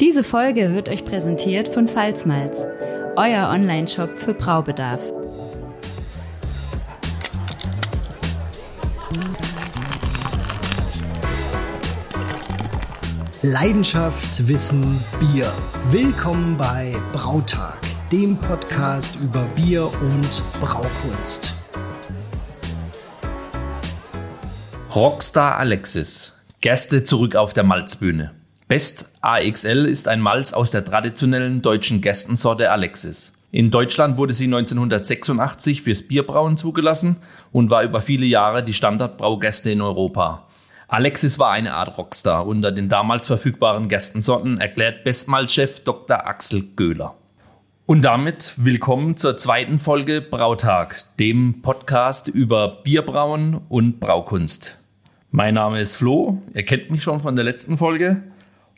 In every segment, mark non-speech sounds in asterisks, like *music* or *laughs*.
Diese Folge wird euch präsentiert von Pfalzmalz, euer Online-Shop für Braubedarf. Leidenschaft, Wissen, Bier. Willkommen bei Brautag, dem Podcast über Bier und Braukunst. Rockstar Alexis. Gäste zurück auf der Malzbühne. Best AXL ist ein Malz aus der traditionellen deutschen Gerstensorte Alexis. In Deutschland wurde sie 1986 fürs Bierbrauen zugelassen und war über viele Jahre die Standardbraugerste in Europa. Alexis war eine Art Rockstar unter den damals verfügbaren Gerstensorten, erklärt Bestmalchef Dr. Axel Göhler. Und damit willkommen zur zweiten Folge Brautag, dem Podcast über Bierbrauen und Braukunst. Mein Name ist Flo, ihr kennt mich schon von der letzten Folge.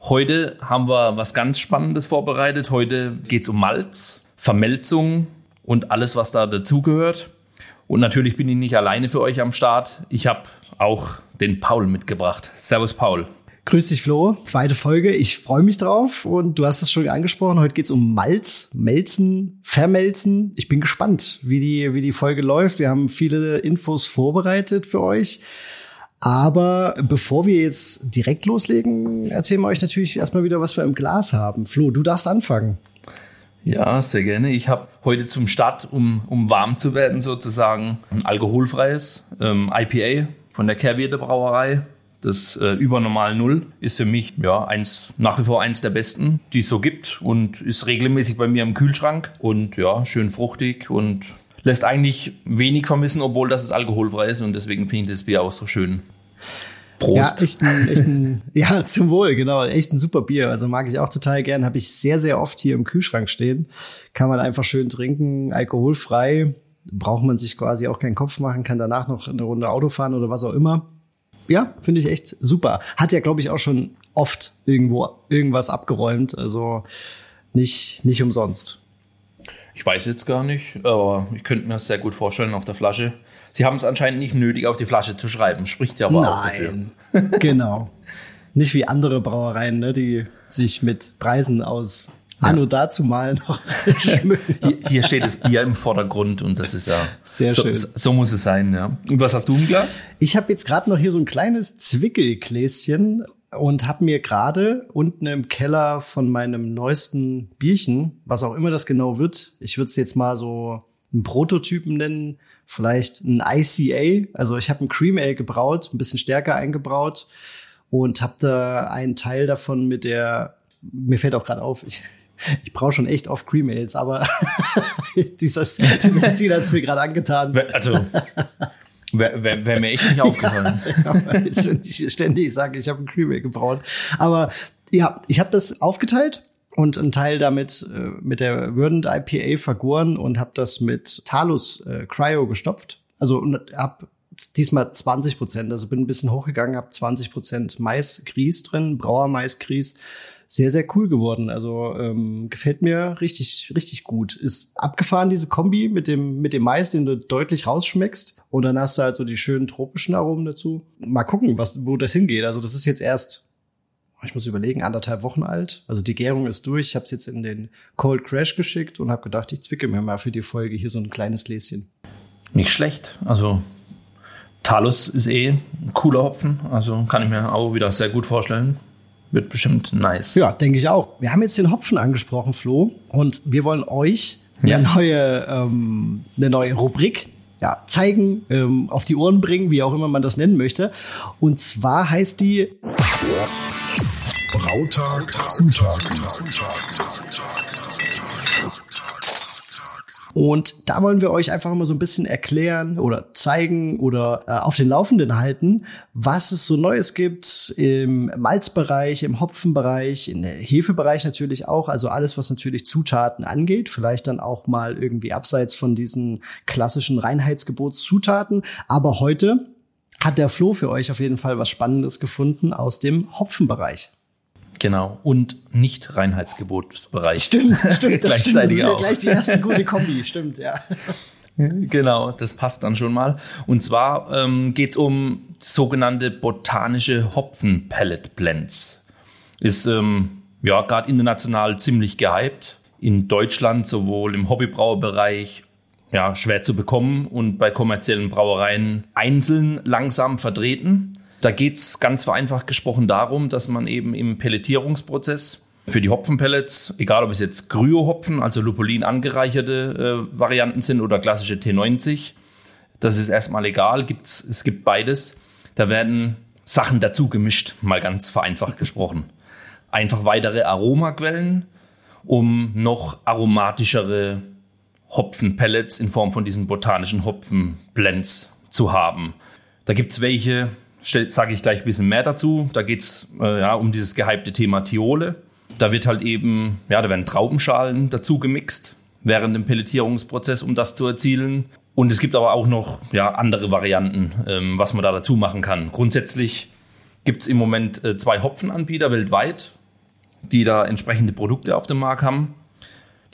Heute haben wir was ganz Spannendes vorbereitet. Heute geht es um Malz, Vermelzung und alles, was da dazugehört. Und natürlich bin ich nicht alleine für euch am Start. Ich habe auch den Paul mitgebracht. Servus, Paul. Grüß dich, Flo. Zweite Folge. Ich freue mich drauf. Und du hast es schon angesprochen. Heute geht es um Malz, Melzen, Vermelzen. Ich bin gespannt, wie die, wie die Folge läuft. Wir haben viele Infos vorbereitet für euch. Aber bevor wir jetzt direkt loslegen, erzählen wir euch natürlich erstmal wieder, was wir im Glas haben. Flo, du darfst anfangen. Ja, sehr gerne. Ich habe heute zum Start, um, um warm zu werden, sozusagen ein alkoholfreies ähm, IPA von der Kehrwirte Brauerei. Das äh, Übernormal Null ist für mich ja eins, nach wie vor eins der besten, die es so gibt und ist regelmäßig bei mir im Kühlschrank und ja, schön fruchtig und lässt eigentlich wenig vermissen, obwohl das alkoholfrei ist und deswegen finde ich das Bier auch so schön. Prost. Ja, echt ein, echt ein, *laughs* ja, zum Wohl, genau. Echt ein super Bier. Also mag ich auch total gern. Habe ich sehr, sehr oft hier im Kühlschrank stehen. Kann man einfach schön trinken, alkoholfrei. Braucht man sich quasi auch keinen Kopf machen, kann danach noch eine Runde Auto fahren oder was auch immer. Ja, finde ich echt super. Hat ja, glaube ich, auch schon oft irgendwo irgendwas abgeräumt. Also nicht, nicht umsonst. Ich weiß jetzt gar nicht, aber ich könnte mir das sehr gut vorstellen auf der Flasche. Sie haben es anscheinend nicht nötig, auf die Flasche zu schreiben. Spricht ja aber Nein, auch dafür. genau. Nicht wie andere Brauereien, ne, die sich mit Preisen aus ja. Anno dazu mal noch *laughs* hier, hier, steht das Bier im Vordergrund und das ist ja sehr so, schön. So muss es sein, ja. Und was hast du im Glas? Ich habe jetzt gerade noch hier so ein kleines Zwickelgläschen und habe mir gerade unten im Keller von meinem neuesten Bierchen, was auch immer das genau wird, ich würde es jetzt mal so einen Prototypen nennen, vielleicht ein ICA. Also ich habe ein Cream Ale gebraut, ein bisschen stärker eingebraut und habe da einen Teil davon mit der, mir fällt auch gerade auf, ich, *laughs* ich brauche schon echt oft Cream Ales, aber *laughs* dieses, dieser Stil hat es mir gerade angetan. Also Wäre wär, wär mir echt nicht aufgefallen. *laughs* ich ständig sage, ich habe ein Cream Ale gebraut. Aber ja, ich habe das aufgeteilt und einen Teil damit äh, mit der Verdant IPA vergoren und habe das mit Talus äh, Cryo gestopft. Also habe diesmal 20 Prozent, also bin ein bisschen hochgegangen, habe 20 Prozent Mais-Grieß drin, Brauer-Mais-Grieß. Sehr, sehr cool geworden. Also ähm, gefällt mir richtig, richtig gut. Ist abgefahren, diese Kombi mit dem, mit dem Mais, den du deutlich rausschmeckst. Und dann hast du halt so die schönen tropischen Aromen dazu. Mal gucken, was, wo das hingeht. Also das ist jetzt erst ich muss überlegen, anderthalb Wochen alt. Also die Gärung ist durch. Ich habe es jetzt in den Cold Crash geschickt und habe gedacht, ich zwicke mir mal für die Folge hier so ein kleines Gläschen. Nicht schlecht. Also Talus ist eh ein cooler Hopfen. Also kann ich mir auch wieder sehr gut vorstellen. Wird bestimmt nice. Ja, denke ich auch. Wir haben jetzt den Hopfen angesprochen, Flo. Und wir wollen euch ja. eine, neue, ähm, eine neue Rubrik ja, zeigen, ähm, auf die Ohren bringen, wie auch immer man das nennen möchte. Und zwar heißt die Brautag, Zutag. Und da wollen wir euch einfach mal so ein bisschen erklären oder zeigen oder äh, auf den Laufenden halten, was es so Neues gibt im Malzbereich, im Hopfenbereich, im Hefebereich natürlich auch. Also alles, was natürlich Zutaten angeht. Vielleicht dann auch mal irgendwie abseits von diesen klassischen Reinheitsgebotszutaten. Aber heute hat der Flo für euch auf jeden Fall was Spannendes gefunden aus dem Hopfenbereich. Genau. Und nicht Reinheitsgebotsbereich. Stimmt, stimmt. Das *laughs* stimmt. Das ist ja gleich die erste *laughs* gute Kombi. Stimmt, ja. Genau, das passt dann schon mal. Und zwar ähm, geht es um sogenannte botanische Hopfen-Pellet-Blends. Ist ähm, ja gerade international ziemlich gehypt. In Deutschland sowohl im Hobbybrauerbereich ja, schwer zu bekommen und bei kommerziellen Brauereien einzeln langsam vertreten. Da geht's ganz vereinfacht gesprochen darum, dass man eben im Pelletierungsprozess für die Hopfenpellets, egal ob es jetzt Kryo-Hopfen, also Lupulin angereicherte äh, Varianten sind oder klassische T90, das ist erstmal egal, gibt's, es gibt beides. Da werden Sachen dazu gemischt, mal ganz vereinfacht gesprochen. Einfach weitere Aromaquellen, um noch aromatischere Hopfenpellets in Form von diesen botanischen Hopfenblends zu haben. Da gibt's welche, sage ich gleich ein bisschen mehr dazu. Da geht's äh, ja, um dieses gehypte Thema Thiole. Da wird halt eben, ja, da werden Traubenschalen dazu gemixt während dem Pelletierungsprozess, um das zu erzielen. Und es gibt aber auch noch ja, andere Varianten, ähm, was man da dazu machen kann. Grundsätzlich gibt es im Moment äh, zwei Hopfenanbieter weltweit, die da entsprechende Produkte auf dem Markt haben.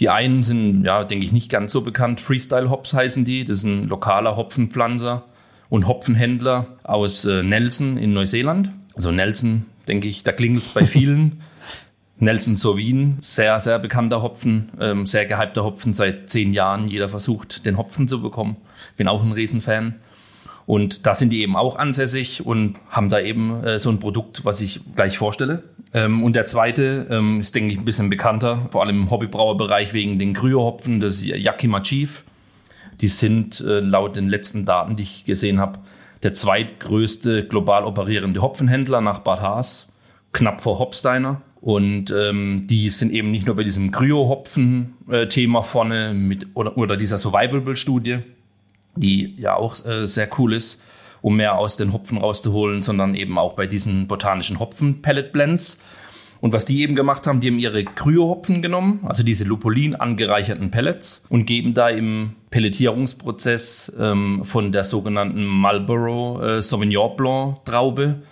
Die einen sind, ja, denke ich, nicht ganz so bekannt. Freestyle Hops heißen die. Das ist ein lokaler Hopfenpflanzer und Hopfenhändler aus äh, Nelson in Neuseeland. Also Nelson, denke ich, da klingelt es bei vielen. *laughs* Nelson Sauvin, sehr, sehr bekannter Hopfen, ähm, sehr gehypter Hopfen seit zehn Jahren. Jeder versucht, den Hopfen zu bekommen. Bin auch ein Riesenfan. Und da sind die eben auch ansässig und haben da eben äh, so ein Produkt, was ich gleich vorstelle. Ähm, und der zweite ähm, ist, denke ich, ein bisschen bekannter, vor allem im Hobbybrauerbereich wegen den Kryo-Hopfen, das ist Yakima Chief. Die sind äh, laut den letzten Daten, die ich gesehen habe, der zweitgrößte global operierende Hopfenhändler nach Bad Haas, knapp vor Hopsteiner. Und ähm, die sind eben nicht nur bei diesem Kryo-Hopfen-Thema vorne mit oder, oder dieser Survivable-Studie, die ja auch äh, sehr cool ist, um mehr aus den Hopfen rauszuholen, sondern eben auch bei diesen botanischen Hopfen-Pellet-Blends. Und was die eben gemacht haben, die haben ihre Kryo-Hopfen genommen, also diese Lupulin angereicherten Pellets und geben da im Pelletierungsprozess ähm, von der sogenannten Marlborough äh, Sauvignon Blanc Traube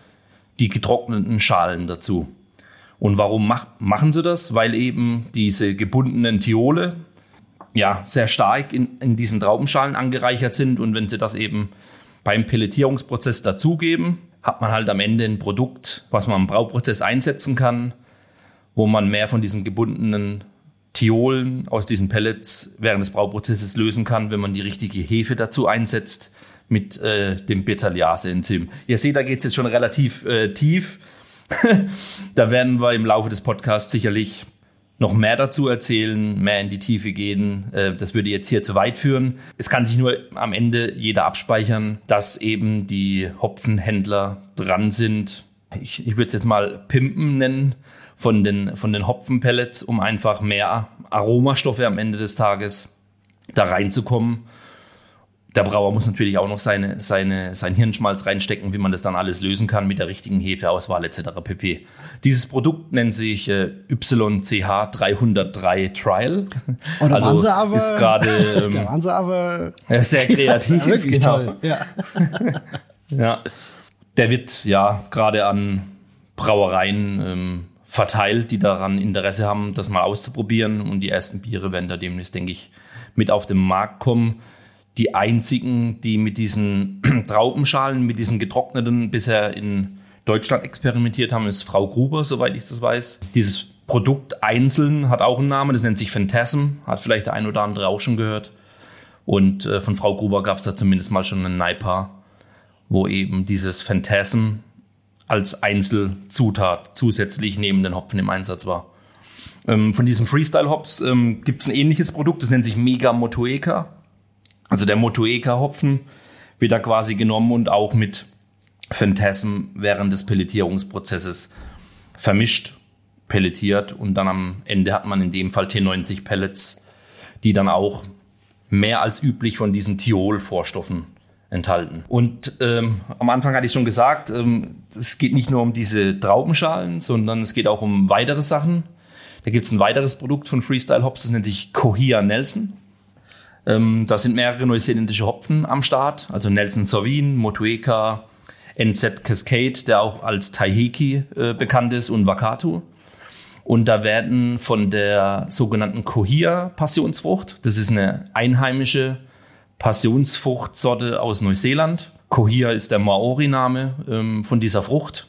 die getrockneten Schalen dazu. Und warum mach, machen sie das? Weil eben diese gebundenen Thiole ja sehr stark in, in diesen Traubenschalen angereichert sind und wenn sie das eben beim Pelletierungsprozess dazugeben, hat man halt am Ende ein Produkt, was man im Brauprozess einsetzen kann, wo man mehr von diesen gebundenen Thiolen aus diesen Pellets während des Brauprozesses lösen kann, wenn man die richtige Hefe dazu einsetzt mit äh, dem Beta-Lyase-Enzym. Ihr seht, da geht es jetzt schon relativ äh, tief. *laughs* da werden wir im Laufe des Podcasts sicherlich noch mehr dazu erzählen, mehr in die Tiefe gehen. Äh, das würde jetzt hier zu weit führen. Es kann sich nur am Ende jeder abspeichern, dass eben die Hopfenhändler dran sind. Ich, ich würde es jetzt mal Pimpen nennen von den, von den Hopfenpellets, um einfach mehr Aromastoffe am Ende des Tages da reinzukommen der Brauer muss natürlich auch noch seine, seine, sein Hirnschmalz reinstecken, wie man das dann alles lösen kann mit der richtigen Hefeauswahl etc. pp. Dieses Produkt nennt sich äh, YCH 303 Trial. Oh, da also *laughs* waren sie aber, ist gerade ähm, da waren sie aber sehr *laughs* kreativ. Ja, wirklich genau. toll. Ja. *laughs* ja. Der wird ja gerade an Brauereien ähm, verteilt, die daran Interesse haben, das mal auszuprobieren. Und die ersten Biere werden da demnächst, denke ich, mit auf den Markt kommen die einzigen, die mit diesen *clears throat* Traubenschalen, mit diesen getrockneten bisher in Deutschland experimentiert haben, ist Frau Gruber, soweit ich das weiß. Dieses Produkt einzeln hat auch einen Namen, das nennt sich Phantasm, hat vielleicht der ein oder andere auch schon gehört. Und äh, von Frau Gruber gab es da zumindest mal schon einen Naipa, wo eben dieses Phantasm als Einzelzutat zusätzlich neben den Hopfen im Einsatz war. Ähm, von diesem Freestyle Hops ähm, gibt es ein ähnliches Produkt, das nennt sich Mega Motueka. Also der Motueka-Hopfen wird da quasi genommen und auch mit Phantasm während des Pelletierungsprozesses vermischt, pelletiert und dann am Ende hat man in dem Fall T90 Pellets, die dann auch mehr als üblich von diesen Thiol-Vorstoffen enthalten. Und ähm, am Anfang hatte ich schon gesagt, ähm, es geht nicht nur um diese Traubenschalen, sondern es geht auch um weitere Sachen. Da gibt es ein weiteres Produkt von Freestyle Hops, das nennt sich Cohia Nelson. Ähm, da sind mehrere neuseeländische Hopfen am Start, also Nelson Sauvin, Motueka, NZ Cascade, der auch als Taiheki äh, bekannt ist, und Wakatu. Und da werden von der sogenannten Kohia Passionsfrucht, das ist eine einheimische Passionsfruchtsorte aus Neuseeland. Kohia ist der Maori-Name ähm, von dieser Frucht.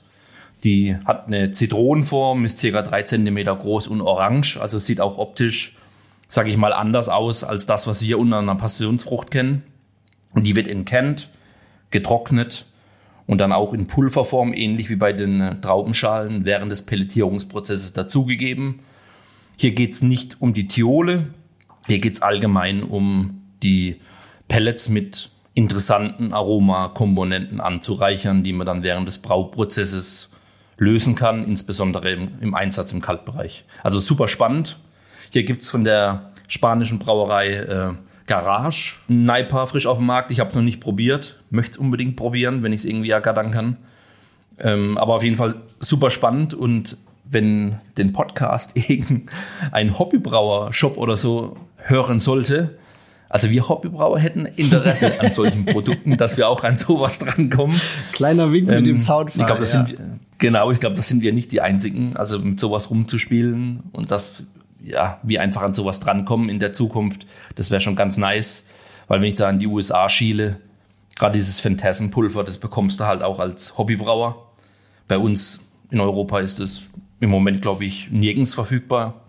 Die hat eine Zitronenform, ist circa drei Zentimeter groß und orange. Also sieht auch optisch, sage ich mal, anders aus als das, was wir unter einer Passionsfrucht kennen. Und die wird entkennt, getrocknet und dann auch in Pulverform, ähnlich wie bei den Traubenschalen, während des Pelletierungsprozesses dazugegeben. Hier geht es nicht um die Thiole, hier geht es allgemein um die Pellets mit interessanten Aromakomponenten anzureichern, die man dann während des Brauprozesses lösen kann, insbesondere im, im Einsatz im Kaltbereich. Also super spannend. Hier gibt es von der spanischen Brauerei äh, Garage ein Naipa frisch auf dem Markt. Ich habe es noch nicht probiert, möchte es unbedingt probieren, wenn ich es irgendwie ergattern kann. Ähm, aber auf jeden Fall super spannend und wenn den Podcast *laughs* irgendein Hobbybrauer-Shop oder so hören sollte, also wir Hobbybrauer hätten Interesse an solchen *laughs* Produkten, dass wir auch an sowas drankommen. Kleiner Wink ähm, mit dem Zaunpfeil. Ich glaube, das ja. sind wir, genau, ich glaube, das sind wir nicht die einzigen, also mit sowas rumzuspielen und dass ja, wir einfach an sowas drankommen in der Zukunft, das wäre schon ganz nice, weil wenn ich da an die USA schiele, gerade dieses Phantasm-Pulver, das bekommst du halt auch als Hobbybrauer. Bei uns in Europa ist es im Moment, glaube ich, nirgends verfügbar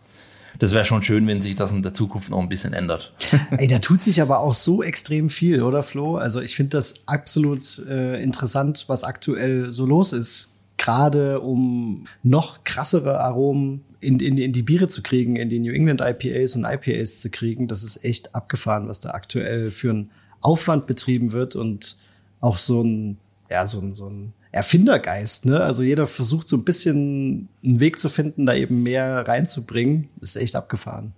das wäre schon schön, wenn sich das in der Zukunft noch ein bisschen ändert. *laughs* Ey, da tut sich aber auch so extrem viel, oder Flo? Also ich finde das absolut äh, interessant, was aktuell so los ist. Gerade um noch krassere Aromen in, in, in die Biere zu kriegen, in die New England IPAs und IPAs zu kriegen. Das ist echt abgefahren, was da aktuell für ein Aufwand betrieben wird und auch so ein, ja, so ein, so ein Erfindergeist, ne? Also jeder versucht so ein bisschen einen Weg zu finden, da eben mehr reinzubringen. Das ist echt abgefahren.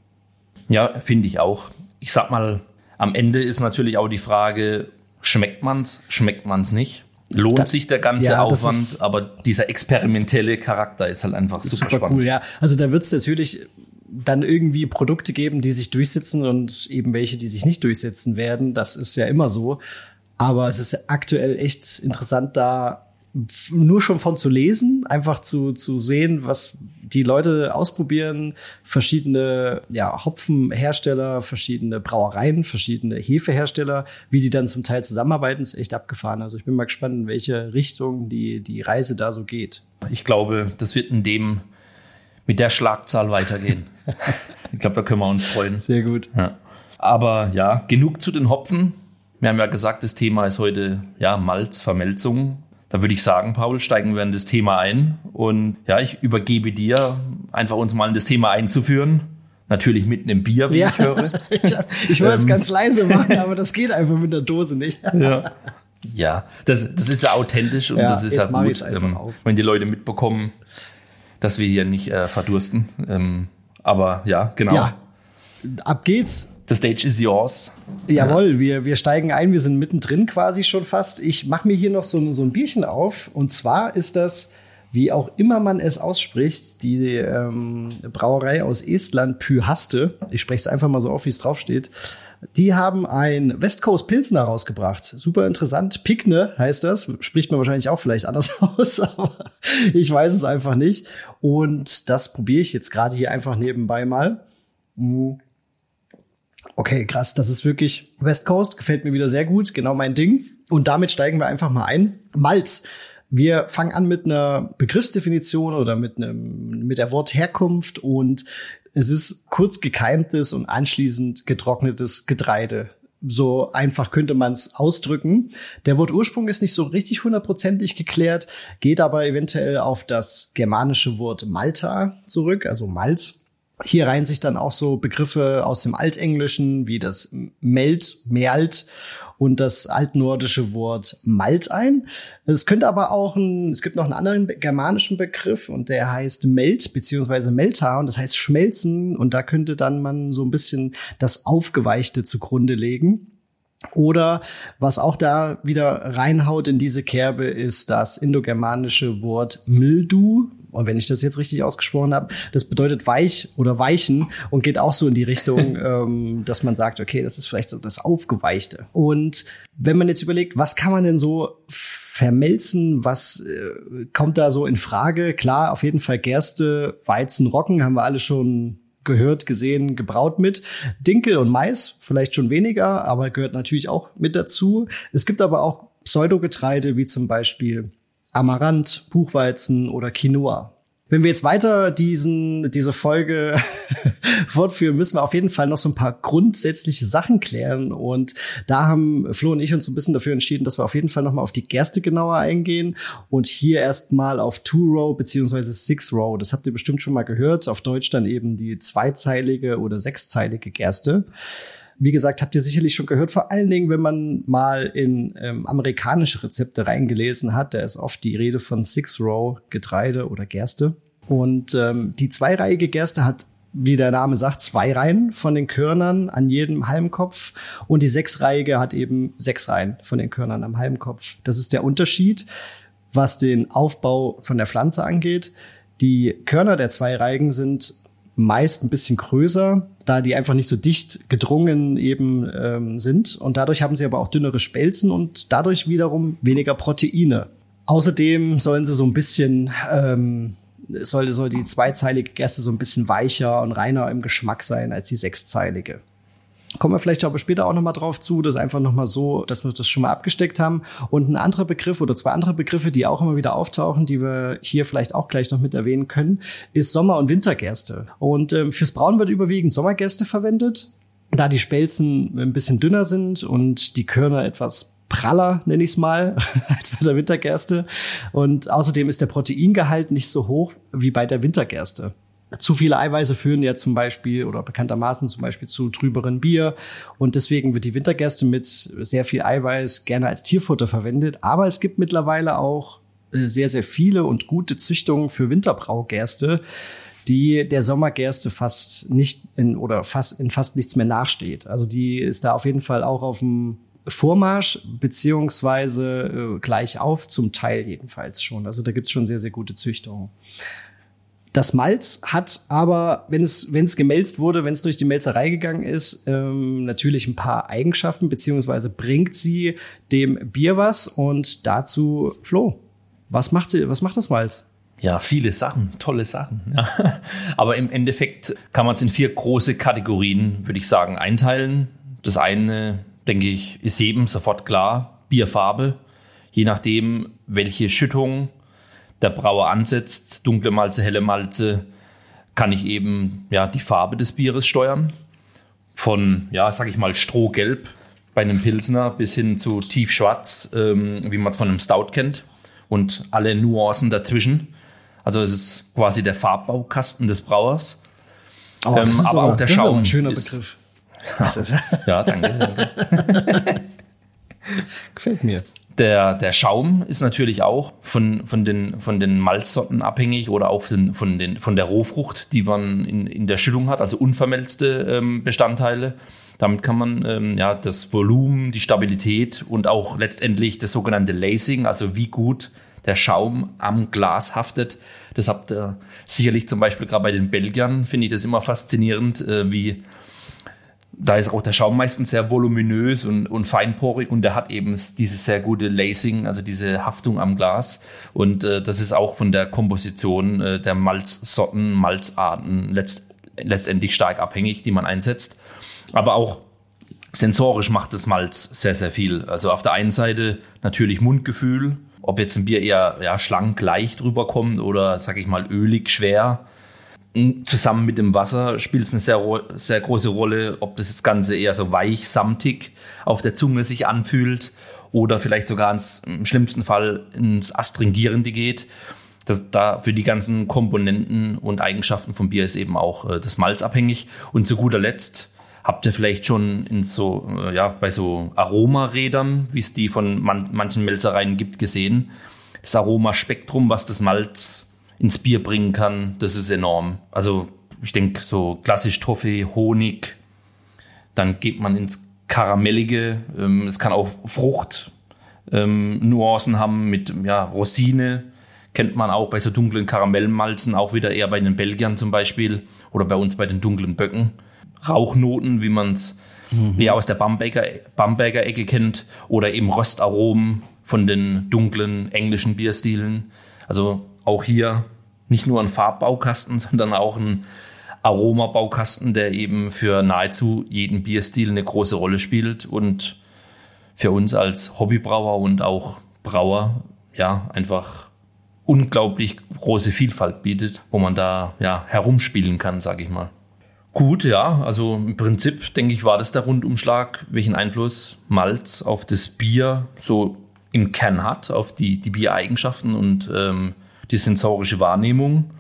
Ja, finde ich auch. Ich sag mal, am Ende ist natürlich auch die Frage, schmeckt man's, schmeckt man's nicht? Lohnt das, sich der ganze ja, Aufwand, ist, aber dieser experimentelle Charakter ist halt einfach super, super spannend. Cool, ja. Also da wird es natürlich dann irgendwie Produkte geben, die sich durchsetzen und eben welche, die sich nicht durchsetzen werden. Das ist ja immer so. Aber es ist aktuell echt interessant, da nur schon von zu lesen, einfach zu, zu sehen, was die Leute ausprobieren, verschiedene ja, Hopfenhersteller, verschiedene Brauereien, verschiedene Hefehersteller, wie die dann zum Teil zusammenarbeiten, ist echt abgefahren. Also ich bin mal gespannt, in welche Richtung die, die Reise da so geht. Ich glaube, das wird in dem mit der Schlagzahl weitergehen. *laughs* ich glaube, da können wir uns freuen. Sehr gut. Ja. Aber ja, genug zu den Hopfen. Wir haben ja gesagt, das Thema ist heute ja Malz, Vermelzung. Da würde ich sagen, Paul, steigen wir in das Thema ein. Und ja, ich übergebe dir, einfach uns mal in das Thema einzuführen. Natürlich mitten im Bier, wie ja. ich höre. *laughs* ich, ich wollte es ähm. ganz leise machen, aber das geht einfach mit der Dose nicht. *laughs* ja. Ja, das, das ist ja authentisch und ja, das ist ja gut, ähm, wenn die Leute mitbekommen, dass wir hier nicht äh, verdursten. Ähm, aber ja, genau. Ja, ab geht's. The stage is yours. Jawohl, wir, wir steigen ein, wir sind mittendrin quasi schon fast. Ich mache mir hier noch so, so ein Bierchen auf. Und zwar ist das, wie auch immer man es ausspricht, die ähm, Brauerei aus Estland, Pyhaste. Ich spreche es einfach mal so auf, wie es draufsteht. Die haben ein West Coast Pilsner rausgebracht. Super interessant. Pickne heißt das. Spricht man wahrscheinlich auch vielleicht anders *laughs* aus, aber ich weiß es einfach nicht. Und das probiere ich jetzt gerade hier einfach nebenbei mal. Mhm. Okay, krass, das ist wirklich West Coast, gefällt mir wieder sehr gut, genau mein Ding. Und damit steigen wir einfach mal ein. Malz. Wir fangen an mit einer Begriffsdefinition oder mit einem mit der Wortherkunft und es ist kurz gekeimtes und anschließend getrocknetes Getreide. So einfach könnte man es ausdrücken. Der Wortursprung ist nicht so richtig hundertprozentig geklärt, geht aber eventuell auf das germanische Wort Malta zurück, also Malz hier reihen sich dann auch so Begriffe aus dem Altenglischen wie das Meld, Merlt und das altnordische Wort Malt ein. Es könnte aber auch ein, es gibt noch einen anderen germanischen Begriff und der heißt Melt beziehungsweise Melta und das heißt schmelzen und da könnte dann man so ein bisschen das Aufgeweichte zugrunde legen. Oder was auch da wieder reinhaut in diese Kerbe ist das indogermanische Wort Mildu, und wenn ich das jetzt richtig ausgesprochen habe, das bedeutet weich oder weichen und geht auch so in die Richtung, *laughs* ähm, dass man sagt, okay, das ist vielleicht so das Aufgeweichte. Und wenn man jetzt überlegt, was kann man denn so vermelzen, was äh, kommt da so in Frage? Klar, auf jeden Fall Gerste, Weizen, Roggen haben wir alle schon gehört, gesehen, gebraut mit. Dinkel und Mais vielleicht schon weniger, aber gehört natürlich auch mit dazu. Es gibt aber auch Pseudogetreide wie zum Beispiel Amaranth, Buchweizen oder Quinoa. Wenn wir jetzt weiter diesen, diese Folge *laughs* fortführen, müssen wir auf jeden Fall noch so ein paar grundsätzliche Sachen klären. Und da haben Flo und ich uns so ein bisschen dafür entschieden, dass wir auf jeden Fall noch mal auf die Gerste genauer eingehen und hier erstmal auf Two-Row beziehungsweise Six-Row. Das habt ihr bestimmt schon mal gehört. Auf Deutsch dann eben die zweizeilige oder sechszeilige Gerste wie gesagt, habt ihr sicherlich schon gehört, vor allen Dingen, wenn man mal in ähm, amerikanische Rezepte reingelesen hat, da ist oft die Rede von Six-Row Getreide oder Gerste. Und ähm, die zweireihige Gerste hat wie der Name sagt, zwei Reihen von den Körnern an jedem Halmkopf und die sechsreihige hat eben sechs Reihen von den Körnern am Halmkopf. Das ist der Unterschied, was den Aufbau von der Pflanze angeht. Die Körner der zweireihigen sind meist ein bisschen größer, da die einfach nicht so dicht gedrungen eben ähm, sind. Und dadurch haben sie aber auch dünnere Spelzen und dadurch wiederum weniger Proteine. Außerdem sollen sie so ein bisschen, ähm, soll, soll die zweizeilige Gerste so ein bisschen weicher und reiner im Geschmack sein als die sechszeilige. Kommen wir vielleicht aber später auch nochmal drauf zu, das einfach nochmal so, dass wir das schon mal abgesteckt haben. Und ein anderer Begriff oder zwei andere Begriffe, die auch immer wieder auftauchen, die wir hier vielleicht auch gleich noch mit erwähnen können, ist Sommer- und Wintergerste. Und ähm, fürs Brauen wird überwiegend Sommergerste verwendet, da die Spelzen ein bisschen dünner sind und die Körner etwas praller, nenne ich es mal, *laughs* als bei der Wintergerste. Und außerdem ist der Proteingehalt nicht so hoch wie bei der Wintergerste. Zu viele Eiweiße führen ja zum Beispiel oder bekanntermaßen zum Beispiel zu trüberen Bier. Und deswegen wird die Wintergerste mit sehr viel Eiweiß gerne als Tierfutter verwendet. Aber es gibt mittlerweile auch äh, sehr, sehr viele und gute Züchtungen für Winterbraugerste, die der Sommergerste fast nicht in, oder fast in fast nichts mehr nachsteht. Also die ist da auf jeden Fall auch auf dem Vormarsch, beziehungsweise äh, gleich auf, zum Teil jedenfalls schon. Also da gibt's schon sehr, sehr gute Züchtungen. Das Malz hat aber, wenn es, wenn es gemälzt wurde, wenn es durch die Melzerei gegangen ist, ähm, natürlich ein paar Eigenschaften, beziehungsweise bringt sie dem Bier was. Und dazu, Flo, was macht, was macht das Malz? Ja, viele Sachen, tolle Sachen. Ja. *laughs* Aber im Endeffekt kann man es in vier große Kategorien, würde ich sagen, einteilen. Das eine, denke ich, ist jedem sofort klar, Bierfarbe. Je nachdem, welche Schüttung der Brauer ansetzt, dunkle Malze, helle Malze, kann ich eben ja, die Farbe des Bieres steuern. Von, ja, sag ich mal, Strohgelb bei einem Pilsner bis hin zu tiefschwarz, ähm, wie man es von einem Stout kennt. Und alle Nuancen dazwischen. Also es ist quasi der Farbbaukasten des Brauers. Oh, ähm, aber, aber auch der Schaum. Ist ein schöner ist, Begriff. ja, danke. danke. *laughs* Gefällt mir. Der, der Schaum ist natürlich auch von, von, den, von den Malzsorten abhängig oder auch von, von, den, von der Rohfrucht, die man in, in der Schüttung hat, also unvermelzte ähm, Bestandteile. Damit kann man ähm, ja, das Volumen, die Stabilität und auch letztendlich das sogenannte Lacing, also wie gut der Schaum am Glas haftet. Das habt ihr sicherlich zum Beispiel gerade bei den Belgiern, finde ich das immer faszinierend, äh, wie da ist auch der Schaum meistens sehr voluminös und, und feinporig und der hat eben dieses sehr gute Lacing, also diese Haftung am Glas. Und äh, das ist auch von der Komposition äh, der Malzsorten, Malzarten letzt, letztendlich stark abhängig, die man einsetzt. Aber auch sensorisch macht das Malz sehr, sehr viel. Also auf der einen Seite natürlich Mundgefühl, ob jetzt ein Bier eher ja, schlank, leicht rüberkommt oder, sag ich mal, ölig, schwer Zusammen mit dem Wasser spielt es eine sehr, sehr große Rolle, ob das Ganze eher so weich, samtig auf der Zunge sich anfühlt oder vielleicht sogar ins, im schlimmsten Fall ins Astringierende geht. Das, da für die ganzen Komponenten und Eigenschaften vom Bier ist eben auch äh, das Malz abhängig. Und zu guter Letzt habt ihr vielleicht schon in so, äh, ja, bei so Aromarädern, wie es die von man, manchen Melzereien gibt, gesehen. Das Aromaspektrum, was das Malz ins Bier bringen kann, das ist enorm. Also ich denke so klassisch Toffee, Honig, dann geht man ins Karamellige, ähm, es kann auch Frucht, ähm, Nuancen haben mit ja, Rosine, kennt man auch bei so dunklen Karamellmalzen, auch wieder eher bei den Belgiern zum Beispiel oder bei uns bei den dunklen Böcken. Rauchnoten, wie man es mhm. eher aus der Bamberger, Bamberger Ecke kennt oder eben Röstaromen von den dunklen englischen Bierstilen. Also auch hier nicht nur ein Farbbaukasten, *laughs* sondern auch ein Aromabaukasten, der eben für nahezu jeden Bierstil eine große Rolle spielt und für uns als Hobbybrauer und auch Brauer ja einfach unglaublich große Vielfalt bietet, wo man da ja herumspielen kann, sage ich mal. Gut, ja, also im Prinzip denke ich, war das der Rundumschlag, welchen Einfluss Malz auf das Bier so im Kern hat, auf die, die Biereigenschaften und ähm, die sensorische Wahrnehmung.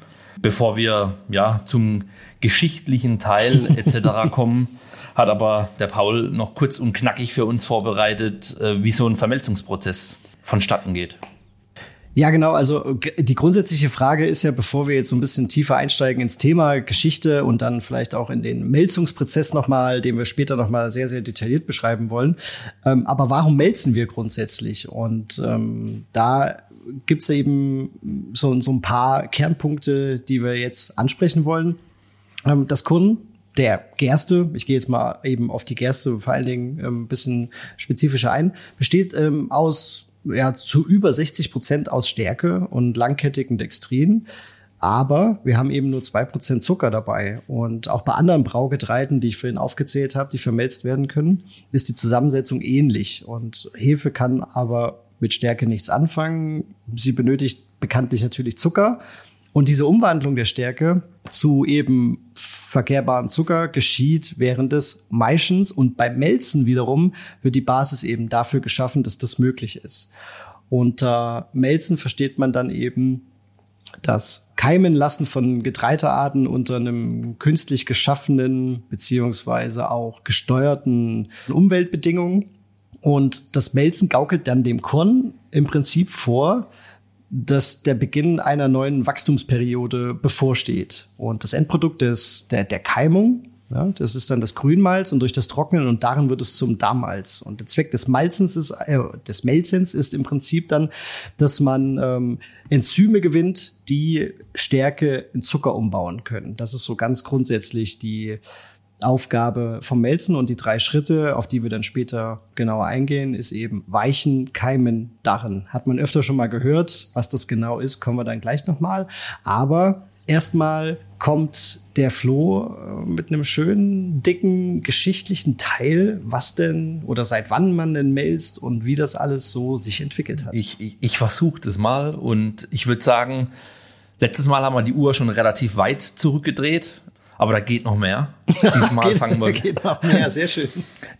Bevor wir ja zum geschichtlichen Teil *laughs* etc. kommen, hat aber der Paul noch kurz und knackig für uns vorbereitet, äh, wie so ein Vermelzungsprozess vonstatten geht. Ja, genau. Also die grundsätzliche Frage ist ja, bevor wir jetzt so ein bisschen tiefer einsteigen ins Thema Geschichte und dann vielleicht auch in den Melzungsprozess nochmal, den wir später nochmal sehr, sehr detailliert beschreiben wollen. Ähm, aber warum melzen wir grundsätzlich? Und ähm, da gibt's eben so, so ein paar Kernpunkte, die wir jetzt ansprechen wollen. Ähm, das Kunden, der Gerste, ich gehe jetzt mal eben auf die Gerste vor allen Dingen ähm, ein bisschen spezifischer ein, besteht ähm, aus ja, zu über 60 Prozent aus Stärke und langkettigen Dextrin. Aber wir haben eben nur zwei Prozent Zucker dabei. Und auch bei anderen Braugetreiden, die ich vorhin aufgezählt habe, die vermelzt werden können, ist die Zusammensetzung ähnlich. Und Hefe kann aber mit Stärke nichts anfangen. Sie benötigt bekanntlich natürlich Zucker. Und diese Umwandlung der Stärke zu eben verkehrbaren Zucker geschieht während des Maischens und beim Melzen wiederum wird die Basis eben dafür geschaffen, dass das möglich ist. Unter Melzen versteht man dann eben das Keimen lassen von Getreidearten unter einem künstlich geschaffenen beziehungsweise auch gesteuerten Umweltbedingungen. Und das Melzen gaukelt dann dem Korn im Prinzip vor, dass der Beginn einer neuen Wachstumsperiode bevorsteht. Und das Endprodukt ist der, der Keimung, ja, das ist dann das Grünmalz und durch das Trocknen und darin wird es zum Darmmalz. Und der Zweck des Malzens ist, äh, des Melzens ist im Prinzip dann, dass man ähm, Enzyme gewinnt, die Stärke in Zucker umbauen können. Das ist so ganz grundsätzlich die Aufgabe vom Melzen und die drei Schritte, auf die wir dann später genauer eingehen, ist eben Weichen, Keimen, Darren. Hat man öfter schon mal gehört, was das genau ist, kommen wir dann gleich nochmal. Aber erstmal kommt der Flo äh, mit einem schönen, dicken, geschichtlichen Teil, was denn oder seit wann man denn melzt und wie das alles so sich entwickelt hat. Ich, ich, ich versuche das mal und ich würde sagen, letztes Mal haben wir die Uhr schon relativ weit zurückgedreht. Aber da geht noch mehr. *laughs* Diesmal geht, fangen wir. geht noch mehr, sehr schön.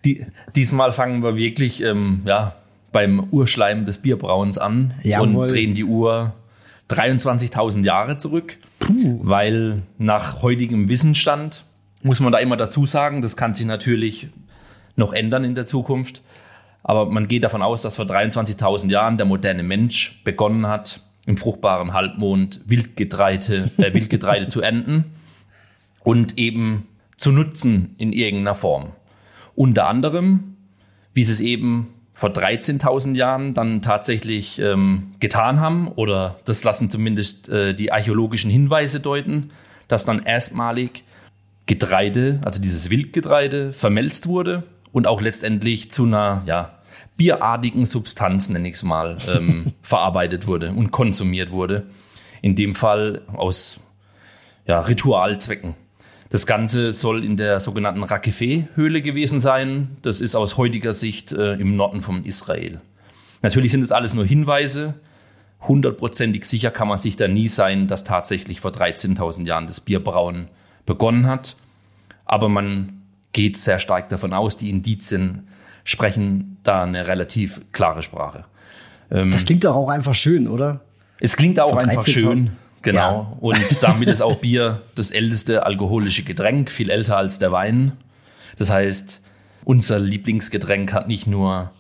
Die, diesmal fangen wir wirklich ähm, ja, beim Urschleim des Bierbrauens an Jawohl. und drehen die Uhr 23.000 Jahre zurück. Puh. Weil nach heutigem Wissensstand muss man da immer dazu sagen, das kann sich natürlich noch ändern in der Zukunft. Aber man geht davon aus, dass vor 23.000 Jahren der moderne Mensch begonnen hat, im fruchtbaren Halbmond Wildgetreide, äh, *laughs* Wildgetreide zu ernten und eben zu nutzen in irgendeiner Form. Unter anderem, wie sie es eben vor 13.000 Jahren dann tatsächlich ähm, getan haben, oder das lassen zumindest äh, die archäologischen Hinweise deuten, dass dann erstmalig Getreide, also dieses Wildgetreide, vermelzt wurde und auch letztendlich zu einer ja, bierartigen Substanz, nenne ich es mal, ähm, *laughs* verarbeitet wurde und konsumiert wurde. In dem Fall aus ja, Ritualzwecken. Das Ganze soll in der sogenannten Rakefeh-Höhle gewesen sein. Das ist aus heutiger Sicht äh, im Norden von Israel. Natürlich sind es alles nur Hinweise. Hundertprozentig sicher kann man sich da nie sein, dass tatsächlich vor 13.000 Jahren das Bierbrauen begonnen hat. Aber man geht sehr stark davon aus, die Indizien sprechen da eine relativ klare Sprache. Ähm, das klingt doch auch einfach schön, oder? Es klingt auch einfach schön. Genau. Ja. *laughs* Und damit ist auch Bier das älteste alkoholische Getränk, viel älter als der Wein. Das heißt, unser Lieblingsgetränk hat nicht nur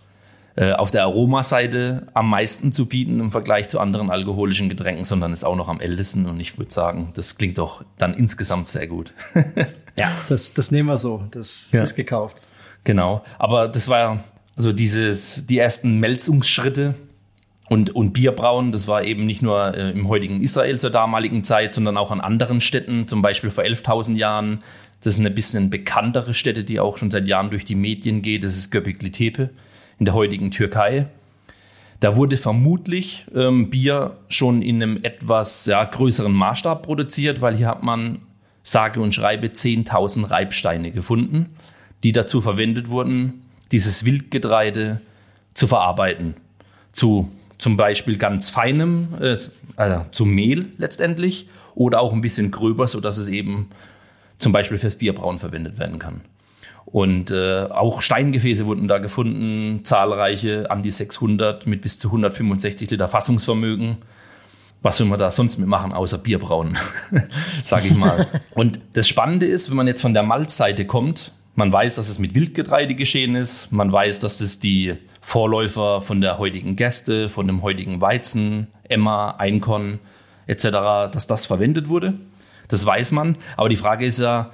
äh, auf der Aromaseite am meisten zu bieten im Vergleich zu anderen alkoholischen Getränken, sondern ist auch noch am ältesten. Und ich würde sagen, das klingt doch dann insgesamt sehr gut. *laughs* ja, das, das nehmen wir so. Das ja. ist gekauft. Genau. Aber das war also dieses, die ersten Melzungsschritte und, und Bierbrauen, das war eben nicht nur äh, im heutigen Israel zur damaligen Zeit, sondern auch an anderen Städten, zum Beispiel vor 11.000 Jahren. Das ist eine bisschen bekanntere Stätte, die auch schon seit Jahren durch die Medien geht. Das ist Göbekli Tepe in der heutigen Türkei. Da wurde vermutlich ähm, Bier schon in einem etwas ja, größeren Maßstab produziert, weil hier hat man sage und schreibe 10.000 Reibsteine gefunden, die dazu verwendet wurden, dieses Wildgetreide zu verarbeiten zu zum Beispiel ganz feinem, äh, also zum Mehl letztendlich, oder auch ein bisschen gröber, sodass es eben zum Beispiel fürs Bierbrauen verwendet werden kann. Und äh, auch Steingefäße wurden da gefunden, zahlreiche, an die 600 mit bis zu 165 Liter Fassungsvermögen. Was will man da sonst mitmachen, außer Bierbrauen, *laughs* sage ich mal. *laughs* Und das Spannende ist, wenn man jetzt von der Malzseite kommt, man weiß, dass es mit Wildgetreide geschehen ist, man weiß, dass es die Vorläufer von der heutigen Gerste, von dem heutigen Weizen, Emma, Einkorn etc., dass das verwendet wurde. Das weiß man. Aber die Frage ist ja,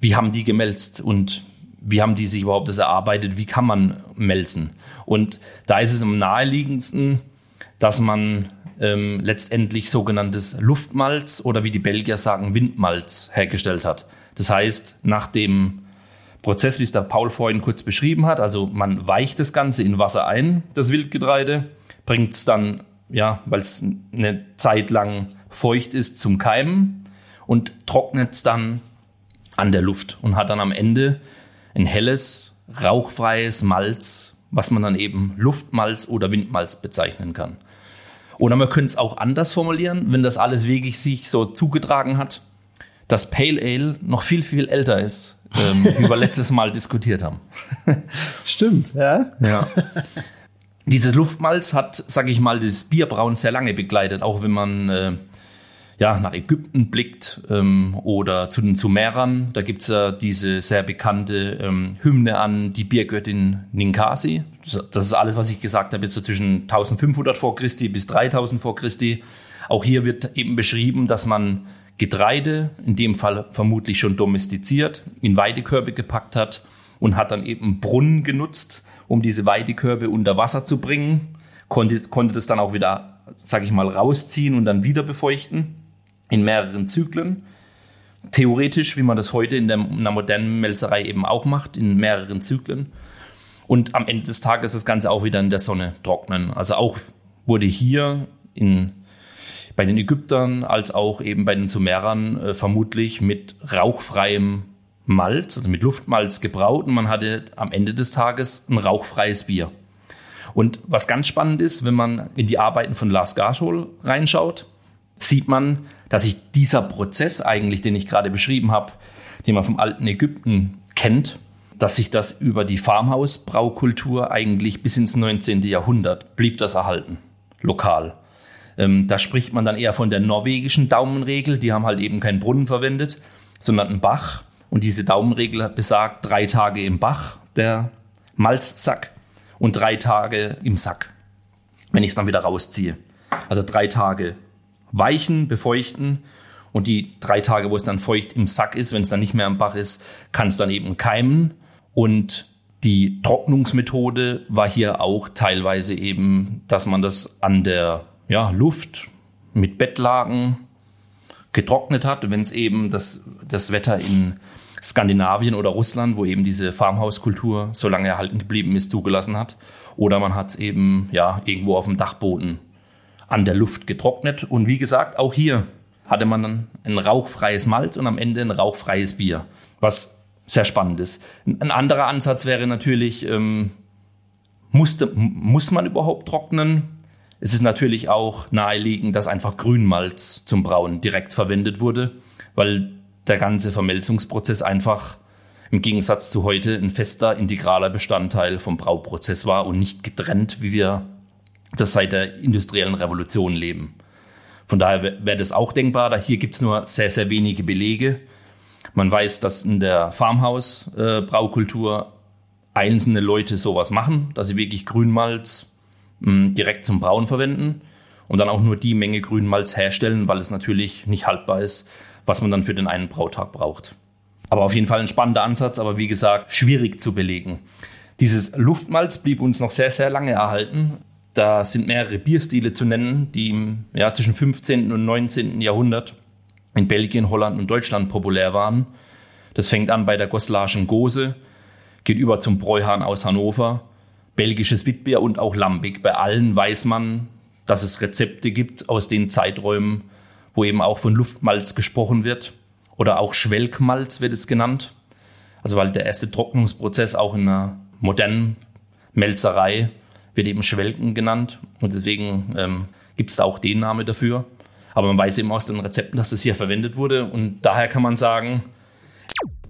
wie haben die gemelzt und wie haben die sich überhaupt das erarbeitet? Wie kann man melzen? Und da ist es am naheliegendsten, dass man ähm, letztendlich sogenanntes Luftmalz oder wie die Belgier sagen, Windmalz hergestellt hat. Das heißt, nach dem Prozess, wie es der Paul vorhin kurz beschrieben hat, also man weicht das Ganze in Wasser ein, das Wildgetreide, bringt es dann, ja, weil es eine Zeit lang feucht ist, zum Keimen und trocknet es dann an der Luft und hat dann am Ende ein helles, rauchfreies Malz, was man dann eben Luftmalz oder Windmalz bezeichnen kann. Oder man könnte es auch anders formulieren, wenn das alles wirklich sich so zugetragen hat, dass Pale Ale noch viel, viel älter ist, ähm, *laughs* wie wir letztes Mal diskutiert haben. Stimmt, ja. Ja. *laughs* Dieses Luftmalz hat, sage ich mal, dieses Bierbrauen sehr lange begleitet, auch wenn man äh, ja, nach Ägypten blickt ähm, oder zu den Sumerern. Da gibt es ja diese sehr bekannte ähm, Hymne an die Biergöttin Ninkasi. Das ist alles, was ich gesagt habe, jetzt so zwischen 1500 vor Christi bis 3000 vor Christi. Auch hier wird eben beschrieben, dass man Getreide, in dem Fall vermutlich schon domestiziert, in Weidekörbe gepackt hat und hat dann eben Brunnen genutzt, um diese Weidekörbe unter Wasser zu bringen. Konnte, konnte das dann auch wieder, sage ich mal, rausziehen und dann wieder befeuchten in mehreren Zyklen. Theoretisch, wie man das heute in, der, in einer modernen Melzerei eben auch macht, in mehreren Zyklen. Und am Ende des Tages das Ganze auch wieder in der Sonne trocknen. Also auch wurde hier in, bei den Ägyptern als auch eben bei den Sumerern äh, vermutlich mit rauchfreiem Malz, also mit Luftmalz gebraut und man hatte am Ende des Tages ein rauchfreies Bier. Und was ganz spannend ist, wenn man in die Arbeiten von Lars Garschol reinschaut, sieht man, dass sich dieser Prozess eigentlich, den ich gerade beschrieben habe, den man vom alten Ägypten kennt, dass sich das über die Farmhausbraukultur eigentlich bis ins 19. Jahrhundert blieb das erhalten, lokal. Ähm, da spricht man dann eher von der norwegischen Daumenregel, die haben halt eben keinen Brunnen verwendet, sondern einen Bach. Und diese Daumenregel besagt drei Tage im Bach, der Malzsack, und drei Tage im Sack, wenn ich es dann wieder rausziehe. Also drei Tage weichen, befeuchten. Und die drei Tage, wo es dann feucht im Sack ist, wenn es dann nicht mehr am Bach ist, kann es dann eben keimen. Und die Trocknungsmethode war hier auch teilweise eben, dass man das an der ja, Luft mit Bettlagen getrocknet hat, wenn es eben das, das Wetter in Skandinavien oder Russland, wo eben diese Farmhauskultur so lange erhalten geblieben ist, zugelassen hat. Oder man hat es eben ja, irgendwo auf dem Dachboden an der Luft getrocknet. Und wie gesagt, auch hier hatte man dann ein rauchfreies Malz und am Ende ein rauchfreies Bier, was sehr spannend ist. Ein anderer Ansatz wäre natürlich, ähm, musste, muss man überhaupt trocknen? Es ist natürlich auch naheliegend, dass einfach Grünmalz zum Brauen direkt verwendet wurde, weil der ganze Vermelzungsprozess einfach im Gegensatz zu heute ein fester, integraler Bestandteil vom Brauprozess war und nicht getrennt, wie wir das seit der industriellen Revolution leben. Von daher wäre das auch denkbar. Da hier gibt es nur sehr, sehr wenige Belege. Man weiß, dass in der Farmhaus-Braukultur äh, einzelne Leute sowas machen, dass sie wirklich Grünmalz direkt zum Brauen verwenden und dann auch nur die Menge Grünmalz herstellen, weil es natürlich nicht haltbar ist, was man dann für den einen Brautag braucht. Aber auf jeden Fall ein spannender Ansatz, aber wie gesagt, schwierig zu belegen. Dieses Luftmalz blieb uns noch sehr, sehr lange erhalten. Da sind mehrere Bierstile zu nennen, die im, ja, zwischen 15. und 19. Jahrhundert in Belgien, Holland und Deutschland populär waren. Das fängt an bei der Goslaschen Gose, geht über zum Bräuhahn aus Hannover, belgisches Witbier und auch Lambic. Bei allen weiß man, dass es Rezepte gibt aus den Zeiträumen, wo eben auch von Luftmalz gesprochen wird. Oder auch Schwelkmalz wird es genannt. Also weil der erste Trocknungsprozess auch in einer modernen Melzerei wird eben Schwelken genannt und deswegen ähm, gibt es da auch den Namen dafür. Aber man weiß eben aus den Rezepten, dass das hier verwendet wurde und daher kann man sagen,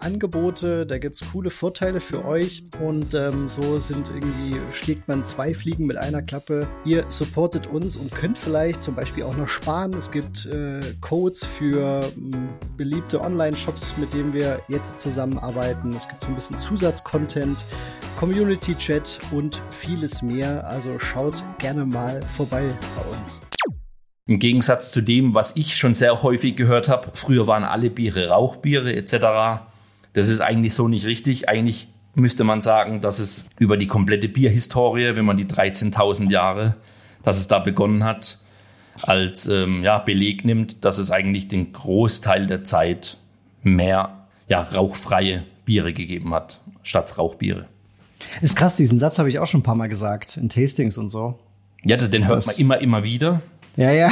Angebote, da gibt es coole Vorteile für euch und ähm, so sind irgendwie, schlägt man zwei Fliegen mit einer Klappe. Ihr supportet uns und könnt vielleicht zum Beispiel auch noch sparen. Es gibt äh, Codes für ähm, beliebte Online-Shops, mit denen wir jetzt zusammenarbeiten. Es gibt so ein bisschen Zusatzcontent, Community-Chat und vieles mehr. Also schaut gerne mal vorbei bei uns. Im Gegensatz zu dem, was ich schon sehr häufig gehört habe, früher waren alle Biere Rauchbiere etc. Das ist eigentlich so nicht richtig. Eigentlich müsste man sagen, dass es über die komplette Bierhistorie, wenn man die 13.000 Jahre, dass es da begonnen hat, als ähm, ja, Beleg nimmt, dass es eigentlich den Großteil der Zeit mehr ja, rauchfreie Biere gegeben hat, statt Rauchbiere. Ist krass, diesen Satz habe ich auch schon ein paar Mal gesagt, in Tastings und so. Ja, den hört das man immer, immer wieder. Ja, ja.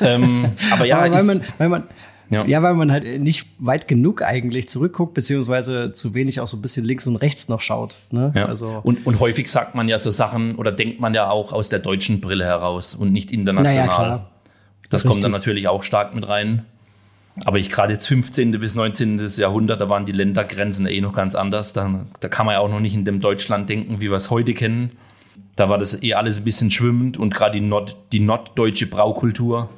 Ähm, aber ja, aber weil, man, weil, man, ja. ja, weil man halt nicht weit genug eigentlich zurückguckt, beziehungsweise zu wenig auch so ein bisschen links und rechts noch schaut. Ne? Ja. Also und, und häufig sagt man ja so Sachen oder denkt man ja auch aus der deutschen Brille heraus und nicht international. Naja, klar. Das Richtig. kommt dann natürlich auch stark mit rein. Aber ich gerade jetzt 15. bis 19. Jahrhundert, da waren die Ländergrenzen eh noch ganz anders. Da, da kann man ja auch noch nicht in dem Deutschland denken, wie wir es heute kennen. Da war das eh alles ein bisschen schwimmend und gerade die, Nord, die norddeutsche Braukultur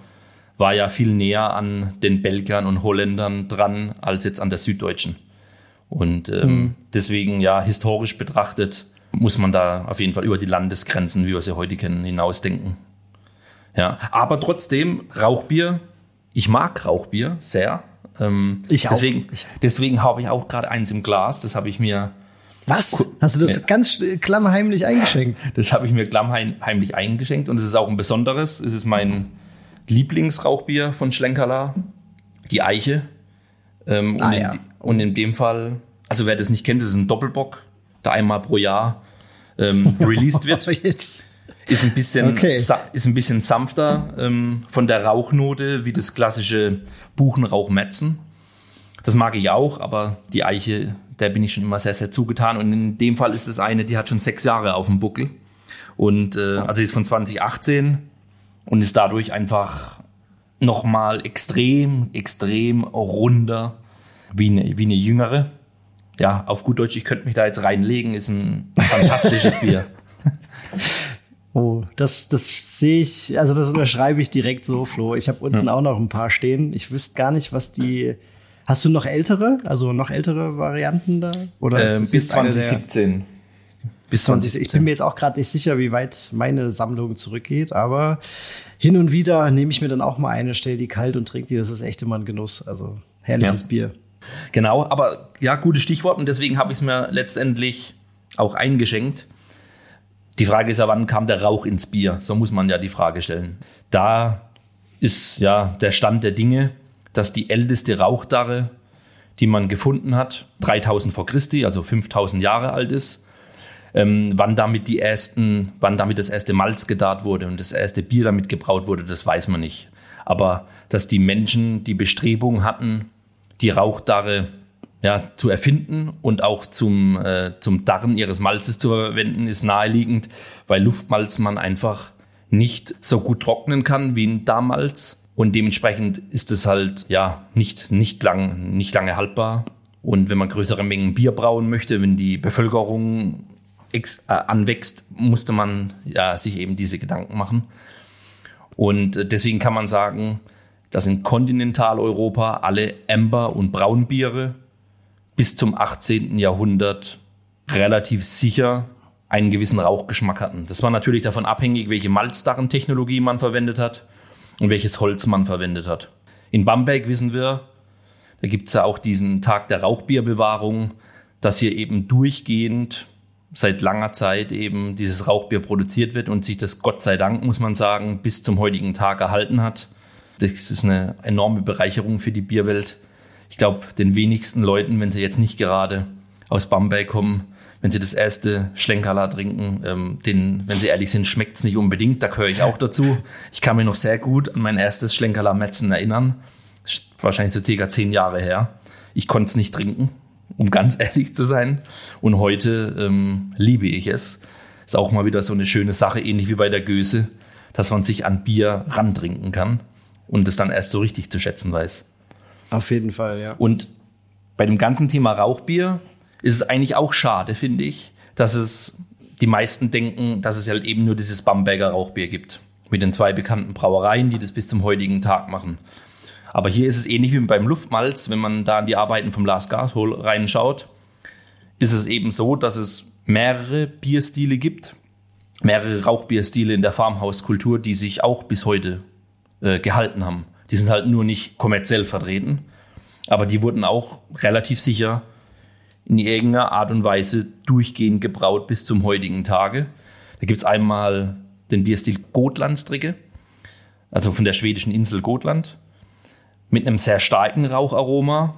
war ja viel näher an den Belgiern und Holländern dran als jetzt an der süddeutschen. Und ähm, mhm. deswegen, ja, historisch betrachtet, muss man da auf jeden Fall über die Landesgrenzen, wie wir sie heute kennen, hinausdenken. Ja, aber trotzdem, Rauchbier, ich mag Rauchbier sehr. Ähm, ich auch. Deswegen, deswegen habe ich auch gerade eins im Glas, das habe ich mir. Was? Hast du das ja. ganz klammheimlich eingeschenkt? Das habe ich mir klammheimlich eingeschenkt und es ist auch ein besonderes. Es ist mein Lieblingsrauchbier von Schlenkerla, die Eiche. Ähm, ah, und, in, ja. und, in, dem Fall, also wer das nicht kennt, das ist ein Doppelbock, der einmal pro Jahr ähm, *laughs* released wird. *laughs* Jetzt. Ist ein bisschen, okay. ist ein bisschen sanfter ähm, von der Rauchnote wie das klassische Buchenrauchmetzen. Das mag ich auch, aber die Eiche, der bin ich schon immer sehr, sehr zugetan. Und in dem Fall ist es eine, die hat schon sechs Jahre auf dem Buckel. Und äh, also ist von 2018 und ist dadurch einfach nochmal extrem, extrem runder wie eine, wie eine jüngere. Ja, auf gut Deutsch, ich könnte mich da jetzt reinlegen, ist ein fantastisches Bier. *laughs* Oh, das, das sehe ich, also das unterschreibe ich direkt so, Flo. Ich habe unten ja. auch noch ein paar stehen. Ich wüsste gar nicht, was die. Hast du noch ältere, also noch ältere Varianten da? Oder ist ähm, bis 2017. Bis 20. Ich bin mir jetzt auch gerade nicht sicher, wie weit meine Sammlung zurückgeht, aber hin und wieder nehme ich mir dann auch mal eine, stelle die kalt und trinke die. Das ist echt immer ein Genuss. Also herrliches ja. Bier. Genau, aber ja, gutes Stichwort und deswegen habe ich es mir letztendlich auch eingeschenkt. Die Frage ist ja, wann kam der Rauch ins Bier? So muss man ja die Frage stellen. Da ist ja der Stand der Dinge, dass die älteste Rauchdarre, die man gefunden hat, 3000 vor Christi, also 5000 Jahre alt ist, ähm, wann damit die ersten, wann damit das erste Malz gedarrt wurde und das erste Bier damit gebraut wurde, das weiß man nicht. Aber dass die Menschen die Bestrebung hatten, die Rauchdarre ja, zu erfinden und auch zum, äh, zum Darren ihres Malzes zu verwenden, ist naheliegend, weil Luftmalz man einfach nicht so gut trocknen kann wie ein Darmalz. Und dementsprechend ist es halt ja nicht, nicht, lang, nicht lange haltbar. Und wenn man größere Mengen Bier brauen möchte, wenn die Bevölkerung anwächst, musste man ja, sich eben diese Gedanken machen. Und äh, deswegen kann man sagen, dass in Kontinentaleuropa alle Amber- und Braunbiere bis zum 18. Jahrhundert relativ sicher einen gewissen Rauchgeschmack hatten. Das war natürlich davon abhängig, welche Malzdarrentechnologie man verwendet hat und welches Holz man verwendet hat. In Bamberg wissen wir, da gibt es ja auch diesen Tag der Rauchbierbewahrung, dass hier eben durchgehend seit langer Zeit eben dieses Rauchbier produziert wird und sich das Gott sei Dank, muss man sagen, bis zum heutigen Tag erhalten hat. Das ist eine enorme Bereicherung für die Bierwelt. Ich glaube, den wenigsten Leuten, wenn sie jetzt nicht gerade aus Bamberg kommen, wenn sie das erste Schlenkerla trinken, ähm, den, wenn sie ehrlich sind, schmeckt es nicht unbedingt. Da gehöre ich auch dazu. Ich kann mich noch sehr gut an mein erstes Schlenkerla Metzen erinnern. Wahrscheinlich so circa zehn Jahre her. Ich konnte es nicht trinken, um ganz ehrlich zu sein. Und heute ähm, liebe ich es. Ist auch mal wieder so eine schöne Sache, ähnlich wie bei der Göse, dass man sich an Bier rantrinken kann und es dann erst so richtig zu schätzen weiß. Auf jeden Fall, ja. Und bei dem ganzen Thema Rauchbier ist es eigentlich auch schade, finde ich, dass es die meisten denken, dass es halt eben nur dieses Bamberger Rauchbier gibt. Mit den zwei bekannten Brauereien, die das bis zum heutigen Tag machen. Aber hier ist es ähnlich wie beim Luftmalz, wenn man da an die Arbeiten vom Lars Gashol reinschaut, ist es eben so, dass es mehrere Bierstile gibt, mehrere Rauchbierstile in der Farmhauskultur, die sich auch bis heute äh, gehalten haben. Die sind halt nur nicht kommerziell vertreten, aber die wurden auch relativ sicher in irgendeiner Art und Weise durchgehend gebraut bis zum heutigen Tage. Da gibt es einmal den Bierstil Gotlandstricke, also von der schwedischen Insel Gotland, mit einem sehr starken Raucharoma.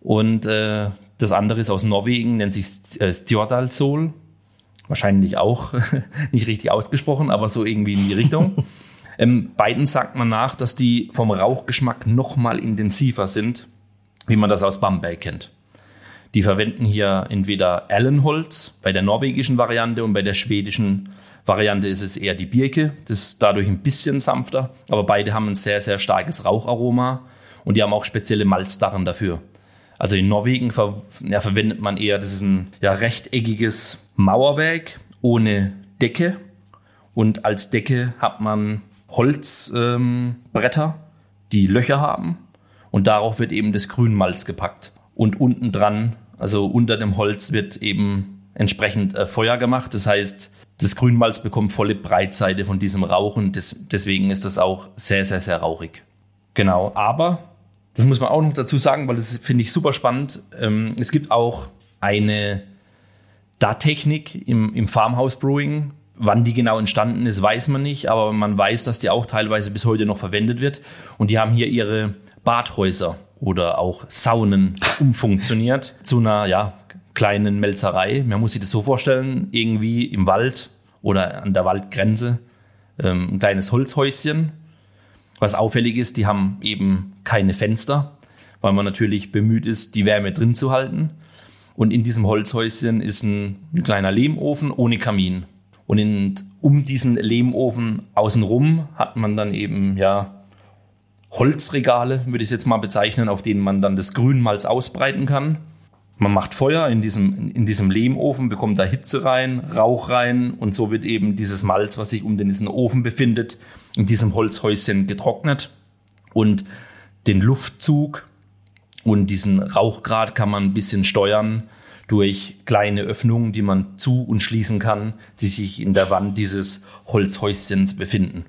Und äh, das andere ist aus Norwegen, nennt sich äh, Stjordalsol. Wahrscheinlich auch *laughs* nicht richtig ausgesprochen, aber so irgendwie in die Richtung. *laughs* ähm, beiden sagt man nach, dass die vom Rauchgeschmack noch mal intensiver sind, wie man das aus Bamberg kennt. Die verwenden hier entweder Allenholz bei der norwegischen Variante und bei der schwedischen Variante ist es eher die Birke. Das ist dadurch ein bisschen sanfter, aber beide haben ein sehr, sehr starkes Raucharoma und die haben auch spezielle Malzdarren dafür. Also in Norwegen ver ja, verwendet man eher, das ist ein ja, rechteckiges Mauerwerk ohne Decke und als Decke hat man Holzbretter, ähm, die Löcher haben und darauf wird eben das Grünmalz gepackt und unten dran, also unter dem Holz, wird eben entsprechend äh, Feuer gemacht. Das heißt, das Grünmalz bekommt volle Breitseite von diesem Rauch und des, deswegen ist das auch sehr, sehr, sehr rauchig. Genau, aber das muss man auch noch dazu sagen, weil das finde ich super spannend. Ähm, es gibt auch eine Da-Technik im, im Farmhouse Brewing. Wann die genau entstanden ist, weiß man nicht, aber man weiß, dass die auch teilweise bis heute noch verwendet wird. Und die haben hier ihre Badhäuser oder auch Saunen *laughs* umfunktioniert zu einer ja, kleinen Melzerei. Man muss sich das so vorstellen, irgendwie im Wald oder an der Waldgrenze ähm, ein kleines Holzhäuschen. Was auffällig ist, die haben eben keine Fenster, weil man natürlich bemüht ist, die Wärme drin zu halten. Und in diesem Holzhäuschen ist ein, ein kleiner Lehmofen ohne Kamin. Und in, um diesen Lehmofen außenrum hat man dann eben ja Holzregale, würde ich es jetzt mal bezeichnen, auf denen man dann das Grünmalz ausbreiten kann. Man macht Feuer in diesem, in diesem Lehmofen, bekommt da Hitze rein, Rauch rein und so wird eben dieses Malz, was sich um diesen Ofen befindet, in diesem Holzhäuschen getrocknet. Und den Luftzug und diesen Rauchgrad kann man ein bisschen steuern durch kleine Öffnungen, die man zu und schließen kann, die sich in der Wand dieses Holzhäuschens befinden.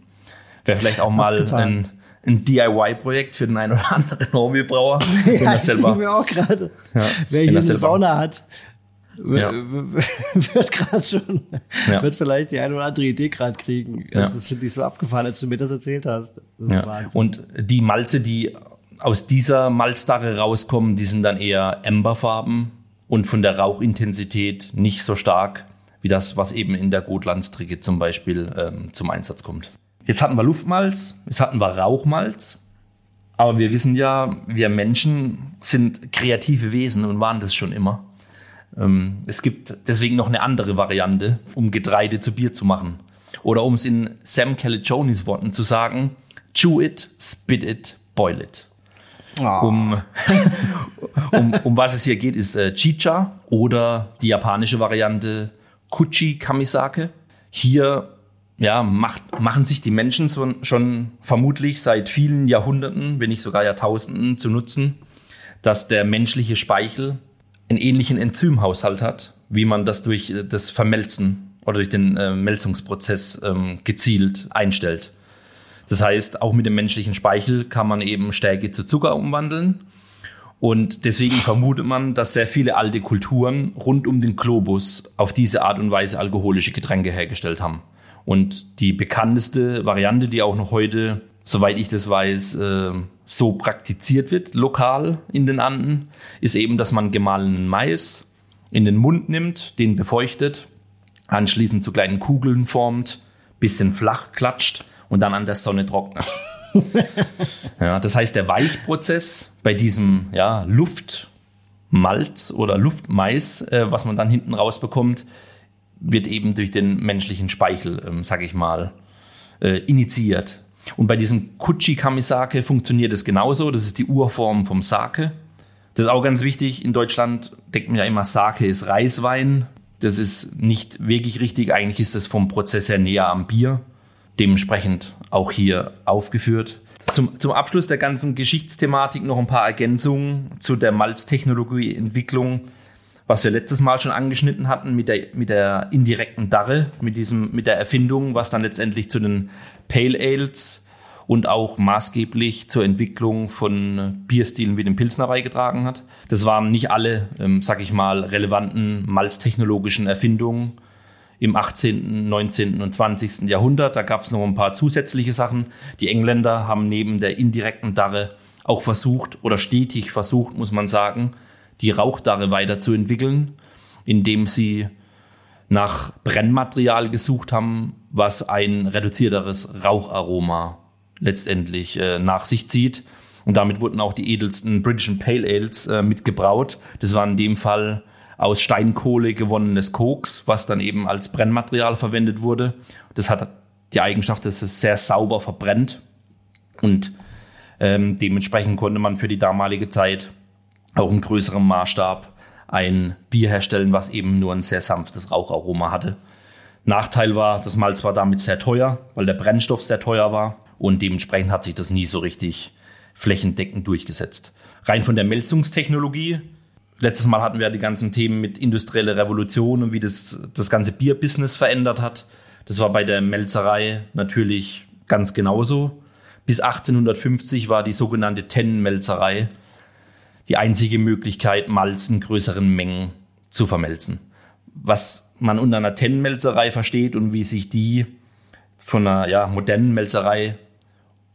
Wäre vielleicht auch mal ein ein DIY-Projekt für den einen oder anderen Hobbybrauer. *laughs* ja, das sehen wir auch gerade. Ja, Wer hier eine Sauna hat, ja. *laughs* wird gerade schon, ja. wird vielleicht die eine oder andere Idee gerade kriegen. Ja. Das finde ich so abgefahren, als du mir das erzählt hast. Das Und die Malze, die aus dieser Malzdarre rauskommen, die sind dann eher Amberfarben und von der Rauchintensität nicht so stark wie das, was eben in der Gotlandstricke zum Beispiel ähm, zum Einsatz kommt. Jetzt hatten wir Luftmalz, jetzt hatten wir Rauchmalz. Aber wir wissen ja, wir Menschen sind kreative Wesen und waren das schon immer. Ähm, es gibt deswegen noch eine andere Variante, um Getreide zu Bier zu machen. Oder um es in Sam Calicionis Worten zu sagen, chew it, spit it, boil it. Oh. Um, *laughs* um, um was es hier geht, ist äh, Chicha oder die japanische Variante Kuchi Kamisake. Hier ja, macht, machen sich die Menschen so, schon vermutlich seit vielen Jahrhunderten, wenn nicht sogar Jahrtausenden, zu nutzen, dass der menschliche Speichel einen ähnlichen Enzymhaushalt hat, wie man das durch äh, das Vermelzen oder durch den äh, Melzungsprozess ähm, gezielt einstellt. Das heißt, auch mit dem menschlichen Speichel kann man eben Stärke zu Zucker umwandeln. Und deswegen vermutet man, dass sehr viele alte Kulturen rund um den Globus auf diese Art und Weise alkoholische Getränke hergestellt haben. Und die bekannteste Variante, die auch noch heute soweit ich das weiß, äh, so praktiziert wird, lokal in den Anden, ist eben, dass man gemahlenen Mais in den Mund nimmt, den befeuchtet, anschließend zu kleinen Kugeln formt, bisschen flach klatscht und dann an der Sonne trocknet. *laughs* ja, das heißt, der Weichprozess bei diesem ja, Luftmalz oder Luftmais, äh, was man dann hinten rausbekommt, wird eben durch den menschlichen Speichel, ähm, sag ich mal, äh, initiiert. Und bei diesem Kuchi Kamisake funktioniert es genauso. Das ist die Urform vom Sake. Das ist auch ganz wichtig. In Deutschland denkt man ja immer, Sake ist Reiswein. Das ist nicht wirklich richtig. Eigentlich ist es vom Prozess her näher am Bier. Dementsprechend auch hier aufgeführt. Zum, zum Abschluss der ganzen Geschichtsthematik noch ein paar Ergänzungen zu der Malztechnologieentwicklung was wir letztes Mal schon angeschnitten hatten mit der, mit der indirekten Darre, mit, diesem, mit der Erfindung, was dann letztendlich zu den Pale Ales und auch maßgeblich zur Entwicklung von Bierstilen wie dem Pilsner beigetragen hat. Das waren nicht alle, ähm, sag ich mal, relevanten malztechnologischen Erfindungen im 18., 19. und 20. Jahrhundert. Da gab es noch ein paar zusätzliche Sachen. Die Engländer haben neben der indirekten Darre auch versucht oder stetig versucht, muss man sagen, die Rauchdarre weiterzuentwickeln, indem sie nach Brennmaterial gesucht haben, was ein reduzierteres Raucharoma letztendlich äh, nach sich zieht. Und damit wurden auch die edelsten British Pale Ales äh, mitgebraut. Das war in dem Fall aus Steinkohle gewonnenes Koks, was dann eben als Brennmaterial verwendet wurde. Das hat die Eigenschaft, dass es sehr sauber verbrennt und ähm, dementsprechend konnte man für die damalige Zeit auch in größerem Maßstab ein Bier herstellen, was eben nur ein sehr sanftes Raucharoma hatte. Nachteil war, das Malz war damit sehr teuer, weil der Brennstoff sehr teuer war und dementsprechend hat sich das nie so richtig flächendeckend durchgesetzt. Rein von der Melzungstechnologie. Letztes Mal hatten wir die ganzen Themen mit industrielle Revolution und wie das das ganze Bierbusiness verändert hat. Das war bei der Melzerei natürlich ganz genauso. Bis 1850 war die sogenannte Tennenmelzerei die einzige Möglichkeit, Malz in größeren Mengen zu vermelzen. Was man unter einer Tennenmelzerei versteht und wie sich die von einer ja, modernen Melzerei,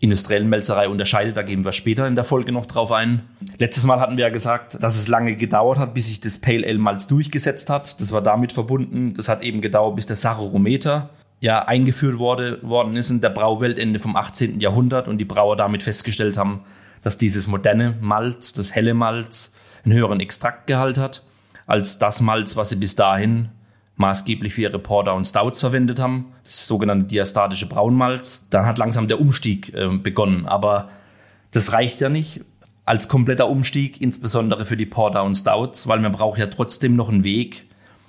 industriellen Melzerei unterscheidet, da gehen wir später in der Folge noch drauf ein. Letztes Mal hatten wir ja gesagt, dass es lange gedauert hat, bis sich das Pale Ale Malz durchgesetzt hat. Das war damit verbunden. Das hat eben gedauert, bis der Sacharometer ja eingeführt wurde, worden ist in der Brauwelt Ende vom 18. Jahrhundert und die Brauer damit festgestellt haben, dass dieses moderne Malz, das helle Malz, einen höheren Extraktgehalt hat als das Malz, was sie bis dahin maßgeblich für ihre Porter und Stouts verwendet haben, das sogenannte diastatische Braunmalz. Dann hat langsam der Umstieg äh, begonnen, aber das reicht ja nicht als kompletter Umstieg, insbesondere für die Porter und Stouts, weil man braucht ja trotzdem noch einen Weg,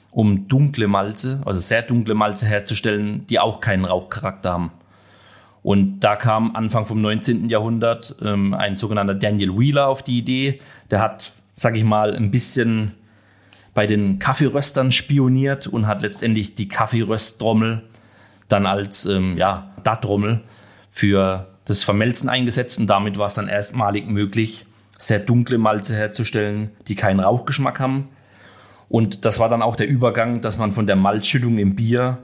um dunkle Malze, also sehr dunkle Malze herzustellen, die auch keinen Rauchcharakter haben. Und da kam Anfang vom 19. Jahrhundert ähm, ein sogenannter Daniel Wheeler auf die Idee. Der hat, sag ich mal, ein bisschen bei den Kaffeeröstern spioniert und hat letztendlich die Kaffeerösttrommel dann als ähm, ja, DAT-Trommel für das Vermelzen eingesetzt. Und damit war es dann erstmalig möglich, sehr dunkle Malze herzustellen, die keinen Rauchgeschmack haben. Und das war dann auch der Übergang, dass man von der Malzschüttung im Bier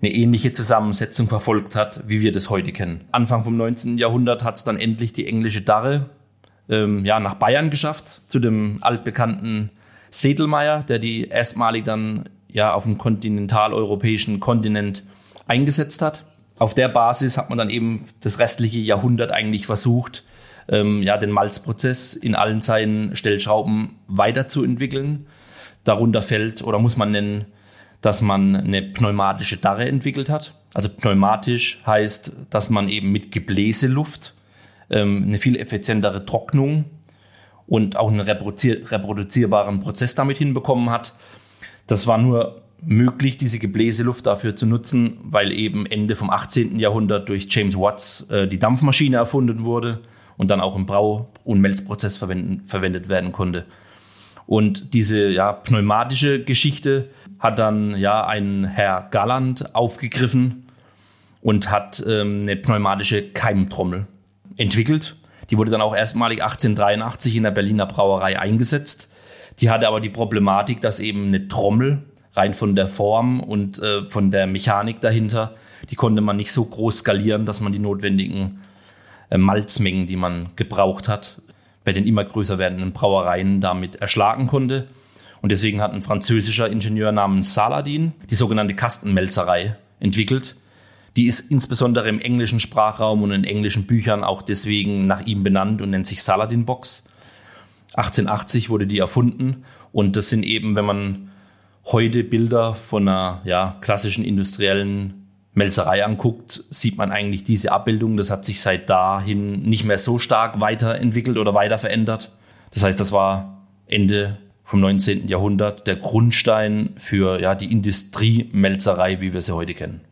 eine ähnliche Zusammensetzung verfolgt hat, wie wir das heute kennen. Anfang vom 19. Jahrhundert hat es dann endlich die englische Darre ähm, ja, nach Bayern geschafft, zu dem altbekannten Sedelmeier, der die erstmalig dann ja auf dem kontinentaleuropäischen Kontinent eingesetzt hat. Auf der Basis hat man dann eben das restliche Jahrhundert eigentlich versucht, ähm, ja, den Malzprozess in allen seinen Stellschrauben weiterzuentwickeln. Darunter fällt oder muss man nennen dass man eine pneumatische Darre entwickelt hat. Also pneumatisch heißt, dass man eben mit Gebläseluft ähm, eine viel effizientere Trocknung und auch einen reproduzier reproduzierbaren Prozess damit hinbekommen hat. Das war nur möglich, diese Gebläseluft dafür zu nutzen, weil eben Ende vom 18. Jahrhundert durch James Watts äh, die Dampfmaschine erfunden wurde und dann auch im Brau- und Melzprozess verwendet werden konnte. Und diese ja, pneumatische Geschichte hat dann ja ein Herr Galland aufgegriffen und hat ähm, eine pneumatische Keimtrommel entwickelt. Die wurde dann auch erstmalig 1883 in der Berliner Brauerei eingesetzt. Die hatte aber die Problematik, dass eben eine Trommel rein von der Form und äh, von der Mechanik dahinter, die konnte man nicht so groß skalieren, dass man die notwendigen äh, Malzmengen, die man gebraucht hat, bei den immer größer werdenden Brauereien damit erschlagen konnte. Und deswegen hat ein französischer Ingenieur namens Saladin die sogenannte Kastenmelzerei entwickelt. Die ist insbesondere im englischen Sprachraum und in englischen Büchern auch deswegen nach ihm benannt und nennt sich Saladin Box. 1880 wurde die erfunden und das sind eben, wenn man heute Bilder von einer ja, klassischen industriellen Melzerei anguckt, sieht man eigentlich diese Abbildung. Das hat sich seit dahin nicht mehr so stark weiterentwickelt oder weiter verändert. Das heißt, das war Ende vom 19. Jahrhundert der Grundstein für ja, die Industriemelzerei, wie wir sie heute kennen.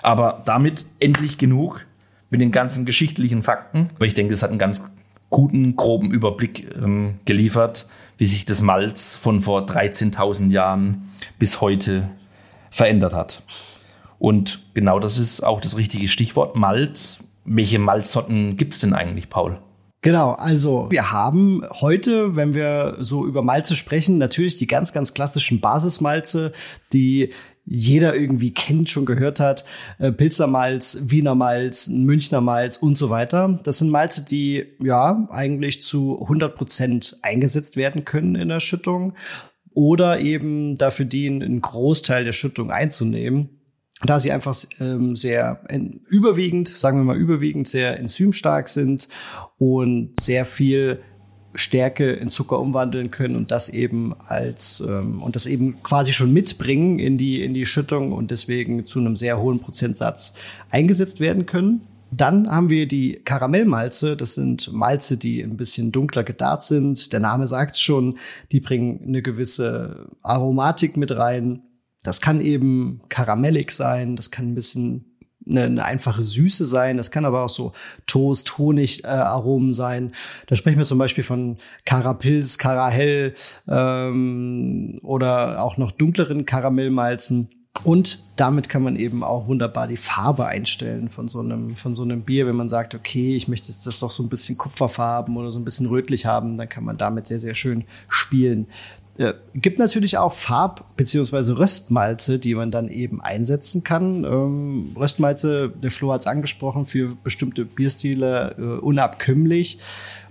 Aber damit endlich genug mit den ganzen geschichtlichen Fakten, weil ich denke, es hat einen ganz guten, groben Überblick ähm, geliefert, wie sich das Malz von vor 13.000 Jahren bis heute verändert hat. Und genau das ist auch das richtige Stichwort Malz. Welche Malzsorten gibt es denn eigentlich, Paul? Genau, also wir haben heute, wenn wir so über Malze sprechen, natürlich die ganz, ganz klassischen Basismalze, die jeder irgendwie kennt, schon gehört hat. Äh, Pilzermalz, Wiener Malz, Münchner Malz und so weiter. Das sind Malze, die ja eigentlich zu 100 Prozent eingesetzt werden können in der Schüttung oder eben dafür dienen, einen Großteil der Schüttung einzunehmen da sie einfach ähm, sehr in, überwiegend, sagen wir mal überwiegend, sehr enzymstark sind und sehr viel Stärke in Zucker umwandeln können und das eben als ähm, und das eben quasi schon mitbringen in die in die Schüttung und deswegen zu einem sehr hohen Prozentsatz eingesetzt werden können. Dann haben wir die Karamellmalze. Das sind Malze, die ein bisschen dunkler gedarrt sind. Der Name sagt es schon. Die bringen eine gewisse Aromatik mit rein. Das kann eben karamellig sein. Das kann ein bisschen eine, eine einfache Süße sein. Das kann aber auch so Toast, Honig äh, Aromen sein. Da sprechen wir zum Beispiel von Karapils, Karahell ähm, oder auch noch dunkleren Karamellmalzen. Und damit kann man eben auch wunderbar die Farbe einstellen von so einem, von so einem Bier. Wenn man sagt, okay, ich möchte das doch so ein bisschen kupferfarben oder so ein bisschen rötlich haben, dann kann man damit sehr, sehr schön spielen. Äh, gibt natürlich auch Farb- bzw. Röstmalze, die man dann eben einsetzen kann. Ähm, Röstmalze, der Flo hat es angesprochen, für bestimmte Bierstile äh, unabkömmlich.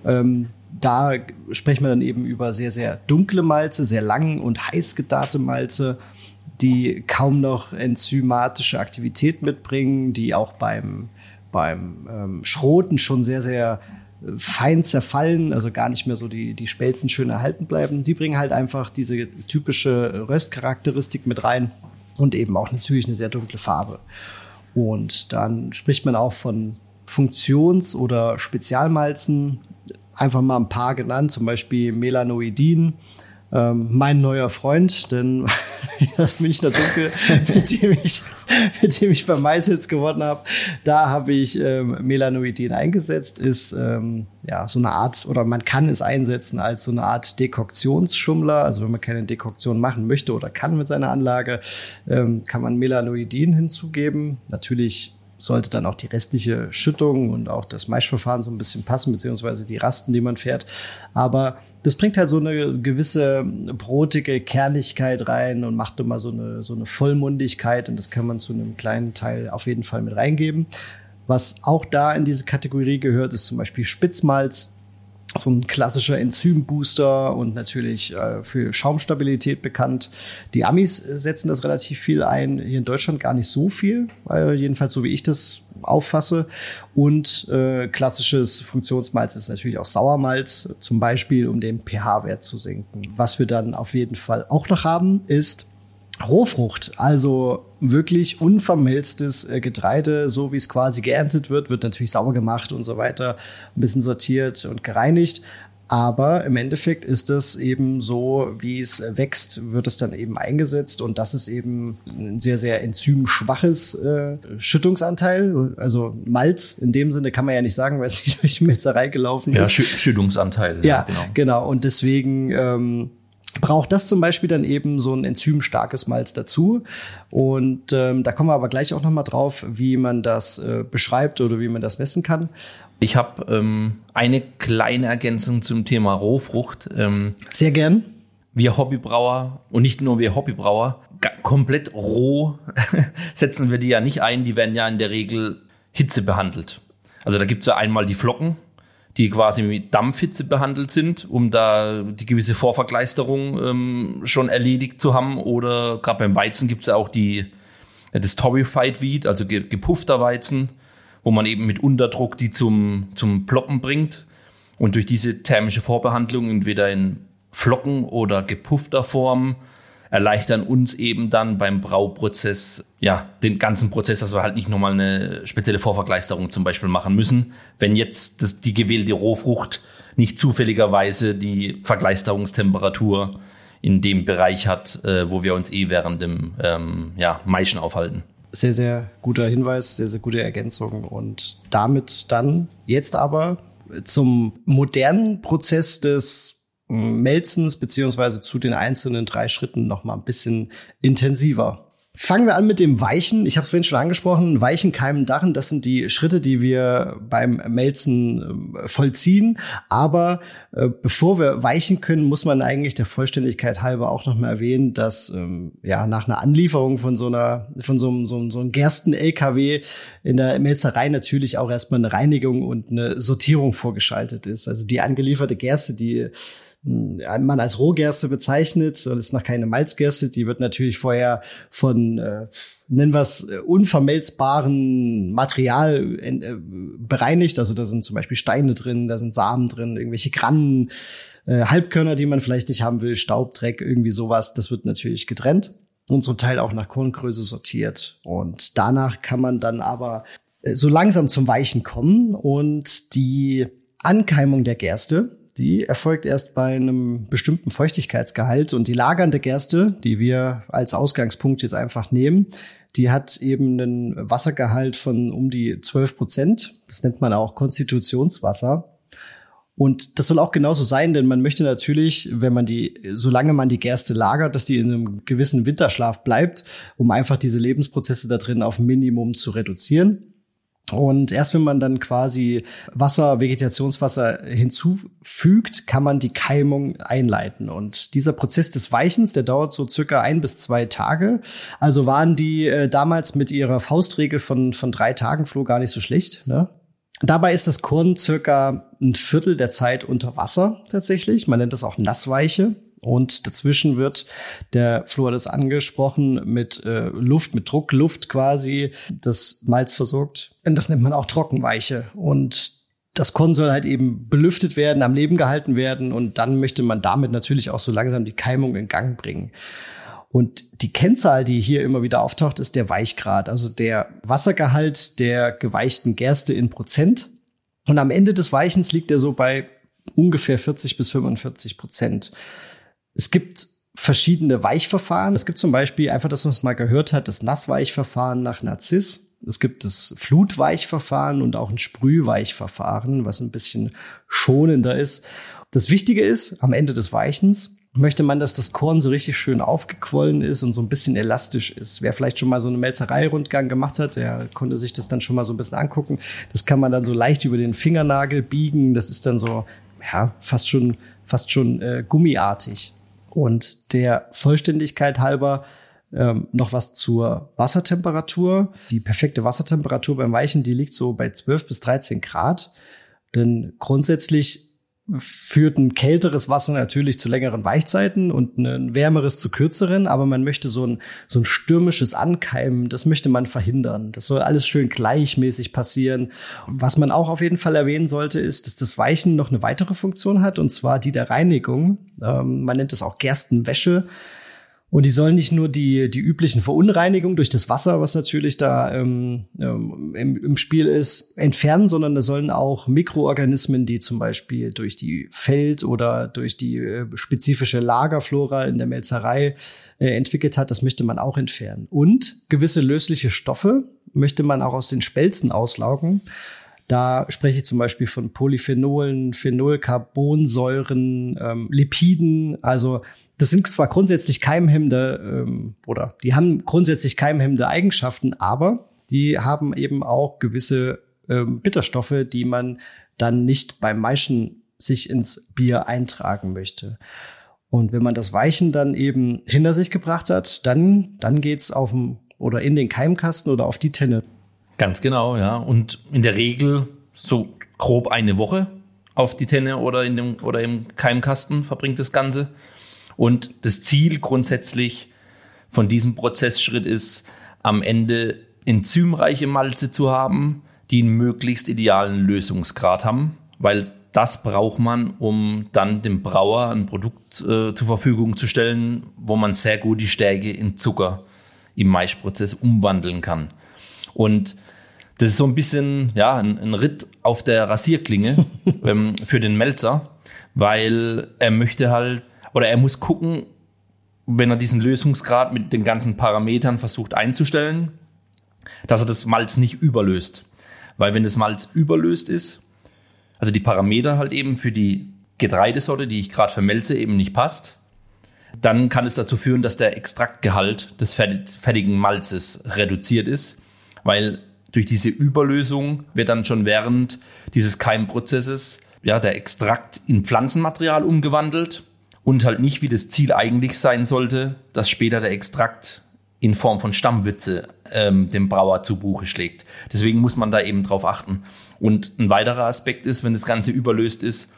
Ähm, da sprechen wir dann eben über sehr, sehr dunkle Malze, sehr lang und heiß gedarrte Malze, die kaum noch enzymatische Aktivität mitbringen, die auch beim, beim ähm, Schroten schon sehr, sehr fein zerfallen, also gar nicht mehr so die, die Spelzen schön erhalten bleiben. Die bringen halt einfach diese typische Röstcharakteristik mit rein und eben auch natürlich eine sehr dunkle Farbe. Und dann spricht man auch von Funktions- oder Spezialmalzen. Einfach mal ein paar genannt, zum Beispiel Melanoidin, ähm, mein neuer Freund, denn *laughs* das Münchner Dunkel, *laughs* mit dem ich, mit dem ich bei Meißels gewonnen habe, da habe ich ähm, Melanoidin eingesetzt, ist ähm, ja so eine Art, oder man kann es einsetzen als so eine Art Dekoktionsschummler. Also wenn man keine Dekoktion machen möchte oder kann mit seiner Anlage, ähm, kann man Melanoidin hinzugeben. Natürlich sollte dann auch die restliche Schüttung und auch das Maischverfahren so ein bisschen passen, beziehungsweise die Rasten, die man fährt. Aber das bringt halt so eine gewisse brotige Kernigkeit rein und macht immer so eine, so eine Vollmundigkeit und das kann man zu einem kleinen Teil auf jeden Fall mit reingeben. Was auch da in diese Kategorie gehört, ist zum Beispiel Spitzmalz so ein klassischer Enzymbooster und natürlich äh, für Schaumstabilität bekannt. Die Amis setzen das relativ viel ein, hier in Deutschland gar nicht so viel, äh, jedenfalls so wie ich das auffasse. Und äh, klassisches Funktionsmalz ist natürlich auch Sauermalz, zum Beispiel, um den pH-Wert zu senken. Was wir dann auf jeden Fall auch noch haben, ist Rohfrucht, also wirklich unvermelztes äh, Getreide, so wie es quasi geerntet wird, wird natürlich sauber gemacht und so weiter, ein bisschen sortiert und gereinigt. Aber im Endeffekt ist es eben so, wie es wächst, wird es dann eben eingesetzt und das ist eben ein sehr, sehr enzymschwaches äh, Schüttungsanteil. Also Malz in dem Sinne kann man ja nicht sagen, weil es nicht *laughs* durch die Metzerei gelaufen ja, ist. Schüttungsanteil. Ja, ja genau. genau. Und deswegen ähm, braucht das zum Beispiel dann eben so ein enzymstarkes Malz dazu. Und ähm, da kommen wir aber gleich auch noch mal drauf, wie man das äh, beschreibt oder wie man das messen kann. Ich habe ähm, eine kleine Ergänzung zum Thema Rohfrucht. Ähm, Sehr gern. Wir Hobbybrauer und nicht nur wir Hobbybrauer, komplett roh *laughs* setzen wir die ja nicht ein. Die werden ja in der Regel Hitze behandelt. Also da gibt es ja einmal die Flocken, die quasi mit Dampfhitze behandelt sind, um da die gewisse Vorverkleisterung ähm, schon erledigt zu haben. Oder gerade beim Weizen gibt es ja auch die, das Torrefied Wheat, also gepuffter Weizen, wo man eben mit Unterdruck die zum, zum Ploppen bringt. Und durch diese thermische Vorbehandlung entweder in Flocken oder gepuffter Form erleichtern uns eben dann beim Brauprozess, ja, den ganzen Prozess, dass wir halt nicht nochmal eine spezielle Vorverkleisterung zum Beispiel machen müssen. Wenn jetzt das, die gewählte Rohfrucht nicht zufälligerweise die Verkleisterungstemperatur in dem Bereich hat, äh, wo wir uns eh während dem ähm, ja, Maischen aufhalten. Sehr, sehr guter Hinweis, sehr, sehr gute Ergänzung. Und damit dann jetzt aber zum modernen Prozess des Melzens beziehungsweise zu den einzelnen drei Schritten noch mal ein bisschen intensiver. Fangen wir an mit dem Weichen. Ich habe es vorhin schon angesprochen. Weichen, Keimen, Dachen, das sind die Schritte, die wir beim Melzen äh, vollziehen. Aber äh, bevor wir weichen können, muss man eigentlich der Vollständigkeit halber auch noch mal erwähnen, dass ähm, ja nach einer Anlieferung von so einer von so einem, so einem, so einem Gersten-LKW in der Melzerei natürlich auch erstmal eine Reinigung und eine Sortierung vorgeschaltet ist. Also die angelieferte Gerste, die man als Rohgerste bezeichnet, und ist noch keine Malzgerste, die wird natürlich vorher von, äh, nennen wir es, äh, unvermelzbaren Material äh, bereinigt. Also da sind zum Beispiel Steine drin, da sind Samen drin, irgendwelche Grannen, äh, Halbkörner, die man vielleicht nicht haben will, Staub, Dreck, irgendwie sowas. Das wird natürlich getrennt und zum Teil auch nach Korngröße sortiert. Und danach kann man dann aber äh, so langsam zum Weichen kommen und die Ankeimung der Gerste die erfolgt erst bei einem bestimmten Feuchtigkeitsgehalt und die lagernde Gerste, die wir als Ausgangspunkt jetzt einfach nehmen, die hat eben einen Wassergehalt von um die 12 Prozent. Das nennt man auch Konstitutionswasser. Und das soll auch genauso sein, denn man möchte natürlich, wenn man die, solange man die Gerste lagert, dass die in einem gewissen Winterschlaf bleibt, um einfach diese Lebensprozesse da drin auf Minimum zu reduzieren. Und erst wenn man dann quasi Wasser, Vegetationswasser hinzufügt, kann man die Keimung einleiten. Und dieser Prozess des Weichens, der dauert so circa ein bis zwei Tage. Also waren die äh, damals mit ihrer Faustregel von, von drei Tagen Flo gar nicht so schlecht. Ne? Dabei ist das Korn circa ein Viertel der Zeit unter Wasser tatsächlich. Man nennt das auch Nassweiche. Und dazwischen wird, der Flo hat es angesprochen, mit äh, Luft, mit Druckluft quasi das Malz versorgt. Und das nennt man auch Trockenweiche. Und das Korn soll halt eben belüftet werden, am Leben gehalten werden. Und dann möchte man damit natürlich auch so langsam die Keimung in Gang bringen. Und die Kennzahl, die hier immer wieder auftaucht, ist der Weichgrad, also der Wassergehalt der geweichten Gerste in Prozent. Und am Ende des Weichens liegt er so bei ungefähr 40 bis 45 Prozent. Es gibt verschiedene Weichverfahren. Es gibt zum Beispiel, einfach, dass man es mal gehört hat, das Nassweichverfahren nach Narziss. Es gibt das Flutweichverfahren und auch ein Sprühweichverfahren, was ein bisschen schonender ist. Das Wichtige ist, am Ende des Weichens möchte man, dass das Korn so richtig schön aufgequollen ist und so ein bisschen elastisch ist. Wer vielleicht schon mal so eine Melzerei-Rundgang gemacht hat, der konnte sich das dann schon mal so ein bisschen angucken. Das kann man dann so leicht über den Fingernagel biegen. Das ist dann so, ja, fast schon, fast schon äh, gummiartig. Und der Vollständigkeit halber ähm, noch was zur Wassertemperatur. Die perfekte Wassertemperatur beim Weichen, die liegt so bei 12 bis 13 Grad. Denn grundsätzlich führt ein kälteres Wasser natürlich zu längeren Weichzeiten und ein wärmeres zu kürzeren, aber man möchte so ein, so ein stürmisches Ankeimen, das möchte man verhindern. Das soll alles schön gleichmäßig passieren. Was man auch auf jeden Fall erwähnen sollte, ist, dass das Weichen noch eine weitere Funktion hat, und zwar die der Reinigung. Ähm, man nennt es auch Gerstenwäsche. Und die sollen nicht nur die, die üblichen Verunreinigungen durch das Wasser, was natürlich da ähm, ähm, im, im Spiel ist, entfernen, sondern da sollen auch Mikroorganismen, die zum Beispiel durch die Feld- oder durch die äh, spezifische Lagerflora in der Melzerei äh, entwickelt hat, das möchte man auch entfernen. Und gewisse lösliche Stoffe möchte man auch aus den Spelzen auslaugen. Da spreche ich zum Beispiel von Polyphenolen, Phenolcarbonsäuren, ähm, Lipiden, also das sind zwar grundsätzlich keimhemmende ähm, oder die haben grundsätzlich keimhemmende Eigenschaften, aber die haben eben auch gewisse ähm, Bitterstoffe, die man dann nicht beim Maischen sich ins Bier eintragen möchte. Und wenn man das Weichen dann eben hinter sich gebracht hat, dann, dann geht's auf dem oder in den Keimkasten oder auf die Tenne. Ganz genau, ja. Und in der Regel so grob eine Woche auf die Tenne oder, in dem, oder im Keimkasten verbringt das Ganze. Und das Ziel grundsätzlich von diesem Prozessschritt ist, am Ende enzymreiche Malze zu haben, die einen möglichst idealen Lösungsgrad haben, weil das braucht man, um dann dem Brauer ein Produkt äh, zur Verfügung zu stellen, wo man sehr gut die Stärke in Zucker im Maischprozess umwandeln kann. Und das ist so ein bisschen ja, ein, ein Ritt auf der Rasierklinge *laughs* ähm, für den Melzer, weil er möchte halt oder er muss gucken, wenn er diesen Lösungsgrad mit den ganzen Parametern versucht einzustellen, dass er das Malz nicht überlöst. Weil wenn das Malz überlöst ist, also die Parameter halt eben für die Getreidesorte, die ich gerade vermelze, eben nicht passt, dann kann es dazu führen, dass der Extraktgehalt des fertigen Malzes reduziert ist, weil durch diese Überlösung wird dann schon während dieses Keimprozesses ja, der Extrakt in Pflanzenmaterial umgewandelt und halt nicht, wie das Ziel eigentlich sein sollte, dass später der Extrakt in Form von Stammwitze ähm, dem Brauer zu Buche schlägt. Deswegen muss man da eben drauf achten. Und ein weiterer Aspekt ist, wenn das Ganze überlöst ist,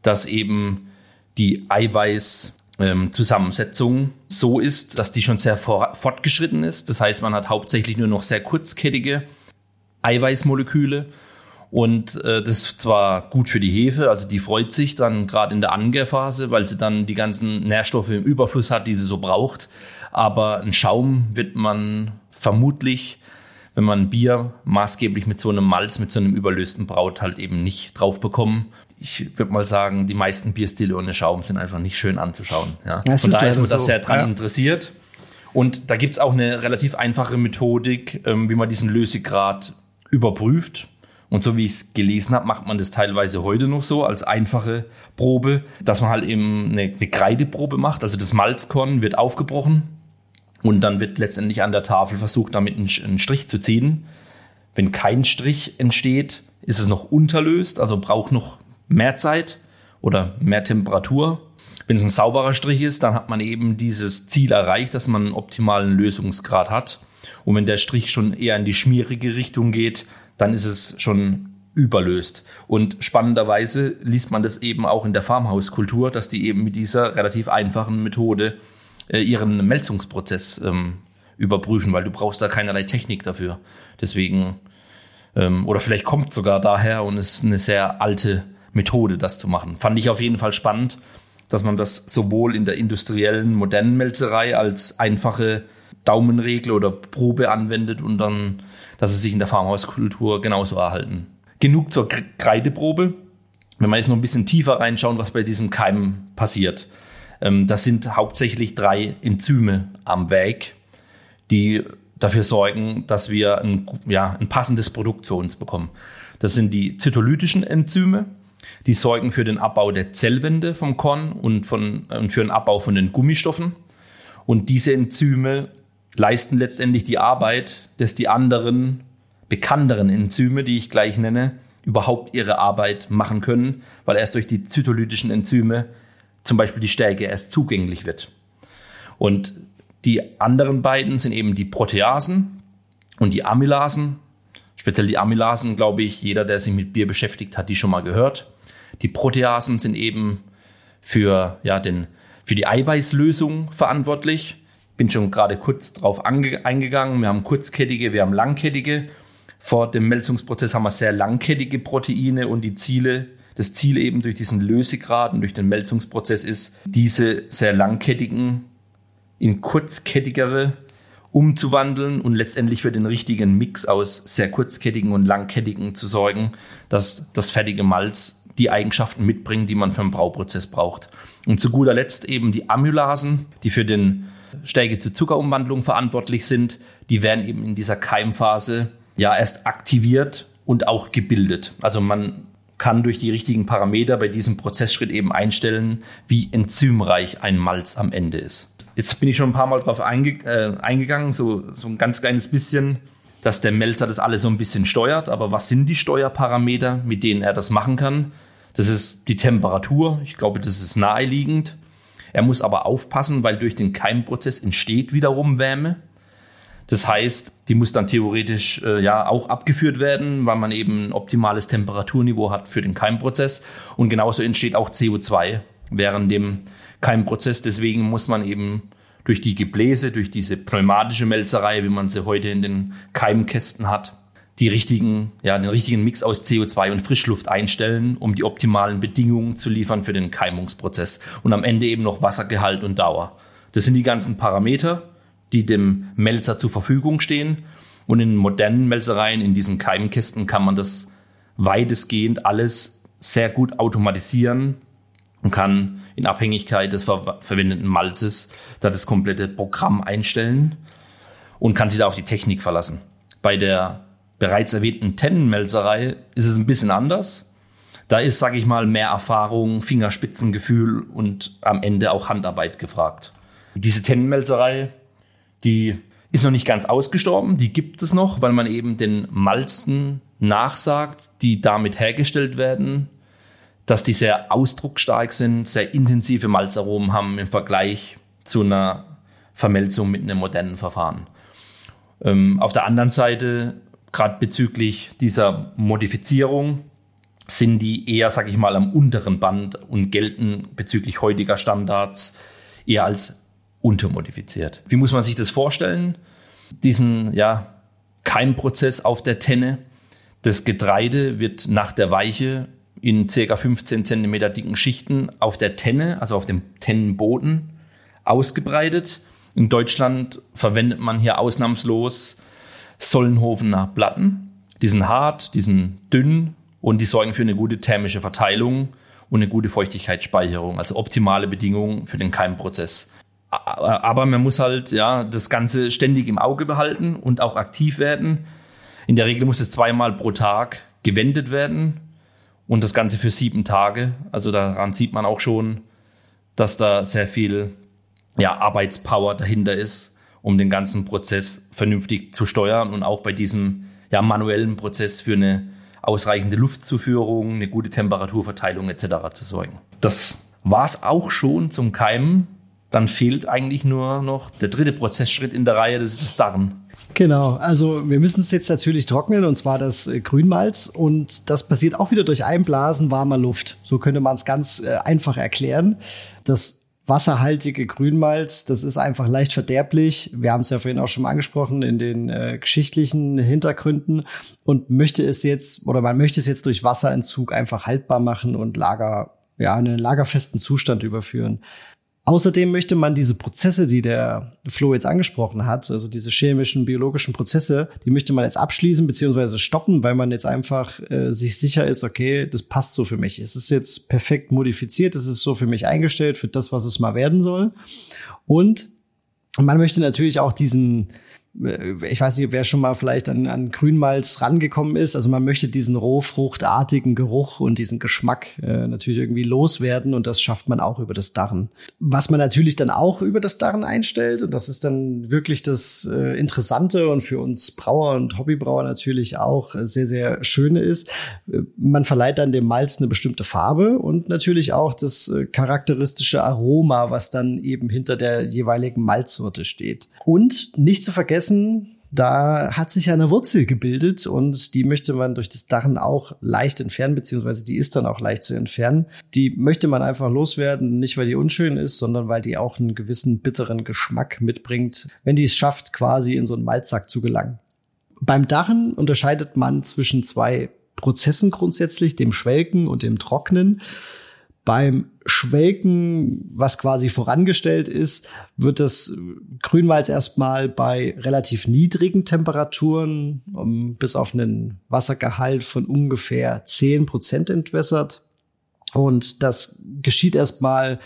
dass eben die Eiweißzusammensetzung ähm, so ist, dass die schon sehr fortgeschritten ist. Das heißt, man hat hauptsächlich nur noch sehr kurzkettige Eiweißmoleküle. Und äh, das ist zwar gut für die Hefe, also die freut sich dann gerade in der Angärphase, weil sie dann die ganzen Nährstoffe im Überfluss hat, die sie so braucht. Aber ein Schaum wird man vermutlich, wenn man Bier maßgeblich mit so einem Malz, mit so einem überlösten Braut halt eben nicht drauf bekommen. Ich würde mal sagen, die meisten Bierstile ohne Schaum sind einfach nicht schön anzuschauen. Ja. Von daher ist man so. das sehr dran ja. interessiert. Und da gibt es auch eine relativ einfache Methodik, ähm, wie man diesen Lösegrad überprüft. Und so wie ich es gelesen habe, macht man das teilweise heute noch so als einfache Probe, dass man halt eben eine, eine Kreideprobe macht. Also das Malzkorn wird aufgebrochen und dann wird letztendlich an der Tafel versucht, damit einen, einen Strich zu ziehen. Wenn kein Strich entsteht, ist es noch unterlöst, also braucht noch mehr Zeit oder mehr Temperatur. Wenn es ein sauberer Strich ist, dann hat man eben dieses Ziel erreicht, dass man einen optimalen Lösungsgrad hat. Und wenn der Strich schon eher in die schmierige Richtung geht, dann ist es schon überlöst. Und spannenderweise liest man das eben auch in der Farmhauskultur, dass die eben mit dieser relativ einfachen Methode äh, ihren Melzungsprozess ähm, überprüfen, weil du brauchst da keinerlei Technik dafür. Deswegen, ähm, oder vielleicht kommt sogar daher und ist eine sehr alte Methode, das zu machen. Fand ich auf jeden Fall spannend, dass man das sowohl in der industriellen, modernen Melzerei als einfache Daumenregel oder Probe anwendet und dann dass es sich in der Farmhauskultur genauso erhalten. Genug zur Kreideprobe. Wenn wir jetzt noch ein bisschen tiefer reinschauen, was bei diesem Keim passiert. Ähm, das sind hauptsächlich drei Enzyme am Weg, die dafür sorgen, dass wir ein, ja, ein passendes Produkt für uns bekommen. Das sind die zytolytischen Enzyme, die sorgen für den Abbau der Zellwände vom Korn und, von, und für den Abbau von den Gummistoffen. Und diese Enzyme leisten letztendlich die Arbeit, dass die anderen bekannteren Enzyme, die ich gleich nenne, überhaupt ihre Arbeit machen können, weil erst durch die zytolytischen Enzyme zum Beispiel die Stärke erst zugänglich wird. Und die anderen beiden sind eben die Proteasen und die Amylasen. Speziell die Amylasen, glaube ich, jeder, der sich mit Bier beschäftigt, hat die schon mal gehört. Die Proteasen sind eben für, ja, den, für die Eiweißlösung verantwortlich bin schon gerade kurz drauf eingegangen. Wir haben kurzkettige, wir haben langkettige. Vor dem Melzungsprozess haben wir sehr langkettige Proteine und die Ziele, das Ziel eben durch diesen Lösegrad und durch den Melzungsprozess ist, diese sehr langkettigen in kurzkettigere umzuwandeln und letztendlich für den richtigen Mix aus sehr kurzkettigen und langkettigen zu sorgen, dass das fertige Malz die Eigenschaften mitbringt, die man für einen Brauprozess braucht. Und zu guter Letzt eben die Amylasen, die für den Stärke zur Zuckerumwandlung verantwortlich sind, die werden eben in dieser Keimphase ja erst aktiviert und auch gebildet. Also man kann durch die richtigen Parameter bei diesem Prozessschritt eben einstellen, wie enzymreich ein Malz am Ende ist. Jetzt bin ich schon ein paar Mal darauf einge äh, eingegangen, so, so ein ganz kleines bisschen, dass der Melzer das alles so ein bisschen steuert. Aber was sind die Steuerparameter, mit denen er das machen kann? Das ist die Temperatur. Ich glaube, das ist naheliegend. Er muss aber aufpassen, weil durch den Keimprozess entsteht wiederum Wärme. Das heißt, die muss dann theoretisch äh, ja auch abgeführt werden, weil man eben ein optimales Temperaturniveau hat für den Keimprozess. Und genauso entsteht auch CO2 während dem Keimprozess. Deswegen muss man eben durch die Gebläse, durch diese pneumatische Melzerei, wie man sie heute in den Keimkästen hat, die richtigen, ja, den richtigen Mix aus CO2 und Frischluft einstellen, um die optimalen Bedingungen zu liefern für den Keimungsprozess. Und am Ende eben noch Wassergehalt und Dauer. Das sind die ganzen Parameter, die dem Melzer zur Verfügung stehen. Und in modernen Melzereien, in diesen Keimkästen, kann man das weitestgehend alles sehr gut automatisieren und kann in Abhängigkeit des ver verwendeten Malzes da das komplette Programm einstellen und kann sich da auf die Technik verlassen. Bei der bereits erwähnten Tennenmelzerei ist es ein bisschen anders. Da ist, sage ich mal, mehr Erfahrung, Fingerspitzengefühl und am Ende auch Handarbeit gefragt. Diese Tennenmelzerei die ist noch nicht ganz ausgestorben, die gibt es noch, weil man eben den Malzen nachsagt, die damit hergestellt werden, dass die sehr ausdrucksstark sind, sehr intensive Malzaromen haben im Vergleich zu einer Vermelzung mit einem modernen Verfahren. Ähm, auf der anderen Seite, gerade bezüglich dieser Modifizierung, sind die eher, sag ich mal, am unteren Band und gelten bezüglich heutiger Standards eher als untermodifiziert. Wie muss man sich das vorstellen? Diesen ja, Keimprozess auf der Tenne. Das Getreide wird nach der Weiche in ca. 15 cm dicken Schichten auf der Tenne, also auf dem Tennenboden, ausgebreitet. In Deutschland verwendet man hier ausnahmslos Sollenhofener Platten. Die sind hart, die sind dünn und die sorgen für eine gute thermische Verteilung und eine gute Feuchtigkeitsspeicherung, also optimale Bedingungen für den Keimprozess aber man muss halt ja das Ganze ständig im Auge behalten und auch aktiv werden. In der Regel muss es zweimal pro Tag gewendet werden und das Ganze für sieben Tage. Also daran sieht man auch schon, dass da sehr viel ja, Arbeitspower dahinter ist, um den ganzen Prozess vernünftig zu steuern und auch bei diesem ja, manuellen Prozess für eine ausreichende Luftzuführung, eine gute Temperaturverteilung etc. zu sorgen. Das war es auch schon zum Keimen dann fehlt eigentlich nur noch der dritte Prozessschritt in der Reihe, das ist das Darren. Genau, also wir müssen es jetzt natürlich trocknen und zwar das äh, Grünmalz und das passiert auch wieder durch Einblasen warmer Luft. So könnte man es ganz äh, einfach erklären. Das wasserhaltige Grünmalz, das ist einfach leicht verderblich. Wir haben es ja vorhin auch schon mal angesprochen in den äh, geschichtlichen Hintergründen und möchte es jetzt oder man möchte es jetzt durch Wasserentzug einfach haltbar machen und Lager ja, einen lagerfesten Zustand überführen. Außerdem möchte man diese Prozesse, die der Flo jetzt angesprochen hat, also diese chemischen, biologischen Prozesse, die möchte man jetzt abschließen beziehungsweise stoppen, weil man jetzt einfach äh, sich sicher ist, okay, das passt so für mich. Es ist jetzt perfekt modifiziert, es ist so für mich eingestellt, für das, was es mal werden soll. Und man möchte natürlich auch diesen ich weiß nicht, wer schon mal vielleicht an, an Grünmalz rangekommen ist. Also man möchte diesen rohfruchtartigen Geruch und diesen Geschmack äh, natürlich irgendwie loswerden und das schafft man auch über das Darren. Was man natürlich dann auch über das Darren einstellt und das ist dann wirklich das äh, Interessante und für uns Brauer und Hobbybrauer natürlich auch äh, sehr, sehr schöne ist, äh, man verleiht dann dem Malz eine bestimmte Farbe und natürlich auch das äh, charakteristische Aroma, was dann eben hinter der jeweiligen Malzsorte steht. Und nicht zu vergessen, da hat sich eine Wurzel gebildet und die möchte man durch das Darren auch leicht entfernen, beziehungsweise die ist dann auch leicht zu entfernen. Die möchte man einfach loswerden, nicht weil die unschön ist, sondern weil die auch einen gewissen bitteren Geschmack mitbringt, wenn die es schafft, quasi in so einen Malzsack zu gelangen. Beim Darren unterscheidet man zwischen zwei Prozessen grundsätzlich, dem Schwelken und dem Trocknen. Beim Schwelken, was quasi vorangestellt ist, wird das Grünwalz erstmal bei relativ niedrigen Temperaturen um, bis auf einen Wassergehalt von ungefähr zehn Prozent entwässert. Und das geschieht erstmal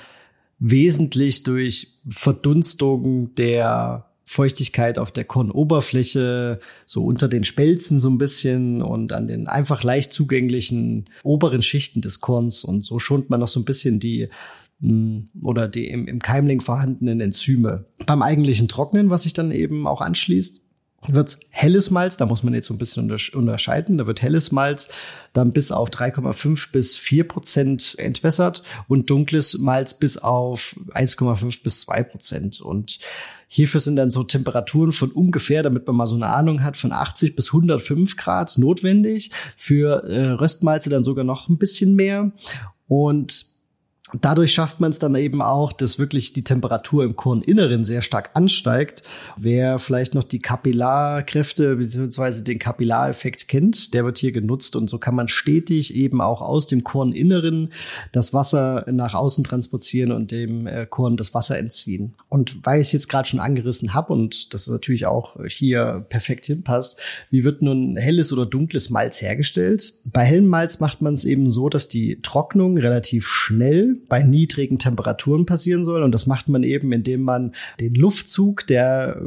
wesentlich durch Verdunstung der Feuchtigkeit auf der Kornoberfläche, so unter den Spelzen so ein bisschen und an den einfach leicht zugänglichen oberen Schichten des Korns. Und so schont man noch so ein bisschen die hm, oder die im, im Keimling vorhandenen Enzyme. Beim eigentlichen Trocknen, was sich dann eben auch anschließt, wird helles Malz, da muss man jetzt so ein bisschen unterscheiden, da wird helles Malz dann bis auf 3,5 bis 4 Prozent entwässert und dunkles Malz bis auf 1,5 bis 2 Prozent. Und hierfür sind dann so Temperaturen von ungefähr, damit man mal so eine Ahnung hat, von 80 bis 105 Grad notwendig. Für äh, Röstmalze dann sogar noch ein bisschen mehr. Und Dadurch schafft man es dann eben auch, dass wirklich die Temperatur im Korninneren sehr stark ansteigt. Wer vielleicht noch die Kapillarkräfte bzw. den Kapillareffekt kennt, der wird hier genutzt und so kann man stetig eben auch aus dem Korninneren das Wasser nach außen transportieren und dem äh, Korn das Wasser entziehen. Und weil ich es jetzt gerade schon angerissen habe und das natürlich auch hier perfekt hinpasst, wie wird nun helles oder dunkles Malz hergestellt? Bei hellem Malz macht man es eben so, dass die Trocknung relativ schnell bei niedrigen Temperaturen passieren soll. Und das macht man eben, indem man den Luftzug, der äh,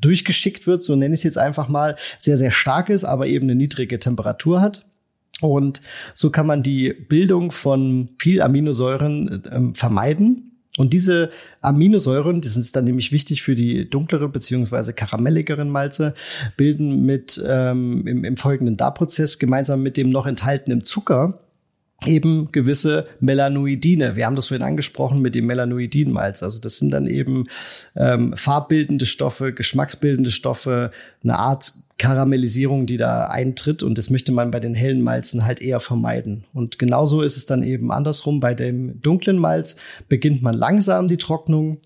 durchgeschickt wird, so nenne ich es jetzt einfach mal, sehr, sehr stark ist, aber eben eine niedrige Temperatur hat. Und so kann man die Bildung von viel Aminosäuren äh, vermeiden. Und diese Aminosäuren, die sind dann nämlich wichtig für die dunklere beziehungsweise karamelligeren Malze, bilden mit ähm, im, im folgenden Darprozess gemeinsam mit dem noch enthaltenen Zucker eben gewisse Melanoidine. Wir haben das vorhin angesprochen mit dem Melanoidinmalz. Also das sind dann eben ähm, farbbildende Stoffe, geschmacksbildende Stoffe, eine Art Karamellisierung, die da eintritt. Und das möchte man bei den hellen Malzen halt eher vermeiden. Und genauso ist es dann eben andersrum. Bei dem dunklen Malz beginnt man langsam die Trocknung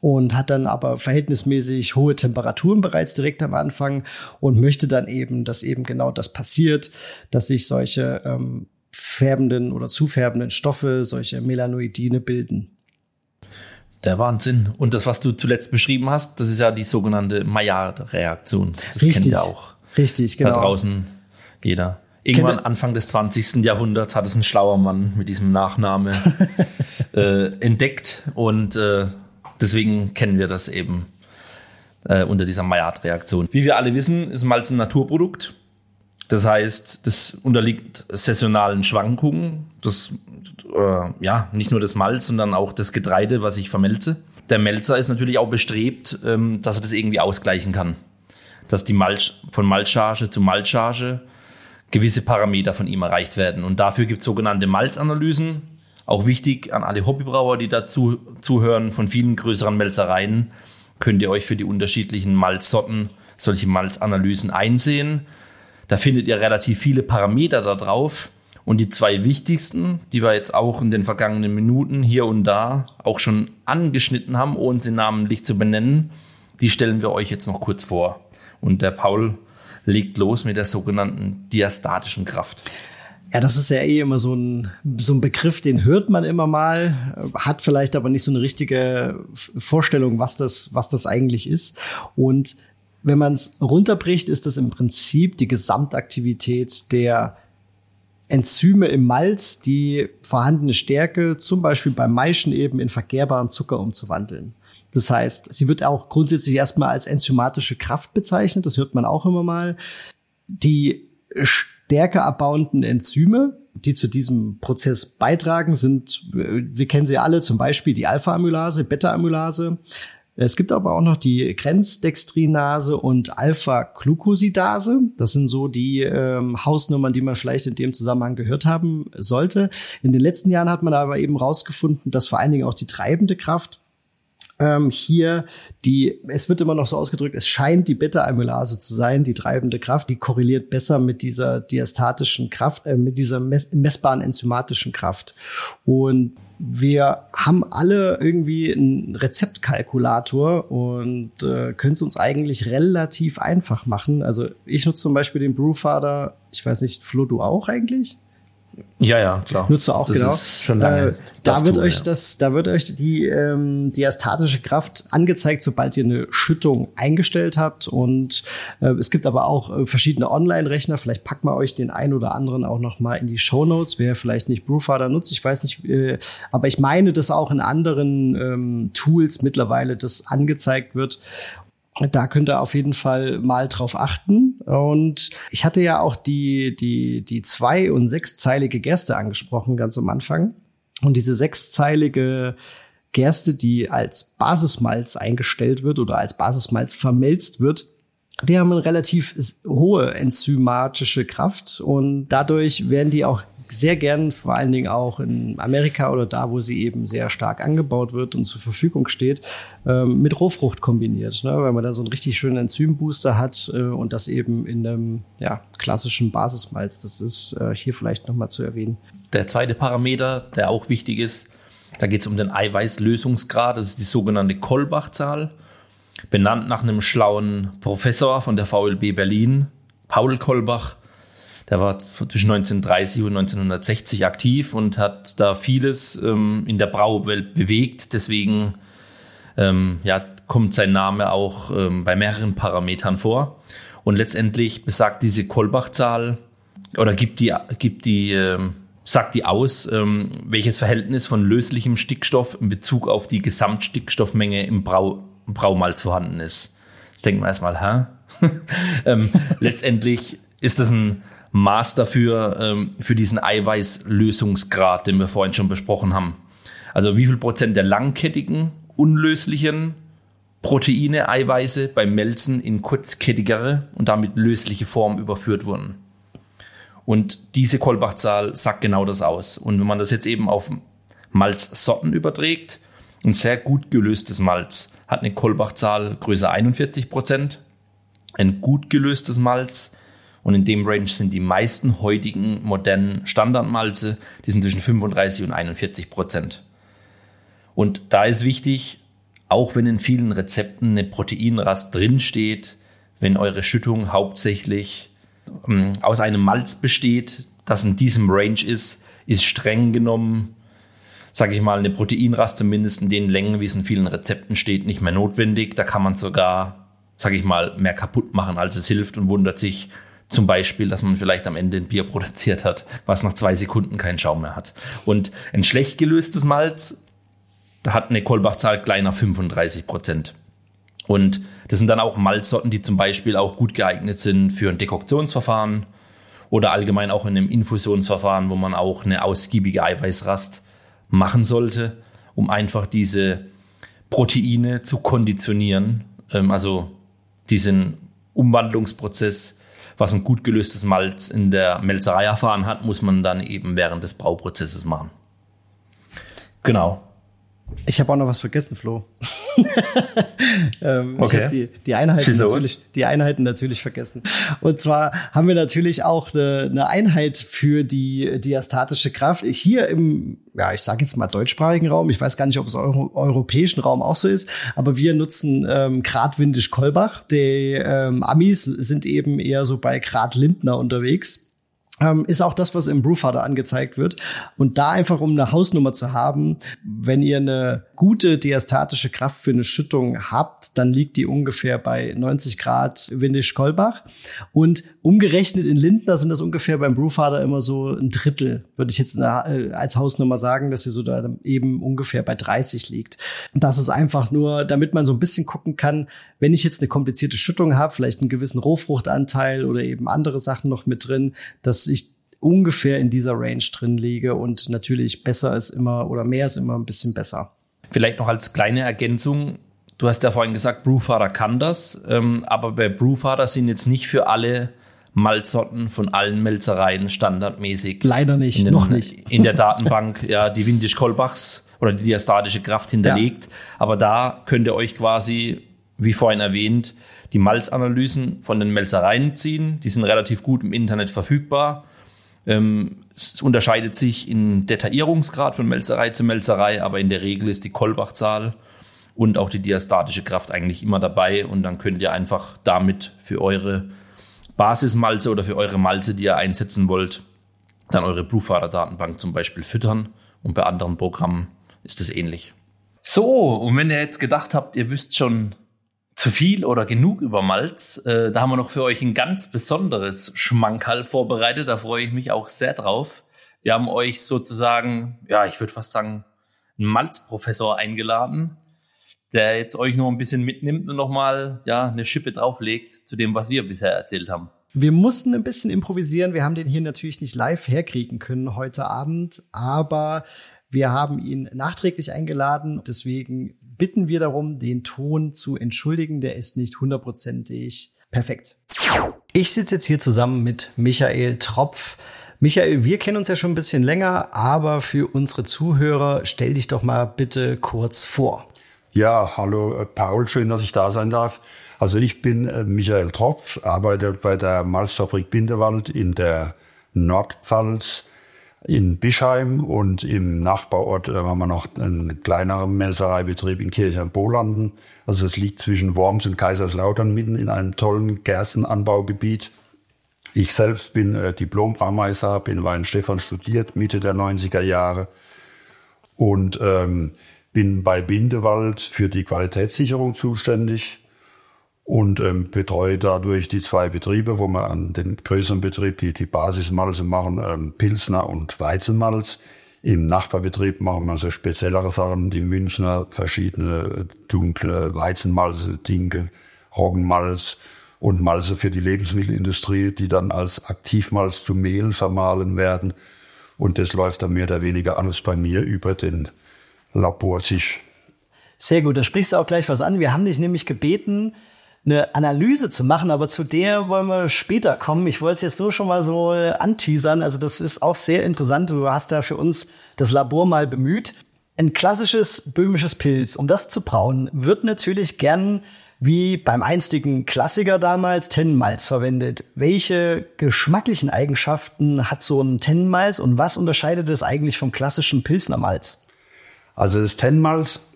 und hat dann aber verhältnismäßig hohe Temperaturen bereits direkt am Anfang und möchte dann eben, dass eben genau das passiert, dass sich solche ähm, färbenden oder zufärbenden Stoffe, solche Melanoidine bilden. Der Wahnsinn. Und das, was du zuletzt beschrieben hast, das ist ja die sogenannte Maillard-Reaktion. Das Richtig. kennt ja auch Richtig, genau. da draußen jeder. Irgendwann Anfang des 20. Jahrhunderts hat es ein schlauer Mann mit diesem Nachname *laughs* äh, entdeckt und äh, deswegen kennen wir das eben äh, unter dieser Maillard-Reaktion. Wie wir alle wissen, ist Malz ein Naturprodukt das heißt, das unterliegt saisonalen Schwankungen. Das, äh, ja, nicht nur das Malz, sondern auch das Getreide, was ich vermelze. Der Melzer ist natürlich auch bestrebt, ähm, dass er das irgendwie ausgleichen kann. Dass die Malz, von Malzcharge zu Malzcharge gewisse Parameter von ihm erreicht werden. Und dafür gibt es sogenannte Malzanalysen. Auch wichtig an alle Hobbybrauer, die dazu zuhören, von vielen größeren Melzereien, könnt ihr euch für die unterschiedlichen Malzsorten solche Malzanalysen einsehen. Da findet ihr relativ viele Parameter da drauf. Und die zwei wichtigsten, die wir jetzt auch in den vergangenen Minuten hier und da auch schon angeschnitten haben, ohne sie namentlich zu benennen, die stellen wir euch jetzt noch kurz vor. Und der Paul legt los mit der sogenannten diastatischen Kraft. Ja, das ist ja eh immer so ein, so ein Begriff, den hört man immer mal, hat vielleicht aber nicht so eine richtige Vorstellung, was das, was das eigentlich ist. Und wenn man es runterbricht, ist das im Prinzip die Gesamtaktivität der Enzyme im Malz, die vorhandene Stärke zum Beispiel beim Maischen eben in verkehrbaren Zucker umzuwandeln. Das heißt, sie wird auch grundsätzlich erstmal als enzymatische Kraft bezeichnet, das hört man auch immer mal. Die stärker abbauenden Enzyme, die zu diesem Prozess beitragen, sind, wir kennen sie alle, zum Beispiel die Alpha-Amylase, Beta-Amylase, es gibt aber auch noch die Grenzdextrinase und Alpha-Glucosidase. Das sind so die ähm, Hausnummern, die man vielleicht in dem Zusammenhang gehört haben sollte. In den letzten Jahren hat man aber eben rausgefunden, dass vor allen Dingen auch die treibende Kraft ähm, hier die, es wird immer noch so ausgedrückt, es scheint die Beta-Amylase zu sein, die treibende Kraft, die korreliert besser mit dieser diastatischen Kraft, äh, mit dieser mess messbaren enzymatischen Kraft. Und wir haben alle irgendwie einen Rezeptkalkulator und äh, können es uns eigentlich relativ einfach machen. Also ich nutze zum Beispiel den Brewfather, ich weiß nicht, Flo, du auch eigentlich? Ja, ja, klar. Nutzt du auch, das genau. Schon lange äh, da wird Tool, euch ja. das, da wird euch die ähm, diastatische Kraft angezeigt, sobald ihr eine Schüttung eingestellt habt. Und äh, es gibt aber auch äh, verschiedene Online-Rechner. Vielleicht packen wir euch den einen oder anderen auch noch mal in die Show Notes. Wer vielleicht nicht Brewfather nutzt, ich weiß nicht, äh, aber ich meine, dass auch in anderen ähm, Tools mittlerweile das angezeigt wird. Da könnt ihr auf jeden Fall mal drauf achten. Und ich hatte ja auch die, die, die zwei- und sechszeilige Gerste angesprochen ganz am Anfang. Und diese sechszeilige Gerste, die als Basismalz eingestellt wird oder als Basismalz vermelzt wird, die haben eine relativ hohe enzymatische Kraft und dadurch werden die auch sehr gern, vor allen Dingen auch in Amerika oder da, wo sie eben sehr stark angebaut wird und zur Verfügung steht, ähm, mit Rohfrucht kombiniert. Ne? Weil man da so einen richtig schönen Enzymbooster hat äh, und das eben in einem ja, klassischen Basismalz. Das ist äh, hier vielleicht nochmal zu erwähnen. Der zweite Parameter, der auch wichtig ist, da geht es um den Eiweißlösungsgrad. Das ist die sogenannte Kolbach-Zahl, benannt nach einem schlauen Professor von der VLB Berlin, Paul Kolbach. Der war zwischen 1930 und 1960 aktiv und hat da vieles ähm, in der Brauwelt bewegt. Deswegen ähm, ja, kommt sein Name auch ähm, bei mehreren Parametern vor. Und letztendlich besagt diese Kolbach-Zahl oder gibt die, gibt die, ähm, sagt die aus, ähm, welches Verhältnis von löslichem Stickstoff in Bezug auf die Gesamtstickstoffmenge im, Brau, Braumalz vorhanden ist. Das denkt man erstmal, hä? *laughs* ähm, letztendlich ist das ein Maß dafür, ähm, für diesen Eiweißlösungsgrad, den wir vorhin schon besprochen haben. Also wie viel Prozent der langkettigen, unlöslichen Proteine, Eiweiße beim Melzen in kurzkettigere und damit lösliche Form überführt wurden. Und diese Kolbach-Zahl sagt genau das aus. Und wenn man das jetzt eben auf Malzsorten überträgt, ein sehr gut gelöstes Malz hat eine Kolbach-Zahl größer 41 Prozent. Ein gut gelöstes Malz und in dem Range sind die meisten heutigen modernen Standardmalze, die sind zwischen 35 und 41 Prozent. Und da ist wichtig, auch wenn in vielen Rezepten eine Proteinrast drinsteht, wenn eure Schüttung hauptsächlich ähm, aus einem Malz besteht, das in diesem Range ist, ist streng genommen, sage ich mal, eine Proteinraste mindestens in den Längen, wie es in vielen Rezepten steht, nicht mehr notwendig. Da kann man sogar, sage ich mal, mehr kaputt machen, als es hilft und wundert sich, zum Beispiel, dass man vielleicht am Ende ein Bier produziert hat, was nach zwei Sekunden keinen Schaum mehr hat. Und ein schlecht gelöstes Malz hat eine Kolbachzahl kleiner 35 Prozent. Und das sind dann auch Malzsorten, die zum Beispiel auch gut geeignet sind für ein Dekoktionsverfahren oder allgemein auch in einem Infusionsverfahren, wo man auch eine ausgiebige Eiweißrast machen sollte, um einfach diese Proteine zu konditionieren, ähm, also diesen Umwandlungsprozess was ein gut gelöstes Malz in der Melzerei erfahren hat, muss man dann eben während des Brauprozesses machen. Genau. Ich habe auch noch was vergessen, Flo. *laughs* ähm, okay. Ich habe die, die, Einheiten natürlich, die Einheiten natürlich vergessen. Und zwar haben wir natürlich auch eine, eine Einheit für die diastatische Kraft. Hier im, ja, ich sage jetzt mal deutschsprachigen Raum. Ich weiß gar nicht, ob es im Euro, europäischen Raum auch so ist, aber wir nutzen ähm, Grad Windisch Kolbach. Die ähm, Amis sind eben eher so bei Grad Lindner unterwegs ähm, ist auch das, was im Brewfather angezeigt wird. Und da einfach, um eine Hausnummer zu haben, wenn ihr eine gute diastatische Kraft für eine Schüttung habt, dann liegt die ungefähr bei 90 Grad Windisch-Kolbach. Und umgerechnet in Lindner sind das ungefähr beim Brewfather immer so ein Drittel, würde ich jetzt äh, als Hausnummer sagen, dass ihr so da eben ungefähr bei 30 liegt. Und das ist einfach nur, damit man so ein bisschen gucken kann, wenn ich jetzt eine komplizierte Schüttung habe, vielleicht einen gewissen Rohfruchtanteil oder eben andere Sachen noch mit drin, dass ich ungefähr in dieser Range drin liege und natürlich besser ist immer oder mehr ist immer ein bisschen besser. Vielleicht noch als kleine Ergänzung. Du hast ja vorhin gesagt, Brewfather kann das, ähm, aber bei Brewfather sind jetzt nicht für alle Malzsorten von allen Melzereien standardmäßig. Leider nicht, den, noch nicht. *laughs* In der Datenbank, ja, die Windisch-Kolbachs oder die diastatische Kraft hinterlegt. Ja. Aber da könnt ihr euch quasi wie vorhin erwähnt, die Malzanalysen von den Melzereien ziehen. Die sind relativ gut im Internet verfügbar. Ähm, es unterscheidet sich in Detaillierungsgrad von Melzerei zu Melzerei, aber in der Regel ist die Kolbachzahl und auch die diastatische Kraft eigentlich immer dabei und dann könnt ihr einfach damit für eure Basismalze oder für eure Malze, die ihr einsetzen wollt, dann eure Brewfather-Datenbank zum Beispiel füttern und bei anderen Programmen ist es ähnlich. So, und wenn ihr jetzt gedacht habt, ihr wisst schon, zu viel oder genug über Malz. Äh, da haben wir noch für euch ein ganz besonderes Schmankerl vorbereitet. Da freue ich mich auch sehr drauf. Wir haben euch sozusagen, ja, ich würde fast sagen, einen Malzprofessor eingeladen, der jetzt euch noch ein bisschen mitnimmt und nochmal ja, eine Schippe drauflegt zu dem, was wir bisher erzählt haben. Wir mussten ein bisschen improvisieren. Wir haben den hier natürlich nicht live herkriegen können heute Abend, aber wir haben ihn nachträglich eingeladen. Deswegen bitten wir darum, den Ton zu entschuldigen. Der ist nicht hundertprozentig Perfekt. Ich sitze jetzt hier zusammen mit Michael Tropf. Michael, wir kennen uns ja schon ein bisschen länger, aber für unsere Zuhörer stell dich doch mal bitte kurz vor. Ja, hallo äh, Paul, schön, dass ich da sein darf. Also ich bin äh, Michael Tropf, arbeite bei der Malzfabrik Bindewald in der Nordpfalz in Bischheim und im Nachbarort äh, haben wir noch einen kleineren Melzereibetrieb in Kirchheim-Bolanden. Also es liegt zwischen Worms und Kaiserslautern mitten in einem tollen Gerstenanbaugebiet. Ich selbst bin äh, Diplom-Braumeister, habe in Weinstefan studiert, Mitte der 90er Jahre und ähm, bin bei Bindewald für die Qualitätssicherung zuständig und ähm, betreue dadurch die zwei Betriebe, wo wir an den größeren Betrieb die, die Basismalze machen, ähm, Pilsner und Weizenmalz. Im Nachbarbetrieb machen wir so speziellere Sachen, die Münchner, verschiedene dunkle Weizenmalze, Dinkel, Roggenmalz und Malze für die Lebensmittelindustrie, die dann als Aktivmalz zu Mehl vermahlen werden. Und das läuft dann mehr oder weniger alles bei mir über den Labortisch. Sehr gut, da sprichst du auch gleich was an. Wir haben dich nämlich gebeten, eine Analyse zu machen, aber zu der wollen wir später kommen. Ich wollte es jetzt nur schon mal so anteasern. Also das ist auch sehr interessant. Du hast da für uns das Labor mal bemüht. Ein klassisches böhmisches Pilz, um das zu brauen, wird natürlich gern wie beim einstigen Klassiker damals Tennenmalz verwendet. Welche geschmacklichen Eigenschaften hat so ein Tennenmalz und was unterscheidet es eigentlich vom klassischen Pilsnermalz? Also das Tennenmalz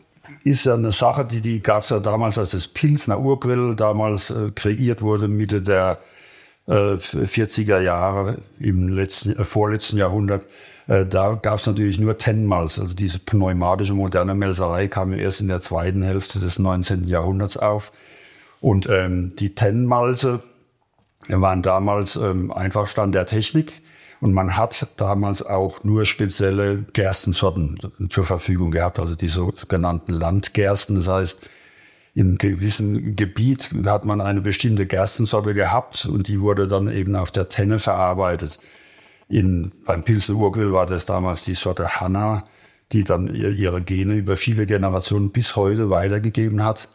ist ja eine Sache, die, die gab es ja damals, als das Pilsner Urquell damals äh, kreiert wurde, Mitte der äh, 40er Jahre im letzten, äh, vorletzten Jahrhundert. Äh, da gab es natürlich nur Tennmalz. Also diese pneumatische moderne Melzerei kam ja erst in der zweiten Hälfte des 19. Jahrhunderts auf. Und ähm, die Tennmalze waren damals ähm, einfach Stand der Technik. Und man hat damals auch nur spezielle Gerstensorten zur Verfügung gehabt, also die sogenannten Landgersten. Das heißt, in gewissen Gebiet hat man eine bestimmte Gerstensorte gehabt und die wurde dann eben auf der Tenne verarbeitet. In, beim Pilsen war das damals die Sorte Hanna, die dann ihre Gene über viele Generationen bis heute weitergegeben hat.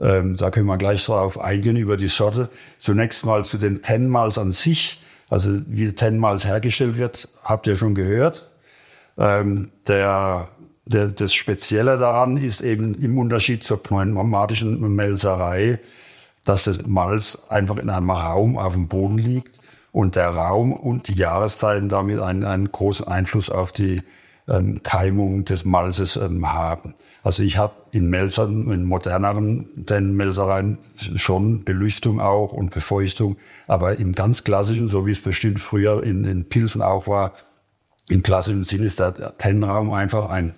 Ähm, da können wir gleich darauf eingehen, über die Sorte. Zunächst mal zu den Tennmals an sich. Also wie Tenmals hergestellt wird, habt ihr schon gehört. Ähm, der, der, das Spezielle daran ist eben im Unterschied zur pneumatischen Melzerei, dass das Malz einfach in einem Raum auf dem Boden liegt und der Raum und die Jahreszeiten damit einen, einen großen Einfluss auf die ähm, Keimung des Malzes ähm, haben. Also ich habe in Melzern, in moderneren den Melzereien schon Belüftung auch und Befeuchtung, aber im ganz klassischen, so wie es bestimmt früher in den Pilzen auch war, im klassischen Sinn ist der Tennenraum einfach ein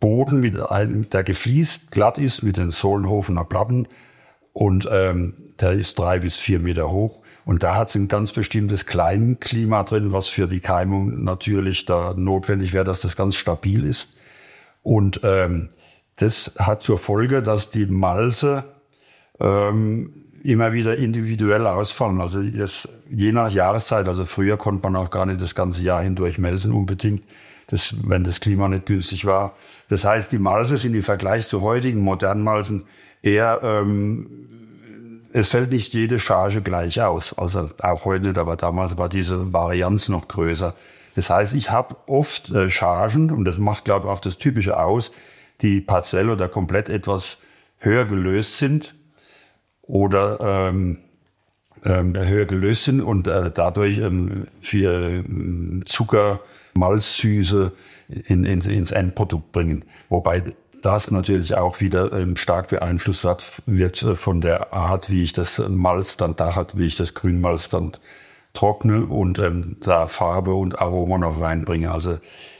Boden, mit einem, der gefliest, glatt ist, mit den Sohlenhofener Platten und ähm, der ist drei bis vier Meter hoch. Und da hat es ein ganz bestimmtes Kleinklima drin, was für die Keimung natürlich da notwendig wäre, dass das ganz stabil ist. Und ähm, das hat zur Folge, dass die Malze ähm, immer wieder individuell ausfallen. Also das, je nach Jahreszeit, also früher konnte man auch gar nicht das ganze Jahr hindurch melzen unbedingt, das, wenn das Klima nicht günstig war. Das heißt, die Malze sind im Vergleich zu heutigen modernen Malzen eher, ähm, es fällt nicht jede Charge gleich aus. Also auch heute nicht, aber damals war diese Varianz noch größer. Das heißt, ich habe oft äh, Chargen, und das macht, glaube ich, auch das Typische aus, die partiell oder komplett etwas höher gelöst sind oder ähm, ähm, höher gelöst sind und äh, dadurch ähm, für ähm, Zucker, Malzsüße in, in, ins Endprodukt bringen. Wobei das natürlich auch wieder ähm, stark beeinflusst wird, wird äh, von der Art, wie ich das Malz dann da hat, wie ich das Grünmalz dann trockne und ähm, da Farbe und Aroma noch reinbringe. Also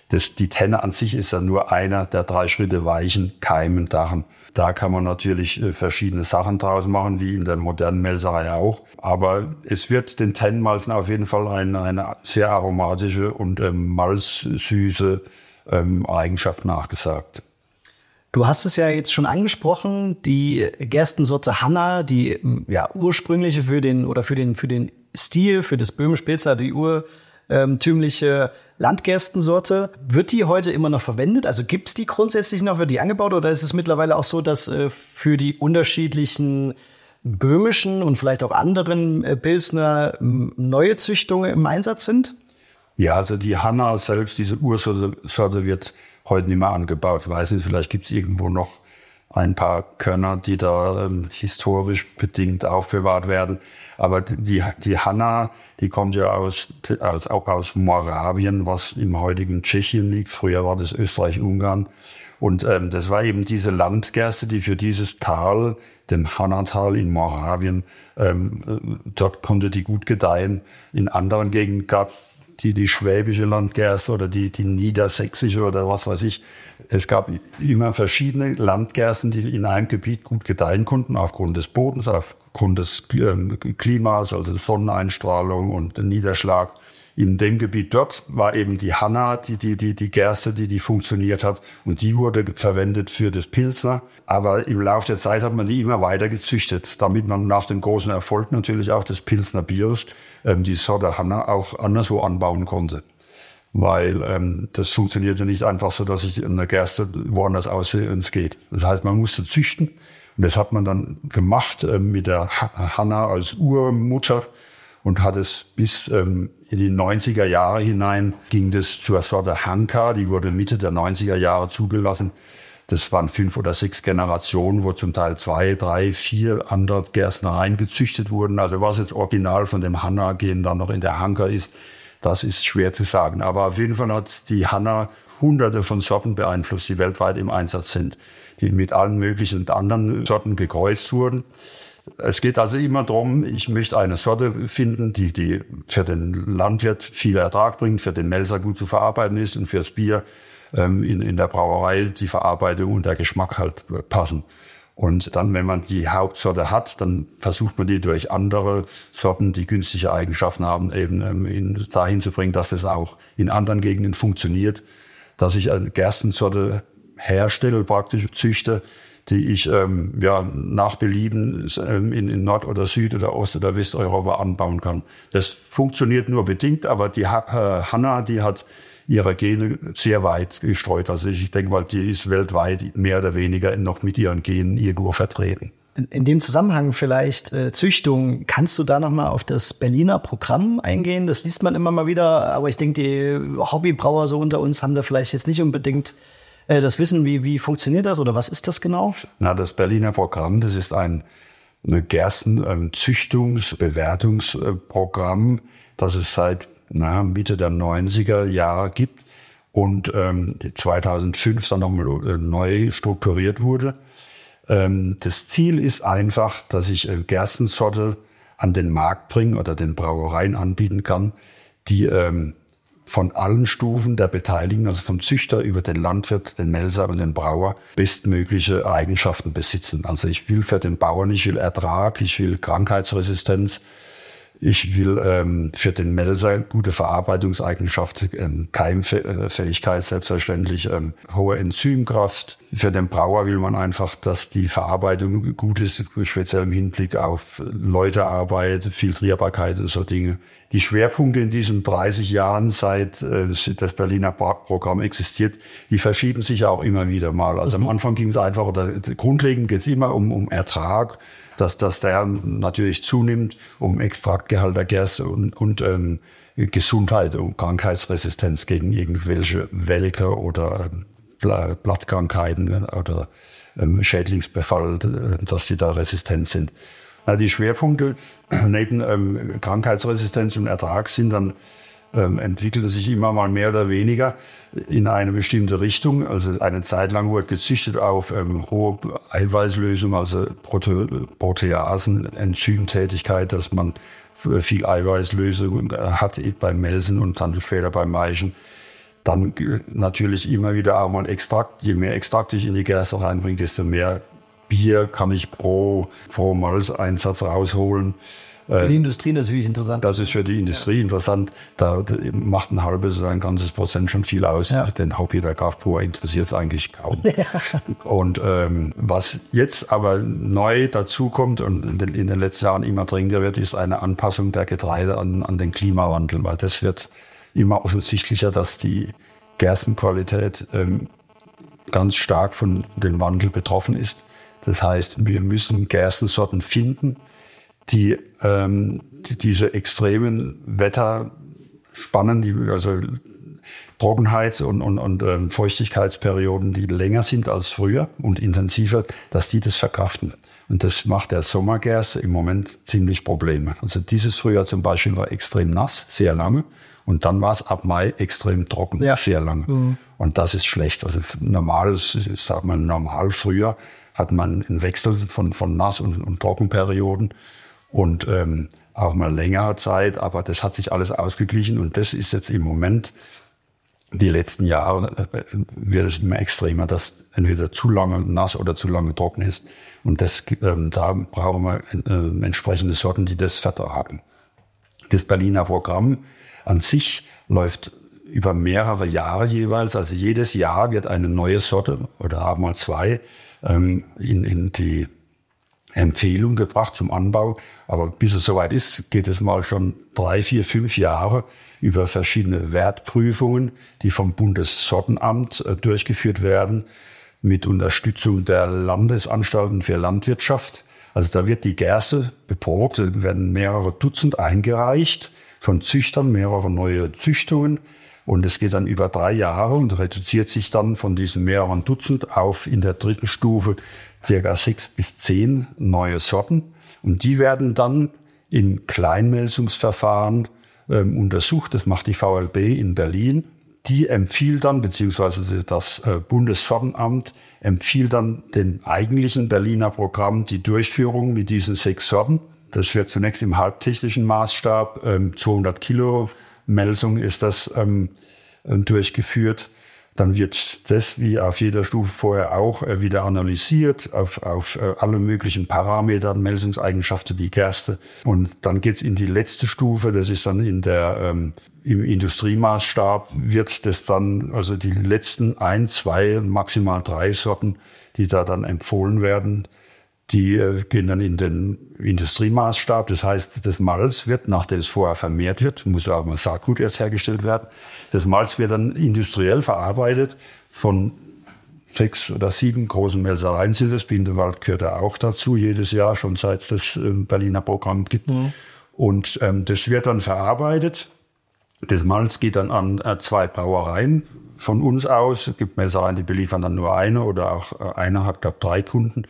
das, die Tenne an sich ist ja nur einer der drei Schritte weichen, keimen, dachen. Da kann man natürlich äh, verschiedene Sachen draus machen, wie in der modernen Melzerei auch. Aber es wird den Tennenmalzen auf jeden Fall eine, eine sehr aromatische und ähm, malzsüße ähm, Eigenschaft nachgesagt. Du hast es ja jetzt schon angesprochen, die Gerstensorte Hanna, die ja ursprüngliche für den oder für den für den Stil, für das Böhmisch-Pilzer, die urtümliche Landgerstensorte. Wird die heute immer noch verwendet? Also gibt es die grundsätzlich noch, wird die angebaut oder ist es mittlerweile auch so, dass äh, für die unterschiedlichen böhmischen und vielleicht auch anderen äh, Pilsner neue Züchtungen im Einsatz sind? Ja, also die Hanna selbst, diese Ursorte wird heute nicht mehr angebaut. weiß nicht, vielleicht gibt es irgendwo noch ein paar Körner, die da ähm, historisch bedingt aufbewahrt werden. Aber die, die Hanna, die kommt ja aus, aus, auch aus Moravien, was im heutigen Tschechien liegt. Früher war das Österreich-Ungarn. Und ähm, das war eben diese Landgerste, die für dieses Tal, dem Hannatal in Moravien, ähm, äh, dort konnte die gut gedeihen. In anderen Gegenden gab die, die schwäbische Landgerste oder die, die niedersächsische oder was weiß ich. Es gab immer verschiedene Landgersten, die in einem Gebiet gut gedeihen konnten, aufgrund des Bodens, aufgrund des ähm, Klimas, also Sonneneinstrahlung und Niederschlag. In dem Gebiet dort war eben die Hanna, die, die, die, die Gerste, die, die funktioniert hat. Und die wurde verwendet für das Pilsner. Aber im Laufe der Zeit hat man die immer weiter gezüchtet, damit man nach dem großen Erfolg natürlich auch des Pilsner Biers ähm, die Sorte Hanna auch anderswo anbauen konnte. Weil ähm, das funktioniert ja nicht einfach so, dass ich eine Gerste woanders aussehe und es geht. Das heißt, man musste züchten. Und das hat man dann gemacht äh, mit der Hanna als Urmutter und hat es bis ähm, in die 90er Jahre hinein ging das zur Sorte Hanka, die wurde Mitte der 90er Jahre zugelassen. Das waren fünf oder sechs Generationen, wo zum Teil zwei, drei, vier andere Gerstnereien gezüchtet wurden. Also was jetzt original von dem Hanna-Gen dann noch in der Hanka ist, das ist schwer zu sagen. Aber auf jeden Fall hat die Hanna hunderte von Sorten beeinflusst, die weltweit im Einsatz sind, die mit allen möglichen anderen Sorten gekreuzt wurden. Es geht also immer darum, ich möchte eine Sorte finden, die, die für den Landwirt viel Ertrag bringt, für den Melzer gut zu verarbeiten ist und fürs Bier ähm, in, in der Brauerei die Verarbeitung und der Geschmack halt passen. Und dann, wenn man die Hauptsorte hat, dann versucht man die durch andere Sorten, die günstige Eigenschaften haben, eben ähm, in, dahin zu bringen, dass es auch in anderen Gegenden funktioniert, dass ich eine Gerstensorte herstelle, praktisch züchte, die ich ähm, ja, nach Belieben ähm, in, in Nord- oder Süd- oder Ost- oder Westeuropa anbauen kann. Das funktioniert nur bedingt, aber die ha äh, Hanna, die hat ihre Gene sehr weit gestreut. Also ich denke mal, die ist weltweit mehr oder weniger noch mit ihren Genen irgendwo vertreten. In, dem Zusammenhang vielleicht äh, Züchtung, kannst du da noch mal auf das Berliner Programm eingehen? Das liest man immer mal wieder, aber ich denke, die Hobbybrauer so unter uns haben da vielleicht jetzt nicht unbedingt äh, das Wissen, wie, wie funktioniert das oder was ist das genau? Na, das Berliner Programm, das ist ein eine Gerstenzüchtungsbewertungsprogramm, das es seit na, Mitte der 90er Jahre gibt und ähm, 2005 dann nochmal äh, neu strukturiert wurde. Ähm, das Ziel ist einfach, dass ich äh, Gerstensorte an den Markt bringen oder den Brauereien anbieten kann, die ähm, von allen Stufen der Beteiligten, also vom Züchter über den Landwirt, den Melzer und den Brauer, bestmögliche Eigenschaften besitzen. Also ich will für den Bauern, ich will Ertrag, ich will Krankheitsresistenz, ich will ähm, für den Melzer gute Verarbeitungseigenschaften, ähm, Keimfähigkeit selbstverständlich, ähm, hohe Enzymkraft. Für den Brauer will man einfach, dass die Verarbeitung gut ist, speziell im Hinblick auf Leutearbeit, Filtrierbarkeit und so Dinge. Die Schwerpunkte in diesen 30 Jahren, seit äh, das Berliner Programm existiert, die verschieben sich auch immer wieder mal. Also am mhm. Anfang ging es einfach, oder grundlegend geht es immer um, um Ertrag, dass, dass der natürlich zunimmt, um Extraktgehalt der Gerste und, und ähm, Gesundheit und Krankheitsresistenz gegen irgendwelche Welke oder ähm, Blattkrankheiten oder ähm, Schädlingsbefall, äh, dass die da resistent sind. Die Schwerpunkte *clears throat* neben ähm, Krankheitsresistenz und Ertrag sind dann ähm, entwickelte sich immer mal mehr oder weniger in eine bestimmte Richtung. Also eine Zeit lang wurde gezüchtet auf ähm, hohe Eiweißlösung, also Prote Proteasen, Enzymtätigkeit, dass man viel Eiweißlösung hat beim Melsen und dann später beim Maischen. Dann natürlich immer wieder auch mal Extrakt. Je mehr Extrakt ich in die Gerste reinbringe, desto mehr Bier kann ich pro, pro Malzeinsatz rausholen. Für die Industrie natürlich interessant. Das ist für die Industrie ja. interessant. Da macht ein halbes, ein ganzes Prozent schon viel aus. Ja. Den Hobby der Kraftfuhr interessiert eigentlich kaum. *laughs* Ja. Und ähm, was jetzt aber neu dazukommt und in den, in den, letzten Jahren immer dringender wird, ist eine Anpassung der Getreide an, an den Klimawandel, weil das wird immer offensichtlicher, dass die Gerstenqualität ähm, ganz stark von dem Wandel betroffen ist. Das heißt, wir müssen Gerstensorten finden, die, ähm, die diese extremen Wetterspannen, die also Trockenheits- und, und, und ähm, Feuchtigkeitsperioden, die länger sind als früher und intensiver, dass die das verkraften. Und das macht der Sommergerste im Moment ziemlich Probleme. Also dieses Frühjahr zum Beispiel war extrem nass, sehr lange. Und dann war es ab Mai extrem trocken, Ja. sehr lange. Mhm. Und das ist schlecht. Also normal, sagt man, normal früher hat man einen Wechsel von, von Nass- und, und Trockenperioden und ähm, auch mal längere Zeit. Aber das hat sich alles ausgeglichen und das ist jetzt im Moment die letzten Jahre äh, wird es immer extremer, dass entweder zu lange nass oder zu lange trocken ist. Und das, ähm, da brauchen wir äh, entsprechende Sorten, die das vertragen. Das Berliner Programm an sich läuft über mehrere Jahre jeweils. Also jedes Jahr wird eine neue Sorte oder auch mal zwei ähm, in, in die Empfehlung gebracht zum Anbau. Aber bis es soweit ist, geht es mal schon drei, vier, fünf Jahre über verschiedene Wertprüfungen, die vom Bundessortenamt äh, durchgeführt werden, mit Unterstützung der Landesanstalten für Landwirtschaft. Also da wird die Gerste beprobt, werden mehrere Dutzend eingereicht von Züchtern, mehrere neue Züchtungen. Und es geht dann über drei Jahre und reduziert sich dann von diesen mehreren Dutzend auf in der dritten Stufe circa sechs bis zehn neue Sorten. Und die werden dann in Kleinmelsungsverfahren ähm, untersucht. Das macht die VLB in Berlin. Die empfiehlt dann, beziehungsweise das äh, Bundessortenamt empfiehlt dann dem eigentlichen Berliner Programm die Durchführung mit diesen sechs Sorten. Das wird zunächst im halbtechnischen Maßstab, ähm, 200 Kilo Melsung ist das ähm, äh, durchgeführt. Dann wird das, wie auf jeder Stufe vorher auch, äh, wieder analysiert auf, auf äh, alle möglichen Parameter, Melsungseigenschaften, die Gerste. Und dann geht's in die letzte Stufe, das ist dann in der, ähm, im Industriemaßstab, wird das dann, also die letzten ein, zwei, maximal drei Sorten, die da dann empfohlen werden, die äh, gehen dann in den Industriemaßstab. Das heißt, das Malz wird, nachdem es vorher vermehrt wird, muss auch mal Saatgut erst hergestellt werden. Das Malz wird dann industriell verarbeitet von sechs oder sieben großen Melzereien sind es. Bindewald gehört da auch dazu, jedes Jahr, schon seit es das ähm, Berliner Programm gibt. Und ähm, das wird dann verarbeitet. Das Malz geht dann an äh, zwei Brauereien von uns aus. Es gibt Melzereien, die beliefern dann nur eine oder auch äh, einer hat, glaube drei Kunden.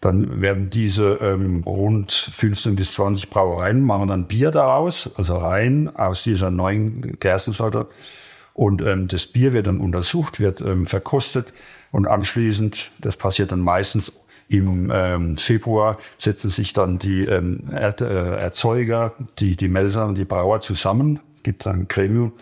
Dann werden diese ähm, rund 15 bis 20 Brauereien machen dann Bier daraus, also rein aus dieser neuen Gerstensorte. Und ähm, das Bier wird dann untersucht, wird ähm, verkostet und anschließend, das passiert dann meistens im ähm, Februar, setzen sich dann die ähm, er äh, Erzeuger, die, die Melzer und die Brauer zusammen, gibt dann ein Gremium,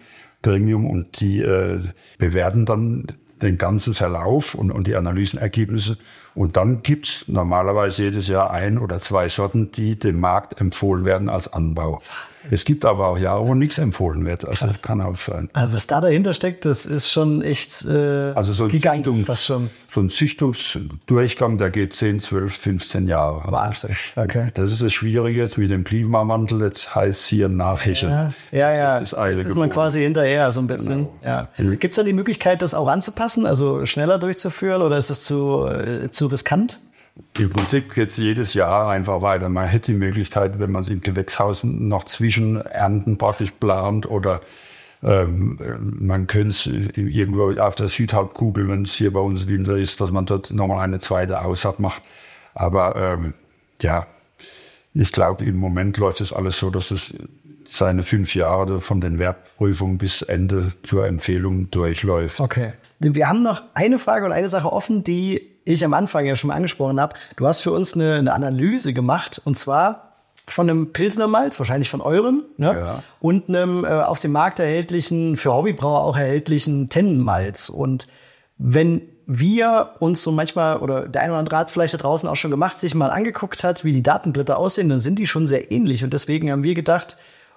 Gremium und die äh, bewerten dann den ganzen Verlauf und, und die Analysenergebnisse. Und dann gibt's normalerweise jedes Jahr ein oder zwei Sorten, die dem Markt empfohlen werden als Anbau. Es gibt aber auch Jahre, wo nichts empfohlen wird. Also das kann auch sein. Also was da dahinter steckt, das ist schon echt äh, Also so ein, gigantisch, Züchtungs- fast schon. so ein Züchtungsdurchgang, der geht 10, 12, 15 Jahre. Wahnsinn. Okay. Das ist das Schwierige jetzt mit dem Klimawandel. Jetzt heißt hier nachhäschen. Ja, ja, ja. Das ist Jetzt ist man geboren. quasi hinterher so ein bisschen. Ja. Gibt es da die Möglichkeit, das auch anzupassen, also schneller durchzuführen oder ist das zu, äh, zu riskant? Im Prinzip es jedes Jahr einfach weiter. Man hätte die Möglichkeit, wenn man es im Gewächshaus noch zwischen Ernten praktisch plant oder ähm, man könnte es irgendwo auf der Südhalbkugel, wenn es hier bei uns Winter ist, dass man dort nochmal eine zweite Aussaat macht. Aber ähm, ja, ich glaube, im Moment läuft es alles so, dass es seine fünf Jahre von den Wertprüfungen bis Ende zur Empfehlung durchläuft. Okay. Wir haben noch eine Frage und eine Sache offen, die ich am Anfang ja schon mal angesprochen habe. Du hast für uns eine, eine Analyse gemacht und zwar von einem Pilsner Malz, wahrscheinlich von eurem, ne? Ja. und einem äh, auf dem Markt erhältlichen, für Hobbybrauer auch erhältlichen Tennenmalz. Und wenn wir uns so manchmal, oder der eine oder andere hat es vielleicht da draußen auch schon gemacht, sich mal angeguckt hat, wie die Datenblätter aussehen, dann sind die schon sehr ähnlich. Und deswegen haben wir gedacht,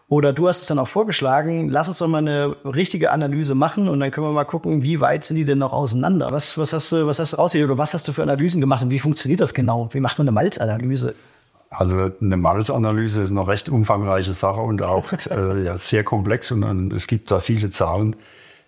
oder du hast es dann auch vorgeschlagen, lass uns doch mal eine richtige Analyse machen und dann können wir mal gucken, wie weit sind die denn noch auseinander? Was, was hast du, was hast du rausgehört oder was hast du für Analysen gemacht und wie funktioniert das genau? Wie macht man eine Malzanalyse? Also eine Malzanalyse ist eine recht umfangreiche Sache und auch *laughs* äh, ja, sehr komplex und, und es gibt da viele Zahlen,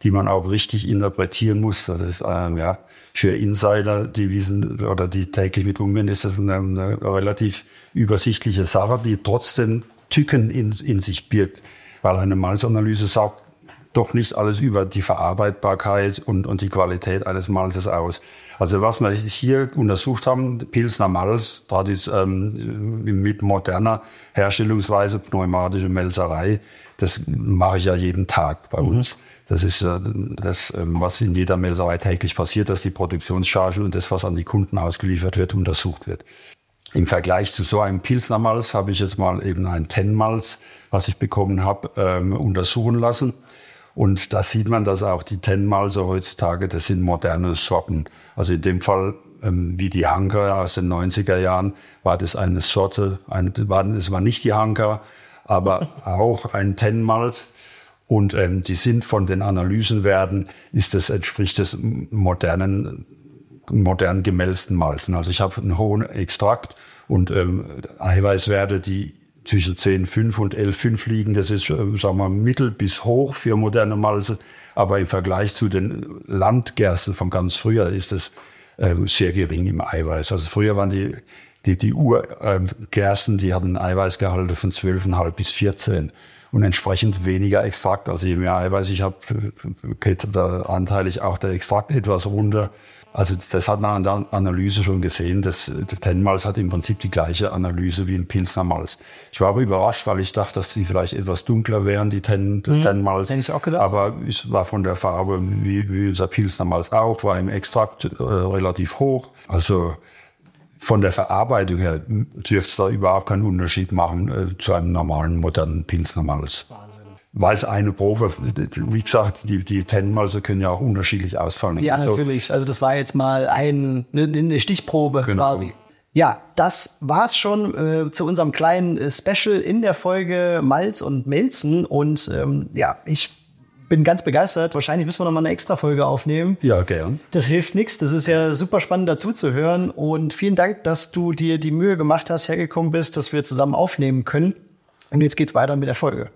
die man auch richtig interpretieren muss. Das ist, ähm, ja, für Insider, die wissen oder die täglich mit umgehen, ist das eine, eine relativ übersichtliche Sache, die trotzdem Tücken in, in sich birgt, weil eine Malzanalyse sagt doch nicht alles über die Verarbeitbarkeit und, und die Qualität eines Malzes aus. Also was wir hier untersucht haben, Pilsner Malz, tradis, ähm, mit moderner Herstellungsweise, pneumatische Melzerei, das mache ich ja jeden Tag bei uns. Mhm. Das ist äh, das, ähm, was in jeder Melzerei täglich passiert, dass die Produktionschargen und das, was an die Kunden ausgeliefert wird, untersucht wird. Im Vergleich zu so einem Pilsner Malz habe ich jetzt mal eben ein Ten-Malz, was ich bekommen habe, ähm, untersuchen lassen. Und da sieht man, dass auch die Ten-Malze heutzutage, das sind moderne Sorten. Also in dem Fall, ähm, wie die Hanker aus den 90er Jahren, war das eine Sorte, eine, war, es war nicht die Hanker, aber *laughs* auch ein Ten-Malz. Und ähm, die sind von den Analysenwerten, ist das, entspricht das modernen modern gemälzten Malzen. Also ich habe einen hohen Extrakt und ähm, Eiweißwerte, die zwischen 10,5 und 11,5 liegen. Das ist, äh, sagen wir, mittel bis hoch für moderne Malze. Aber im Vergleich zu den Landgersten von ganz früher ist es äh, sehr gering im Eiweiß. Also früher waren die, die, die Urgersten, die hatten Eiweißgehalte von 12,5 bis 14 und entsprechend weniger Extrakt. Also je mehr Eiweiß ich habe, geht da anteilig auch der Extrakt etwas runter. Also das hat man an der Analyse schon gesehen. Das, Tennmalz hat im Prinzip die gleiche Analyse wie ein Pilsner Malz. Ich war aber überrascht, weil ich dachte, dass die vielleicht etwas dunkler wären, die Ten, das mhm. Tennmalz. ich auch gedacht. Aber es war von der Farbe wie, wie unser Pilsner Malz auch, war im Extrakt äh, relativ hoch. Also von der Verarbeitung her dürfte es da überhaupt keinen Unterschied machen äh, zu einem normalen, modernen Pilsner Malz. Wahnsinn weil es eine Probe, wie gesagt, die, die Tennenmalze können ja auch unterschiedlich ausfallen. Ja, natürlich. Also das war jetzt mal ein, eine, eine Stichprobe genau. quasi. Ja, das war's schon äh, zu unserem kleinen äh, Special in der Folge Malz und Melzen. Und ähm, ja, ich bin ganz begeistert. Wahrscheinlich müssen wir noch mal eine extra Folge aufnehmen. Ja, gern. Das hilft nichts. Das ist ja super spannend dazu zu hören. Und vielen Dank, dass du dir die Mühe gemacht hast, hergekommen bist, dass wir zusammen aufnehmen können. Und jetzt geht's weiter mit der Folge.